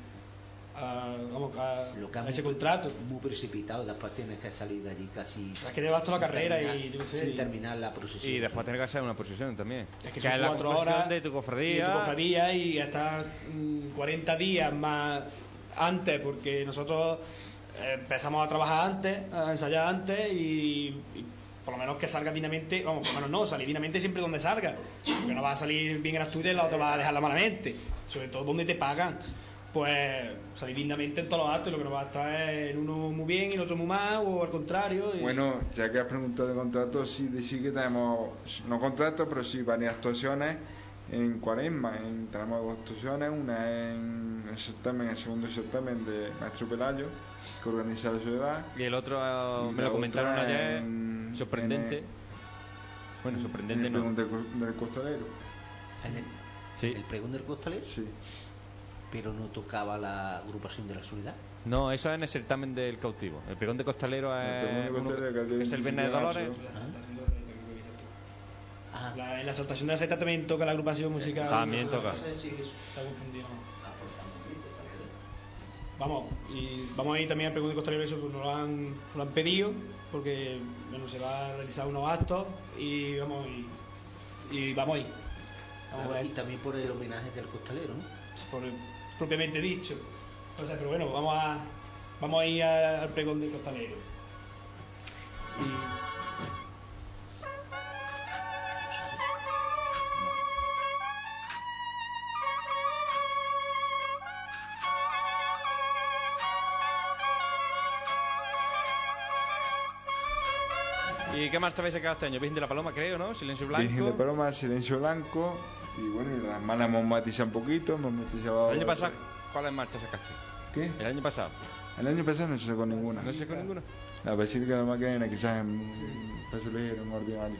[SPEAKER 4] a, vamos, a,
[SPEAKER 2] Lo que
[SPEAKER 4] a
[SPEAKER 2] han
[SPEAKER 4] ese
[SPEAKER 2] muy-
[SPEAKER 4] contrato.
[SPEAKER 2] Muy precipitado, después tienes que salir de allí casi.
[SPEAKER 4] Es que llevas toda la
[SPEAKER 2] sin
[SPEAKER 4] carrera
[SPEAKER 2] terminar-
[SPEAKER 4] y yo qué sé,
[SPEAKER 2] Sin
[SPEAKER 4] y-
[SPEAKER 2] terminar la procesión.
[SPEAKER 1] Y después tener que hacer una procesión también.
[SPEAKER 4] Es que,
[SPEAKER 1] es
[SPEAKER 4] son
[SPEAKER 1] la
[SPEAKER 4] cuatro
[SPEAKER 1] conversión
[SPEAKER 4] horas
[SPEAKER 1] de tu
[SPEAKER 4] y
[SPEAKER 1] cofradía.
[SPEAKER 4] de tu cofradía y hasta mm, 40 días más antes, porque nosotros eh, empezamos a trabajar antes, a ensayar antes y, y por lo menos que salga dignamente, vamos, por lo menos no, salir dignamente siempre donde salga. Porque no va a salir bien en Asturias y la otra va a dejarla malamente. Sobre todo donde te pagan. Pues salir dignamente en todos los actos, lo que no va a estar es en uno muy bien y en otro muy mal, o al contrario.
[SPEAKER 3] Bueno, ya que has preguntado de contratos, sí, de- sí que tenemos, no contratos, pero sí varias actuaciones en Cuaresma. En- tenemos dos actuaciones, una en el certamen, el segundo certamen de Maestro Pelayo, que organiza la ciudad.
[SPEAKER 1] Y el otro,
[SPEAKER 3] Y
[SPEAKER 1] me lo comentaron ayer,
[SPEAKER 3] en-
[SPEAKER 1] sorprendente.
[SPEAKER 3] en
[SPEAKER 1] Bueno, sorprendente
[SPEAKER 3] en
[SPEAKER 1] no.
[SPEAKER 3] el pregón del, del costalero.
[SPEAKER 2] En el,
[SPEAKER 1] Sí.
[SPEAKER 2] el pregón del costalero,
[SPEAKER 3] Sí.
[SPEAKER 2] pero no tocaba la agrupación de la soledad.
[SPEAKER 1] No, eso es en el certamen del cautivo. El pregón de costalero es,
[SPEAKER 3] de costalero, el
[SPEAKER 1] es el viernes de
[SPEAKER 3] 17 de
[SPEAKER 1] Dolores.
[SPEAKER 2] Ah,
[SPEAKER 4] La- en la exaltación de la sexta también toca la agrupación musical.
[SPEAKER 1] También toca.
[SPEAKER 2] no sé si eso-
[SPEAKER 4] Está confundido. Vamos, y vamos a ir también al pregón de costalero, eso pues nos lo han, nos lo han pedido, porque bueno, se va a realizar unos actos y vamos, y, y vamos a ir. Vamos a
[SPEAKER 2] Y también por el homenaje del costalero, ¿no?
[SPEAKER 4] por el- propiamente dicho. O sea, pero bueno, vamos a, vamos a ir al pregón del costalero. Y-
[SPEAKER 1] ¿Y qué marcha habéis sacado este año? Virgen de la Paloma, creo, ¿no? Silencio Blanco.
[SPEAKER 3] Virgen de Paloma, Silencio Blanco. Y bueno, y las malas hemos matizado un poquito, hemos matizado.
[SPEAKER 1] El año pasado, ¿cuáles marchas sacaste?
[SPEAKER 3] ¿Qué?
[SPEAKER 1] El año pasado.
[SPEAKER 3] El año pasado no se sacó ninguna.
[SPEAKER 1] ¿No se sacó ninguna?
[SPEAKER 3] La Basílica de la Macarena quizás en peso ligero, en ordinario.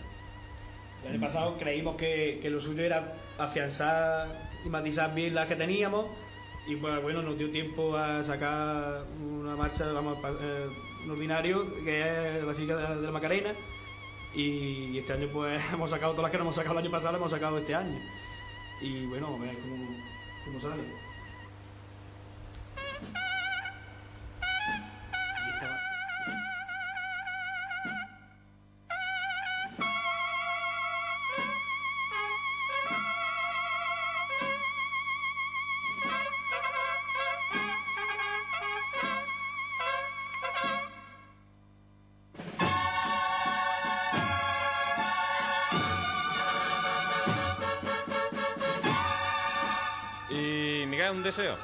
[SPEAKER 4] El año pasado creímos que, que lo suyo era afianzar y matizar bien las que teníamos y pues bueno, nos dio tiempo a sacar una marcha, vamos, eh, un ordinario que es la Basílica de la, Macarena y este año pues hemos sacado todas las que no hemos sacado el año pasado, hemos sacado este año y bueno, a ver cómo, cómo sale.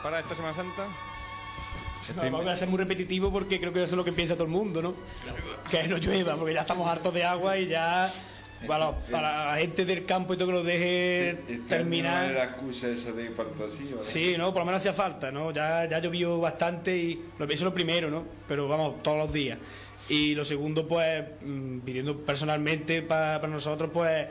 [SPEAKER 1] Para esta Semana Santa.
[SPEAKER 4] No, vamos a ser muy repetitivo porque creo que eso es lo que piensa todo el mundo, ¿no? Que no llueva, porque ya estamos hartos de agua y ya, bueno, para la gente del campo y todo que lo deje
[SPEAKER 3] Este
[SPEAKER 4] terminar.
[SPEAKER 3] año no era la excusa esa de para ¿no?
[SPEAKER 4] Sí, no, por lo menos hacía falta, ¿no? Ya, ya llovió bastante y lo, eso es lo primero, ¿no? Pero vamos, todos los días. Y lo segundo, pues, mm, pidiendo personalmente pa- para nosotros, pues,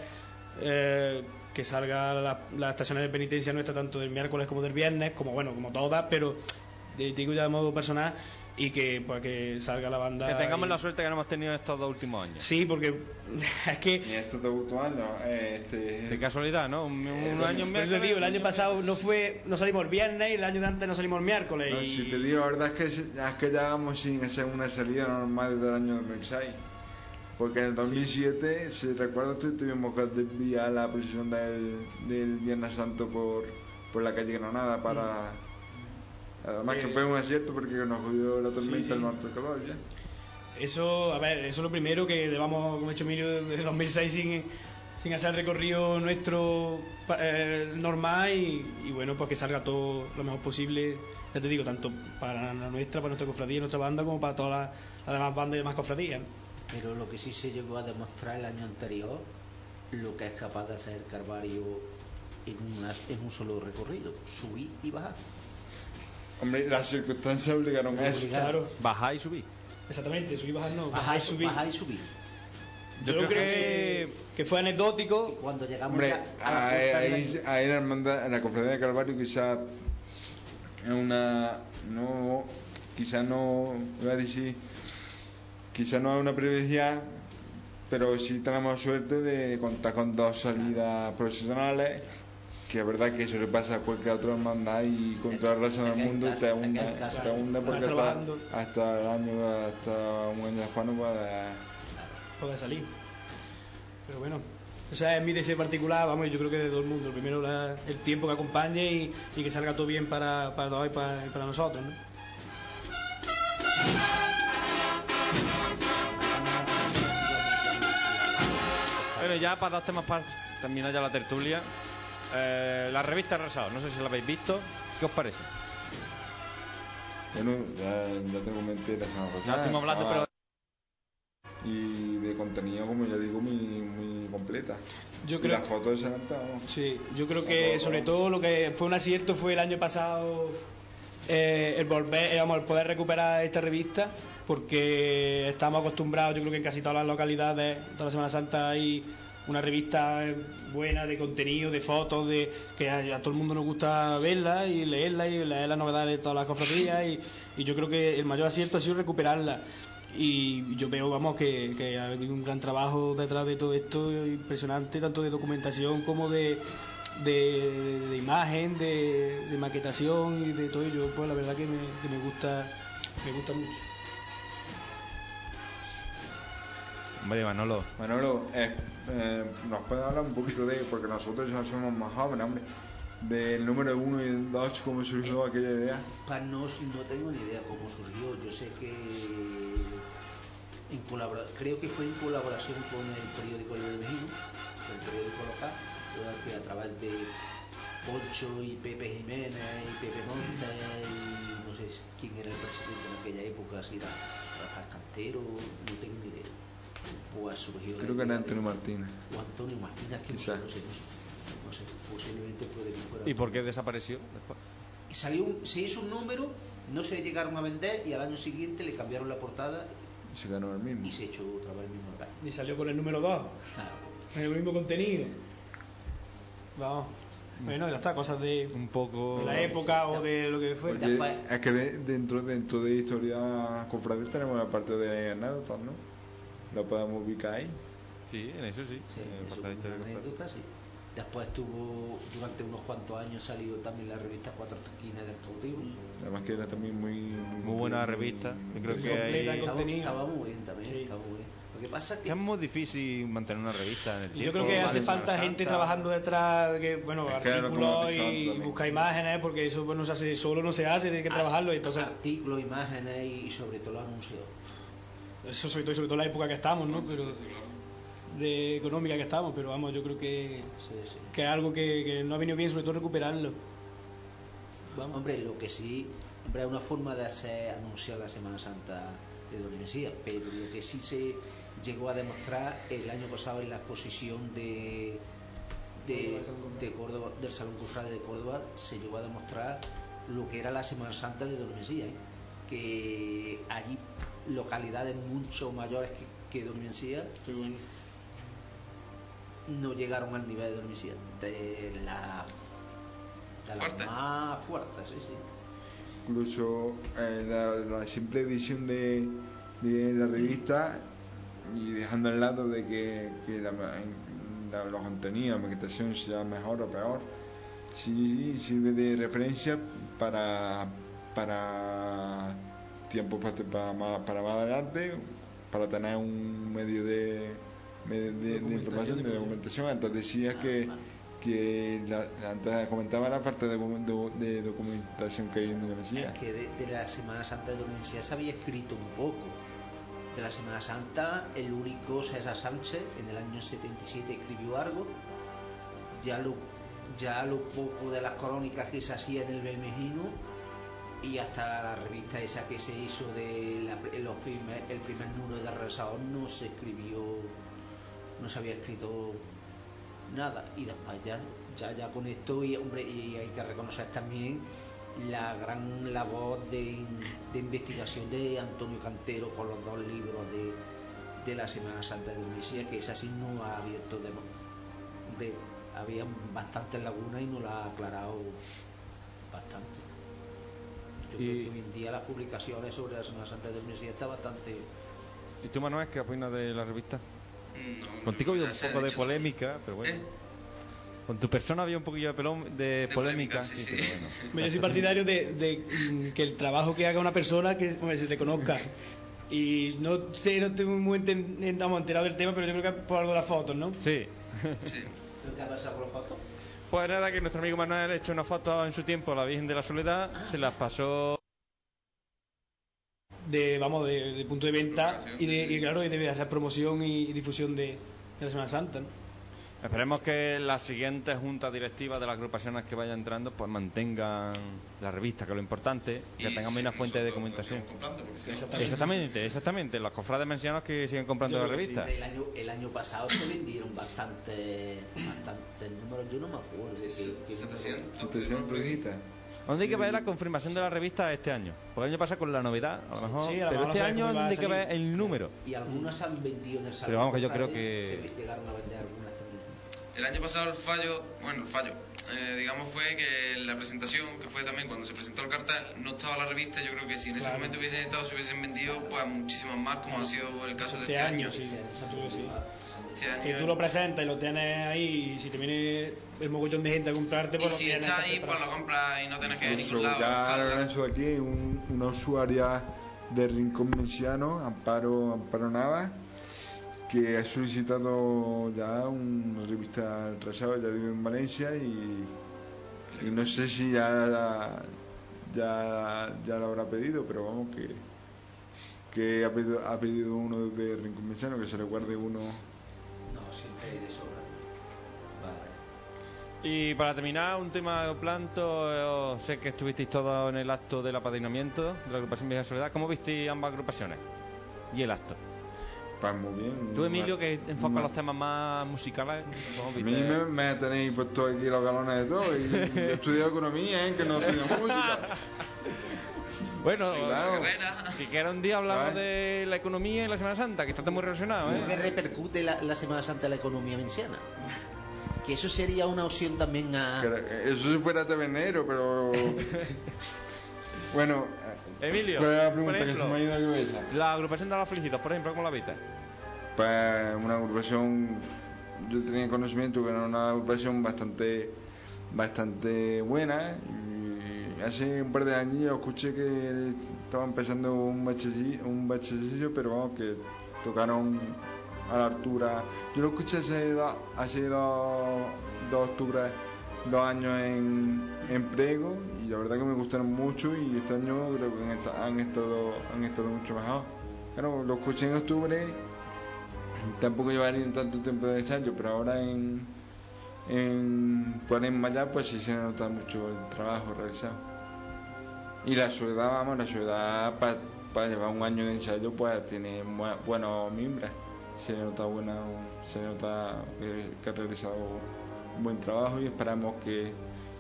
[SPEAKER 4] eh, que salga la- las estaciones de penitencia nuestra tanto del miércoles como del viernes, como bueno, como todas, pero eh, digo ya de modo personal y que pues que salga la banda.
[SPEAKER 1] Que tengamos
[SPEAKER 4] y-
[SPEAKER 1] la suerte que no hemos tenido estos dos últimos años.
[SPEAKER 4] Sí, porque es que
[SPEAKER 3] Y estos dos últimos años, eh, este,
[SPEAKER 1] De casualidad, ¿no? Un, un
[SPEAKER 3] Eh,
[SPEAKER 1] año miércoles,
[SPEAKER 4] digo, el año pasado no fue, no salimos el viernes y el año de antes no salimos el miércoles.
[SPEAKER 3] No,
[SPEAKER 4] y...
[SPEAKER 3] si te digo la verdad es que, es que llegamos sin hacer una salida normal desde el año 2006. Porque en el 2007, si recuerdo, tu- tuvimos que desviar la procesión del, del Viernes Santo por, por la calle Granada para... Además que
[SPEAKER 4] Eh,
[SPEAKER 3] fue un acierto porque nos jodió la tormenta
[SPEAKER 4] sí.
[SPEAKER 3] del norte de calor ya.
[SPEAKER 4] Eso, a ver, eso es lo primero que llevamos, como ha hecho Emilio, desde 2006 sin, sin hacer el recorrido nuestro eh, normal y, y bueno, pues que salga todo lo mejor posible, ya te digo, tanto para la nuestra, para nuestra cofradía, nuestra banda, como para todas las, demás bandas y demás cofradías. ¿no?
[SPEAKER 2] Pero lo que sí se llegó a demostrar el año anterior, lo que es capaz de hacer el Calvario en, una- en un solo recorrido, subir y bajar.
[SPEAKER 3] Hombre, las circunstancias obligaron a eso.
[SPEAKER 4] Claro,
[SPEAKER 1] Bajar y subir.
[SPEAKER 4] exactamente, subir y bajar no, bajar
[SPEAKER 2] Bajar
[SPEAKER 4] y subir.
[SPEAKER 2] Bajar y subir.
[SPEAKER 4] Yo, creo que, que fue
[SPEAKER 2] Y
[SPEAKER 4] anecdótico,
[SPEAKER 2] cuando llegamos
[SPEAKER 3] Hombre,
[SPEAKER 2] ya a la
[SPEAKER 3] ahí,
[SPEAKER 2] puerta de la-
[SPEAKER 3] ahí, ahí en, la hermandad- en la cofradía de Calvario quizá es una no quizá no iba a decir quizá no es una privilegiada pero sí tenemos suerte de contar con dos salidas profesionales que es verdad que eso le pasa a cualquier otra hermandad y con toda la razón del mundo
[SPEAKER 2] casa,
[SPEAKER 3] te hunde, te hunde porque hasta, hasta el año hasta un año después no puede
[SPEAKER 4] puede salir. Pero bueno, ese es mi deseo particular, vamos, yo creo que de todo el mundo. Primero la- el tiempo que acompañe y, y que salga todo bien para, para todos y para, y para nosotros, ¿no?
[SPEAKER 1] Bueno, ya para dos temas para terminar ya la tertulia. Eh, la revista Rosado, no sé si la habéis visto. ¿Qué os parece?
[SPEAKER 3] Bueno, ya, ya te comenté la semana
[SPEAKER 1] Ya
[SPEAKER 3] pasada.
[SPEAKER 1] estuvimos hablando,
[SPEAKER 3] estaba-
[SPEAKER 1] pero
[SPEAKER 3] Y de contenido, como ya digo, muy, muy completa.
[SPEAKER 4] Yo
[SPEAKER 3] Y
[SPEAKER 4] creo-
[SPEAKER 3] las fotos de vamos.
[SPEAKER 4] Sí, yo creo que sobre todo lo que fue un acierto fue el año pasado eh, el volver, eh, vamos, el poder recuperar esta revista porque estamos acostumbrados, yo creo que en casi todas las localidades, toda la Semana Santa hay una revista buena de contenido, de fotos, de que a, todo el mundo nos gusta verla y leerla y leer las novedades de todas las cofradías y, yo creo que el mayor acierto ha sido recuperarla. Y yo veo, vamos, que, que ha habido un gran trabajo detrás de todo esto, impresionante, tanto de documentación como de, de, de imagen, de, de maquetación y de todo ello. Pues la verdad que me, que me gusta, me gusta mucho.
[SPEAKER 1] Hombre, Manolo,
[SPEAKER 3] Manolo, eh, eh, nos puede hablar un poquito de, porque nosotros ya somos más jóvenes, hombre, del número uno y el dos, cómo surgió aquella idea.
[SPEAKER 2] Pa- no, no tengo ni idea cómo surgió. Yo sé que en creo que fue en colaboración con el periódico El Bermejino, el periódico local, que a través de Poncho y Pepe Jiménez y Pepe Montes y no sé quién era el presidente en aquella época, si era Rafael Cantero, no tengo ni idea.
[SPEAKER 3] Creo que era Antonio Martínez.
[SPEAKER 2] O Antonio Martínez, que no sé,
[SPEAKER 3] Quizá.
[SPEAKER 2] no sé, no sé, no sé, posiblemente puede que fuera.
[SPEAKER 1] ¿y por qué desapareció después?
[SPEAKER 2] Salió un- se hizo un número, no se llegaron a vender y al año siguiente le cambiaron la portada
[SPEAKER 3] Y se ganó el mismo.
[SPEAKER 2] y se echó otra vez el mismo lugar.
[SPEAKER 4] Y salió con el número 2,
[SPEAKER 2] Claro.
[SPEAKER 4] el mismo contenido. Vamos. Bueno, ya está, cosas de,
[SPEAKER 1] Un poco...
[SPEAKER 4] de la época o de lo que fue.
[SPEAKER 3] Es que de- dentro, dentro de historia cofradía tenemos la parte de anécdotas, ¿no? Lo podemos ubicar ahí.
[SPEAKER 1] Sí, en eso sí.
[SPEAKER 2] Sí,
[SPEAKER 1] en
[SPEAKER 2] eso
[SPEAKER 1] de
[SPEAKER 2] una anécdota, sí. Después tuvo, durante unos cuantos años salió también la revista Cuatro Esquinas del Cautivo.
[SPEAKER 3] Además que era también muy...
[SPEAKER 1] Muy buena revista. Yo creo
[SPEAKER 4] Muy
[SPEAKER 1] que
[SPEAKER 4] con-
[SPEAKER 2] Estaba, muy bien también,
[SPEAKER 4] Sí.
[SPEAKER 2] estaba muy bien. Lo que pasa es
[SPEAKER 1] Que es muy difícil mantener una revista en el tiempo.
[SPEAKER 4] Yo creo que hace falta gente trabajando detrás, que bueno,
[SPEAKER 3] Es
[SPEAKER 4] artículos y buscar imágenes, porque eso pues, no se hace solo, no se hace, tiene que trabajarlo. Y entonces,
[SPEAKER 2] artículos, imágenes y sobre todo los anuncios.
[SPEAKER 4] Eso sobre todo, sobre todo la época que estamos, ¿no? Pero de económica que estamos, pero vamos, yo creo que,
[SPEAKER 2] Sí, sí.
[SPEAKER 4] que es algo que, que no ha venido bien, sobre todo recuperarlo. Vamos.
[SPEAKER 2] Hombre, lo que sí, hombre, es una forma de hacer anunciar la Semana Santa de Don Mesías, pero lo que sí se llegó a demostrar el año pasado en la exposición de, de, de Córdoba, del Salón Cofrade de Córdoba, se llegó a demostrar lo que era la Semana Santa de Don Mesías, ¿eh? que allí localidades mucho mayores que, que Don Mesías no llegaron al nivel de Don Mesías, de la, de
[SPEAKER 6] Fuerte.
[SPEAKER 2] más fuertes, sí, sí.
[SPEAKER 3] Incluso eh, la, la simple edición de, de la revista y dejando al lado de que, que la, la- los contenidos, la maquetación sea mejor o peor, sí, sí sirve de referencia para, para tiempo para, para, más, para más adelante, para tener un medio de, de, de información, de documentación. Entonces decías que, que la, antes comentaba la falta de, de documentación que hay en Andalucía.
[SPEAKER 2] Es que de, la Semana Santa de Dominicía se había escrito un poco. De la Semana Santa, el único César Sánchez en el año 77 escribió algo. Ya lo, ya lo poco de las crónicas que se hacía en el Bermejino y hasta la revista esa que se hizo de los primer- el primer número de Arrasador no se escribió, no se había escrito nada. Y después ya ya ya con esto y hombre y hay que reconocer también la gran labor de, de investigación de Antonio Cantero con los dos libros de, de la Semana Santa de Dominicía que esa sí no ha abierto de hombre había bastantes lagunas y no la ha aclarado bastante yo
[SPEAKER 1] Y-
[SPEAKER 2] creo que hoy en día las publicaciones sobre la Semana Santa de Dominicía está bastante
[SPEAKER 1] ¿Y tú, Manuel, qué opinas de la revista?
[SPEAKER 6] No,
[SPEAKER 1] Contigo había un poco de
[SPEAKER 6] dicho.
[SPEAKER 1] polémica, pero bueno.
[SPEAKER 6] ¿Eh?
[SPEAKER 1] Con tu persona había un poquillo de, pelón- de
[SPEAKER 6] De
[SPEAKER 1] polémica,
[SPEAKER 6] polémica, sí, sí.
[SPEAKER 1] pero bueno.
[SPEAKER 4] Yo soy partidario de, de, mm, que el trabajo que haga una persona que hombre, se le conozca. Y no sé, no estoy muy enten- enterado del tema, pero yo creo que por algo de las fotos, ¿no?
[SPEAKER 1] Sí.
[SPEAKER 6] Sí.
[SPEAKER 2] ¿qué ha pasado con las fotos?
[SPEAKER 1] Pues nada, que nuestro amigo Manuel ha hecho una foto en su tiempo a la Virgen de la Soledad, se las pasó
[SPEAKER 4] de vamos de, punto de venta y, de, y claro y de hacer promoción y, y difusión de, de la Semana Santa ¿no?
[SPEAKER 1] Esperemos que las siguientes juntas directivas de las agrupaciones que vayan entrando pues mantengan la revista, que es lo importante, que
[SPEAKER 6] Y
[SPEAKER 1] tengamos
[SPEAKER 6] sí,
[SPEAKER 1] una fuente de
[SPEAKER 6] no-
[SPEAKER 4] Exactamente.
[SPEAKER 1] Exactamente, exactamente. Los cofrades mencionados que siguen comprando la
[SPEAKER 4] que sí.
[SPEAKER 1] revista.
[SPEAKER 2] El año, el año pasado se vendieron bastante, bastante números, yo no me acuerdo. de qué- qué número
[SPEAKER 6] 700.
[SPEAKER 3] 700 hojitas.
[SPEAKER 1] ¿Dónde hay que ver la confirmación de la revista este año? Porque el año pasado con la novedad, a lo mejor.
[SPEAKER 4] Sí, a lo
[SPEAKER 1] pero
[SPEAKER 4] mejor
[SPEAKER 1] este año hay que ver el número.
[SPEAKER 2] Y algunas se han vendido en el salón.
[SPEAKER 1] Pero vamos, que yo creo que-
[SPEAKER 2] Se llegaron a vender algunas.
[SPEAKER 6] El año pasado el fallo, bueno, el fallo, eh, digamos fue que la presentación, que fue también cuando se presentó el cartel, no estaba la revista. Yo creo que si en ese
[SPEAKER 4] Claro.
[SPEAKER 6] momento hubiesen estado, se hubiesen vendido pues muchísimas más, como ha sido el caso de
[SPEAKER 4] este
[SPEAKER 6] este,
[SPEAKER 4] año sí exacto que sí
[SPEAKER 6] Este
[SPEAKER 4] que
[SPEAKER 6] año-
[SPEAKER 4] tú lo presentas y lo tienes ahí y si te viene el mogollón de gente a comprarte
[SPEAKER 6] y
[SPEAKER 4] pues lo
[SPEAKER 6] si está ahí, pues lo compras y no tienes que ir a ningún lado.
[SPEAKER 3] ya lo han
[SPEAKER 6] buscarla.
[SPEAKER 3] hecho aquí un- una usuaria de Rincón Menciano, Amparo, Amparo Nava, que ha solicitado ya una revista atrasada, ya vive en Valencia y, y no sé si ya, ya, ya lo habrá pedido, pero vamos que, que ha, pedido, ha pedido uno de Rincón Menciano, que se le guarde uno.
[SPEAKER 2] No, siempre hay de sobra. Vale.
[SPEAKER 1] Y para terminar, un tema de planto. eh, sé que estuvisteis todos en el acto del apadrinamiento de la agrupación Vieja Soledad. ¿Cómo visteis ambas agrupaciones? Y el acto.
[SPEAKER 3] Pues muy bien.
[SPEAKER 1] Tú, Emilio, que enfoca los temas más musicales. ¿cómo
[SPEAKER 3] A mí me, me tenéis puesto aquí los galones de todo. Y yo he estudiado economía, ¿eh? que no estudio música.
[SPEAKER 1] Bueno,
[SPEAKER 3] Claro.
[SPEAKER 1] Si quieres un día hablamos de la economía y la Semana Santa, que está todo muy relacionado,
[SPEAKER 2] ¿Cómo que
[SPEAKER 1] ¿eh?
[SPEAKER 2] repercute la, la Semana Santa en la economía valenciana? Que eso sería una opción también a...
[SPEAKER 3] Que Eso si fuera tabernero, pero. bueno,
[SPEAKER 1] Emilio,
[SPEAKER 3] ¿cuál la
[SPEAKER 1] por
[SPEAKER 3] pregunta que se
[SPEAKER 1] ejemplo,
[SPEAKER 3] me ha ido a la cabeza?
[SPEAKER 1] la agrupación de los afligidos, por ejemplo, ¿cómo la viste?
[SPEAKER 3] Pues una agrupación. Yo tenía conocimiento que era una agrupación bastante bastante buena. Y hace un par de años escuché que estaba empezando un bachecillo, un bachecillo pero vamos, que tocaron a la altura. Yo lo escuché hace, hace dos, dos octubres, dos años en, en Prego y la verdad que me gustaron mucho y este año creo que han esta- han estado, han estado mucho mejor. Claro, lo escuché en octubre, tampoco llevarían tanto tiempo de ensayo, pero ahora en, en ya pues sí se nota mucho el trabajo realizado. Y la soledad, vamos, la soledad para llevar un año de ensayo pues tiene bu- buenos mimbres. Se nota buena, se nota que, que ha realizado buen trabajo y esperamos que,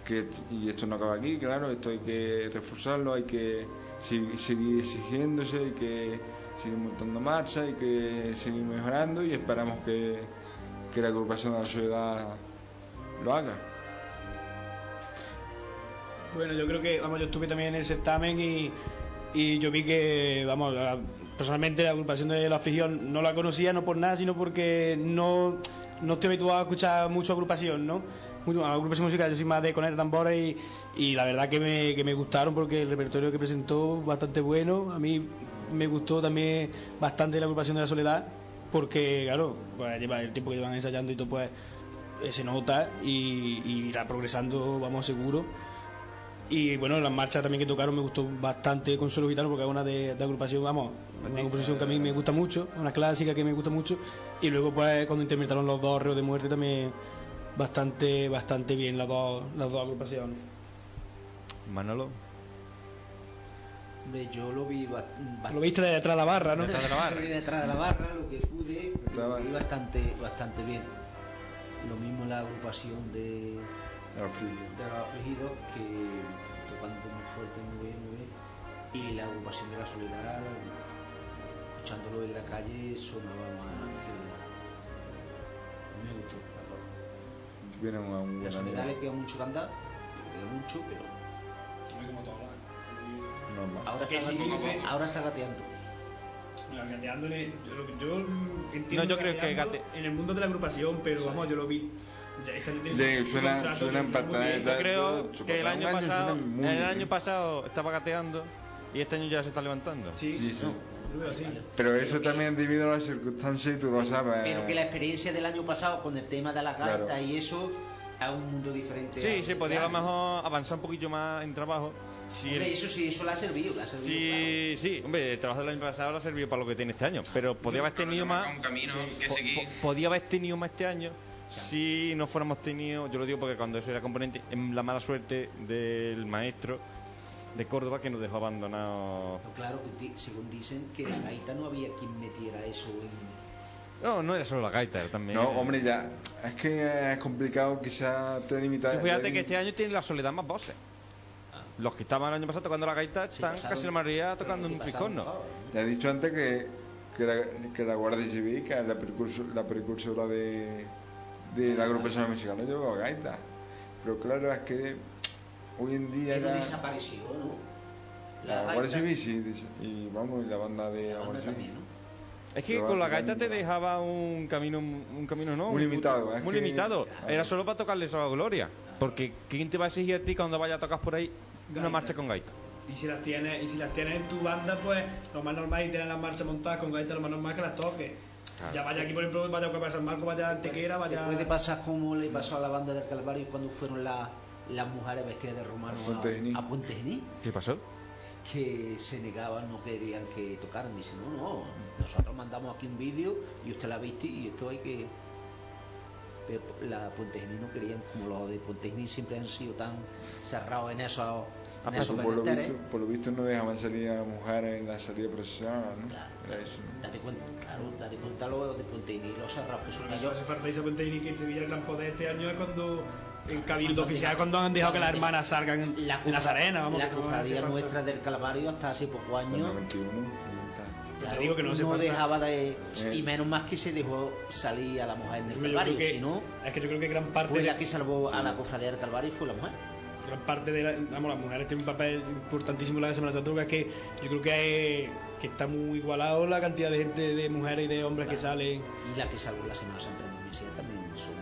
[SPEAKER 3] que y esto no acaba aquí, claro, esto hay que reforzarlo, hay que seguir exigiéndose, hay que seguir montando marcha, hay que seguir mejorando y esperamos que, que la agrupación de la sociedad lo haga.
[SPEAKER 4] Bueno, yo creo que, vamos, yo estuve también en el certamen y, y yo vi que, vamos, personalmente la agrupación de la aflicción no la conocía no por nada, sino porque no, no estoy habituado a escuchar mucho agrupación, ¿no? Mucho, agrupación musical, yo soy más de conectar tambores y, y la verdad que me, que me gustaron porque el repertorio que presentó bastante bueno. A mí me gustó también bastante la agrupación de la soledad porque, claro, pues lleva el tiempo que llevan ensayando y todo, pues eh, se nota y, y irá progresando, vamos, seguro. Y bueno, las marchas también que tocaron me gustó bastante con Suelo Gitano porque es una de, de agrupación, vamos, una composición que a mí me gusta mucho, una clásica que me gusta mucho. Y luego pues cuando interpretaron los dos Reos de Muerte también bastante bastante bien las dos, las dos agrupaciones.
[SPEAKER 1] Manolo.
[SPEAKER 2] Hombre, yo lo vi ba- bastante...
[SPEAKER 4] Lo viste de detrás de la barra, ¿no?
[SPEAKER 1] Detrás de la barra.
[SPEAKER 2] Lo vi detrás de la barra, lo que pude,
[SPEAKER 3] la
[SPEAKER 2] lo vi bastante, bastante bien. Lo mismo la agrupación de,
[SPEAKER 3] Al frío.
[SPEAKER 2] de los afligidos que tocando muy fuerte, muy bien, muy bien. Y la agrupación de la soledad, escuchándolo en la calle, sonaba más que. Me gustó. la cosa.
[SPEAKER 3] Tuvieron una muy
[SPEAKER 2] La soledad le queda mucho que andar, le queda mucho, pero
[SPEAKER 3] Normal.
[SPEAKER 2] ahora
[SPEAKER 4] Que
[SPEAKER 2] está,
[SPEAKER 4] sí,
[SPEAKER 2] gate-
[SPEAKER 6] sí.
[SPEAKER 2] ahora está gateando.
[SPEAKER 4] Gateándole, yo, yo entiendo
[SPEAKER 1] No, yo creo que
[SPEAKER 4] gateando
[SPEAKER 1] gate-
[SPEAKER 4] en el mundo de la agrupación, pero vamos, yo lo vi. Este año tiene
[SPEAKER 3] De-
[SPEAKER 4] su- su
[SPEAKER 3] suena-
[SPEAKER 4] contrato,
[SPEAKER 3] suena
[SPEAKER 4] que bien.
[SPEAKER 1] Yo creo que el año pasado, el año pasado estaba gateando y este año ya se está levantando.
[SPEAKER 4] Sí,
[SPEAKER 3] Sí, sí.
[SPEAKER 4] no.
[SPEAKER 3] Pero eso también debido a las circunstancias y tú lo sabes.
[SPEAKER 2] Pero que la experiencia del año pasado con el tema de la gaita
[SPEAKER 3] Claro.
[SPEAKER 2] y eso a un mundo diferente.
[SPEAKER 1] Sí, se
[SPEAKER 2] que
[SPEAKER 1] podía a lo
[SPEAKER 2] ¿no?
[SPEAKER 1] mejor avanzar un poquillo más en trabajo. Si el-
[SPEAKER 2] Hombre, eso sí, eso le ha servido, le ha servido.
[SPEAKER 1] Sí, sí, hombre, el trabajo del año pasado le ha servido para lo que tiene este año, pero podía haber
[SPEAKER 6] Claro,
[SPEAKER 1] tenido
[SPEAKER 6] que
[SPEAKER 1] más.
[SPEAKER 6] un camino que seguir.
[SPEAKER 1] po- podía haber tenido más este año si no fuéramos tenido, yo lo digo porque cuando eso era componente, en la mala suerte del maestro de Córdoba que nos dejó abandonados.
[SPEAKER 2] Claro, claro, di- según dicen que la gaita no había quien metiera eso en.
[SPEAKER 1] No, no era solo la gaita, era también.
[SPEAKER 3] No, hombre, ya. Es que es complicado, quizás te limita.
[SPEAKER 1] Tú fíjate
[SPEAKER 3] te
[SPEAKER 1] que este año tiene la soledad más voces.
[SPEAKER 2] Ah.
[SPEAKER 1] Los que estaban el año pasado tocando la gaita
[SPEAKER 2] Sí,
[SPEAKER 1] están
[SPEAKER 2] pasaron-
[SPEAKER 1] casi la mayoría tocando
[SPEAKER 2] sí,
[SPEAKER 1] un
[SPEAKER 2] pasaron
[SPEAKER 1] fiscorno.
[SPEAKER 2] todo, ¿no?
[SPEAKER 3] Ya he dicho antes que, que, la, que la Guardia Civil, que es la, precursor- la precursora de, de la agrupación mexicana, lleva gaita. Pero claro, es que hoy en día
[SPEAKER 2] Pero
[SPEAKER 3] ya.
[SPEAKER 2] desapareció, ¿no?
[SPEAKER 3] La, Guardia
[SPEAKER 2] gaita-
[SPEAKER 3] Civil sí, dice- y vamos, y la banda de
[SPEAKER 2] la
[SPEAKER 3] la
[SPEAKER 2] banda
[SPEAKER 3] Civil.
[SPEAKER 2] ¿no?
[SPEAKER 1] Es que
[SPEAKER 3] Pero
[SPEAKER 1] con la gaita te dejaba un camino, un camino no,
[SPEAKER 3] Muy limitado,
[SPEAKER 1] muy
[SPEAKER 3] que-
[SPEAKER 1] limitado. Era solo para tocarle esa gloria. Porque ¿quién te va a exigir a ti cuando vayas a tocar por ahí una
[SPEAKER 4] Gaita.
[SPEAKER 1] marcha con gaita?
[SPEAKER 4] Y si las tienes, y si las tienes en tu banda, pues lo más normal es tener las marchas montadas con gaita, lo más normal es que las toques.
[SPEAKER 1] Claro.
[SPEAKER 4] Ya vaya aquí, por ejemplo, vaya a San Marco, vaya a Antequera,
[SPEAKER 2] Te
[SPEAKER 4] vaya.
[SPEAKER 2] puede pasar como le pasó a la banda del Calvario cuando fueron la- las mujeres vestidas de romano
[SPEAKER 3] A
[SPEAKER 2] a, a Puente Genil,
[SPEAKER 1] ¿Qué pasó?
[SPEAKER 2] que se negaban, no querían que tocaran. Dicen, no, no, nosotros mandamos aquí un vídeo y usted la viste y esto hay que. Pero la Puente Genil no querían, como los de Puente Genil siempre han sido tan cerrados en esos,
[SPEAKER 1] Ah,
[SPEAKER 3] por, lo visto, por lo visto no dejaban salir a mujeres en la salida profesional, ¿no?
[SPEAKER 2] Claro,
[SPEAKER 3] Era eso, ¿no?
[SPEAKER 2] Date cuenta, claro, date cuenta lo de Puente Genil, los cerrados que son ellos.
[SPEAKER 4] hace falta irse a Puente Genil, que en Sevilla el gran poder este año es cuando en Cabildo Oficial cuando han dejado que las hermanas salgan en
[SPEAKER 2] la
[SPEAKER 4] en las arenas, vamos.
[SPEAKER 2] La cofradía nuestra del Calvario hasta hace pocos años
[SPEAKER 3] 91,
[SPEAKER 4] Te digo que no
[SPEAKER 2] dejaba de
[SPEAKER 3] Eh.
[SPEAKER 2] y menos más que se dejó salir a la mujer del Calvario,
[SPEAKER 4] que-
[SPEAKER 2] si no
[SPEAKER 4] Es que yo creo que gran parte
[SPEAKER 2] fue
[SPEAKER 4] de
[SPEAKER 2] la que salvó a la cofradía del Calvario fue la mujer.
[SPEAKER 4] Parte de la- vamos, las mujeres tienen un papel importantísimo en la Semana Santa, porque es que yo creo que, que está muy igualado la cantidad de gente, de mujeres y de hombres que
[SPEAKER 2] Claro.
[SPEAKER 4] salen.
[SPEAKER 2] Y la que salvó la Semana Santa de la Universidad también son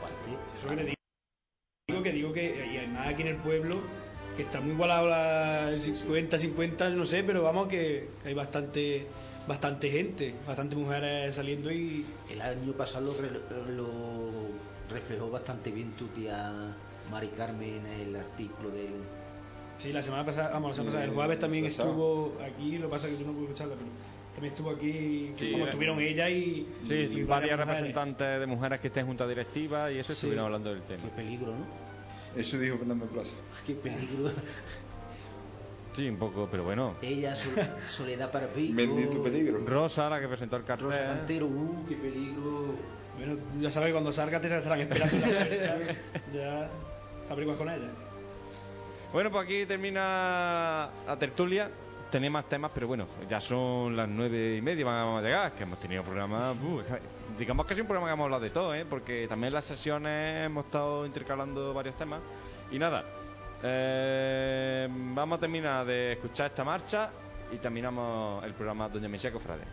[SPEAKER 2] parte.
[SPEAKER 4] Eso que te digo, digo que digo que y además aquí en el pueblo que está muy igualado la 50 50 no sé pero vamos que, que hay bastante bastante gente bastante mujeres saliendo y
[SPEAKER 2] El año pasado lo, lo reflejó bastante bien tu tía Mari Carmen en el artículo del
[SPEAKER 4] sí la semana pasada vamos la semana pasada el
[SPEAKER 3] Eh,
[SPEAKER 4] jueves también
[SPEAKER 3] pasado.
[SPEAKER 4] estuvo aquí lo que pasa es que yo no pude escucharla pero también estuvo aquí
[SPEAKER 1] Sí,
[SPEAKER 4] como
[SPEAKER 1] eh,
[SPEAKER 4] estuvieron ella y,
[SPEAKER 1] Sí,
[SPEAKER 4] y
[SPEAKER 1] varias
[SPEAKER 4] mujeres.
[SPEAKER 1] representantes de mujeres que estén junta directiva y eso
[SPEAKER 2] Sí.
[SPEAKER 1] estuvieron hablando del tema.
[SPEAKER 2] Qué peligro, ¿no?
[SPEAKER 3] Eso dijo Fernando Plaza.
[SPEAKER 2] Qué peligro.
[SPEAKER 1] Sí, un poco, pero bueno.
[SPEAKER 2] Ella, Sol- Soledad para Pico.
[SPEAKER 3] Bendito peligro.
[SPEAKER 1] Rosa, la que presentó el cartel.
[SPEAKER 2] Rosa Cantero, uh, qué peligro.
[SPEAKER 4] bueno ya sabes que cuando salga te estarán esperando en la puerta ya averiguas con ella
[SPEAKER 1] Bueno, pues aquí termina la tertulia. Tenía más temas, pero bueno, ya son las nueve y media, vamos a llegar, que hemos tenido programas, uh, digamos que es un programa que hemos hablado de todo, ¿eh? porque también las sesiones hemos estado intercalando varios temas. Y nada, eh, vamos a terminar de escuchar esta marcha y terminamos el programa Doña Mesía Cofrade.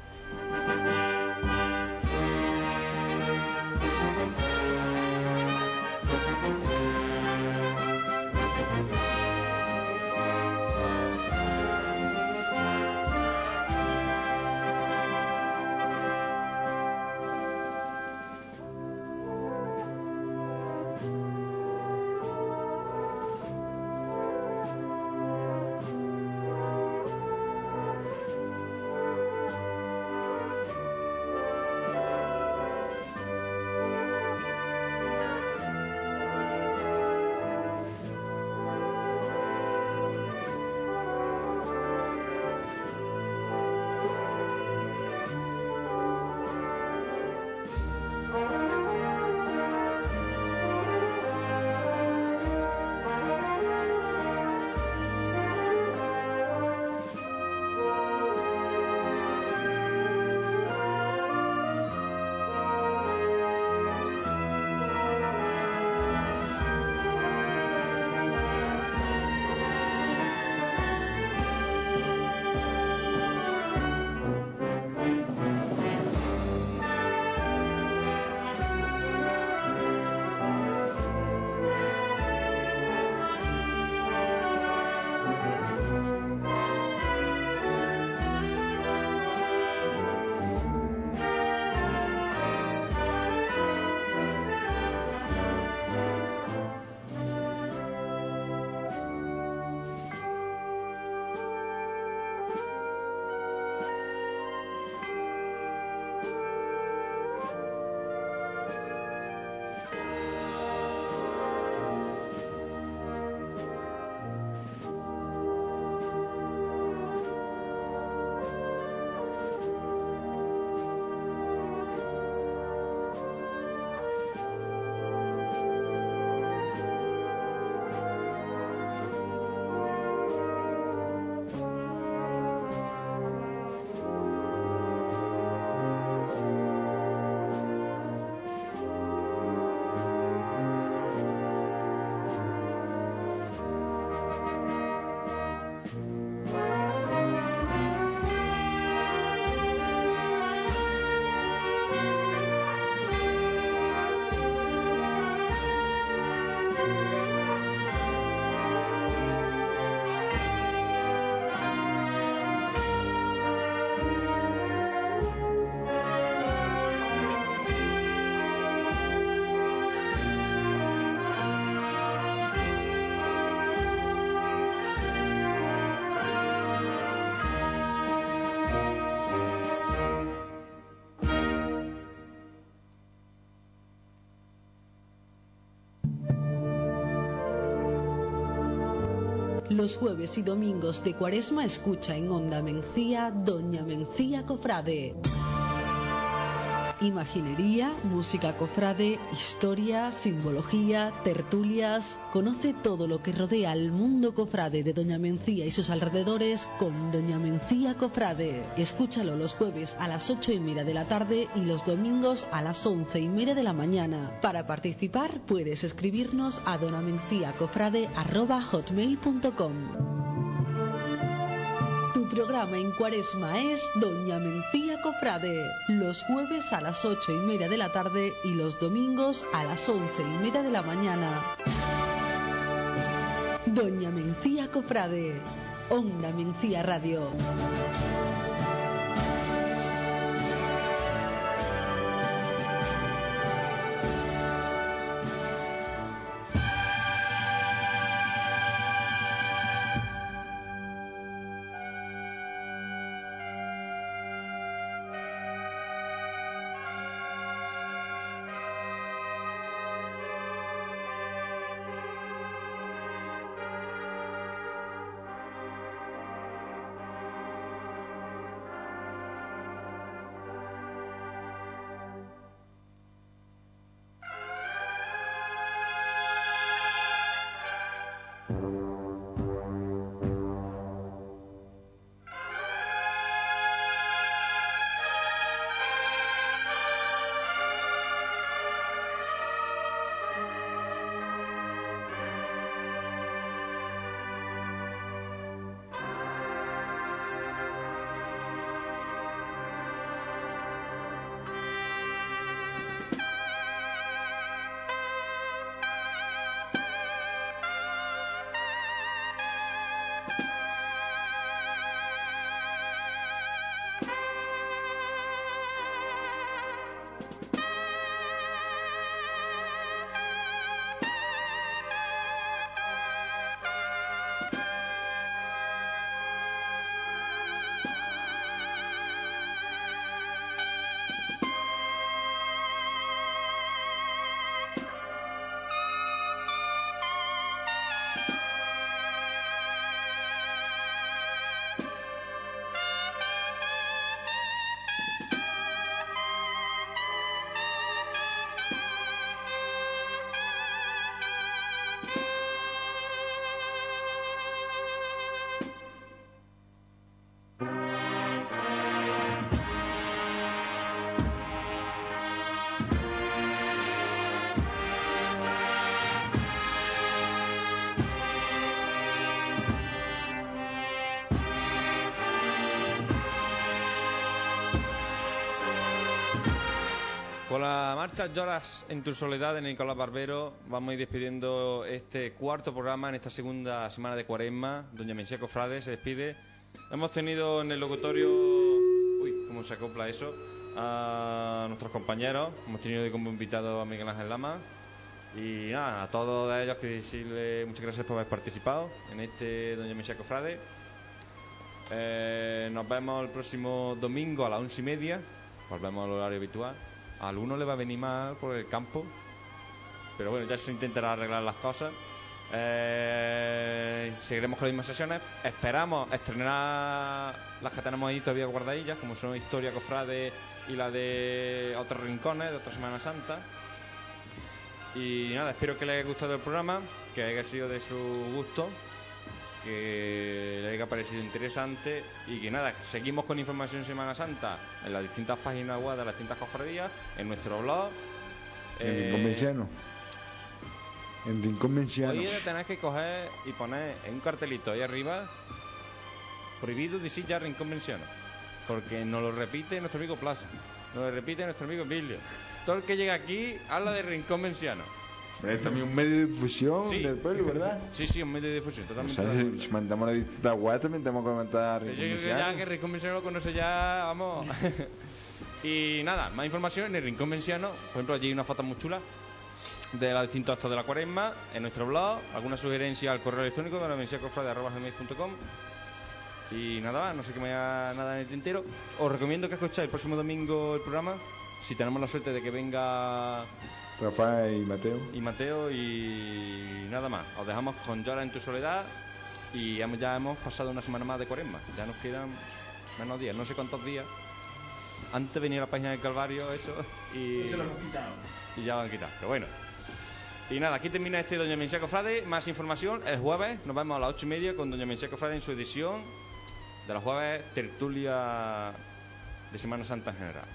[SPEAKER 5] Los jueves y domingos de cuaresma escucha en Onda Mencía Doña Mencía Cofrade. Imaginería, música cofrade, historia, simbología, tertulias. Conoce todo lo que rodea al mundo cofrade de Doña Mencía y sus alrededores con Doña Mencía Cofrade. Escúchalo los jueves a las ocho y media de la tarde y los domingos a las once y media de la mañana. Para participar puedes escribirnos a donamenciacofrade.hotmail.com Tu programa en cuaresma es Doña Mencía Cofrade, los jueves a las ocho y media de la tarde y los domingos a las once y media de la mañana. Doña Mencía Cofrade, Onda Mencía Radio.
[SPEAKER 1] La marcha Lloras en tu soledad de Nicolás Barbero, vamos a ir despidiendo este cuarto programa en esta segunda semana de cuaresma. Doña Mencía Cofrade se despide. Hemos tenido en el locutorio. Uy, ¿cómo se acopla eso? A nuestros compañeros. Hemos tenido como invitado a Miguel Ángel Lama. Y nada, a todos ellos que decirle muchas gracias por haber participado en este Doña Mencía Cofrade. Eh, nos vemos el próximo domingo a las once y media. Volvemos al horario habitual. A alguno le va a venir mal por el campo. Pero bueno, ya se intentará arreglar las cosas. Eh, seguiremos con las mismas sesiones. Esperamos estrenar las que tenemos ahí todavía guardadillas, como son Historia Cofrade y la de otros rincones de otra Semana Santa. Y nada, espero que les haya gustado el programa, que haya sido de su gusto, que le haya parecido interesante y que nada, seguimos con información Semana Santa en las distintas páginas web de las distintas cofradías, en nuestro blog.
[SPEAKER 3] En
[SPEAKER 1] eh,
[SPEAKER 3] Rincón Menciano. En Rincón Menciano.
[SPEAKER 1] Hoy tenés que coger y poner en un cartelito ahí arriba prohibido decir ya Rincón Menciano. Porque nos lo repite nuestro amigo Plaza, nos lo repite nuestro amigo Emilio. Todo el que llega aquí habla de Rincón Menciano.
[SPEAKER 3] Es también un medio de difusión
[SPEAKER 1] Sí.
[SPEAKER 3] del pueblo, ¿verdad?
[SPEAKER 1] Sí, sí, un medio de difusión,
[SPEAKER 3] O
[SPEAKER 1] totalmente.
[SPEAKER 3] sea,
[SPEAKER 1] acuerdo.
[SPEAKER 3] si mandamos a las distintas web también tenemos que comentar
[SPEAKER 1] Yo
[SPEAKER 3] Rincón
[SPEAKER 1] creo que ya que Rincón lo conoce ya, vamos. y nada, más información en el Rincón Menciano. Por ejemplo, allí hay una foto muy chula de los distintos actos de la cuaresma en nuestro blog. Alguna sugerencia al correo electrónico de la menciacofrade.com. Y nada más, no sé que me haya nada en el tintero. Os recomiendo que escuchéis el próximo domingo el programa. Si tenemos la suerte de que venga
[SPEAKER 3] Rafael y Mateo.
[SPEAKER 1] y Mateo y nada más. Os dejamos con Llora en tu soledad Y hemos- ya hemos pasado una semana más de cuaresma. Ya nos quedan menos días, no sé cuántos días. Antes venía la página del Calvario, eso, y,
[SPEAKER 4] Se lo hemos quitado.
[SPEAKER 1] y ya lo han quitado. Pero bueno. Y nada, aquí termina este Doña Mencía Cofrade. Más información el jueves. Nos vemos a las ocho y media con Doña Mencía Cofrade en su edición de los jueves tertulia de Semana Santa en general.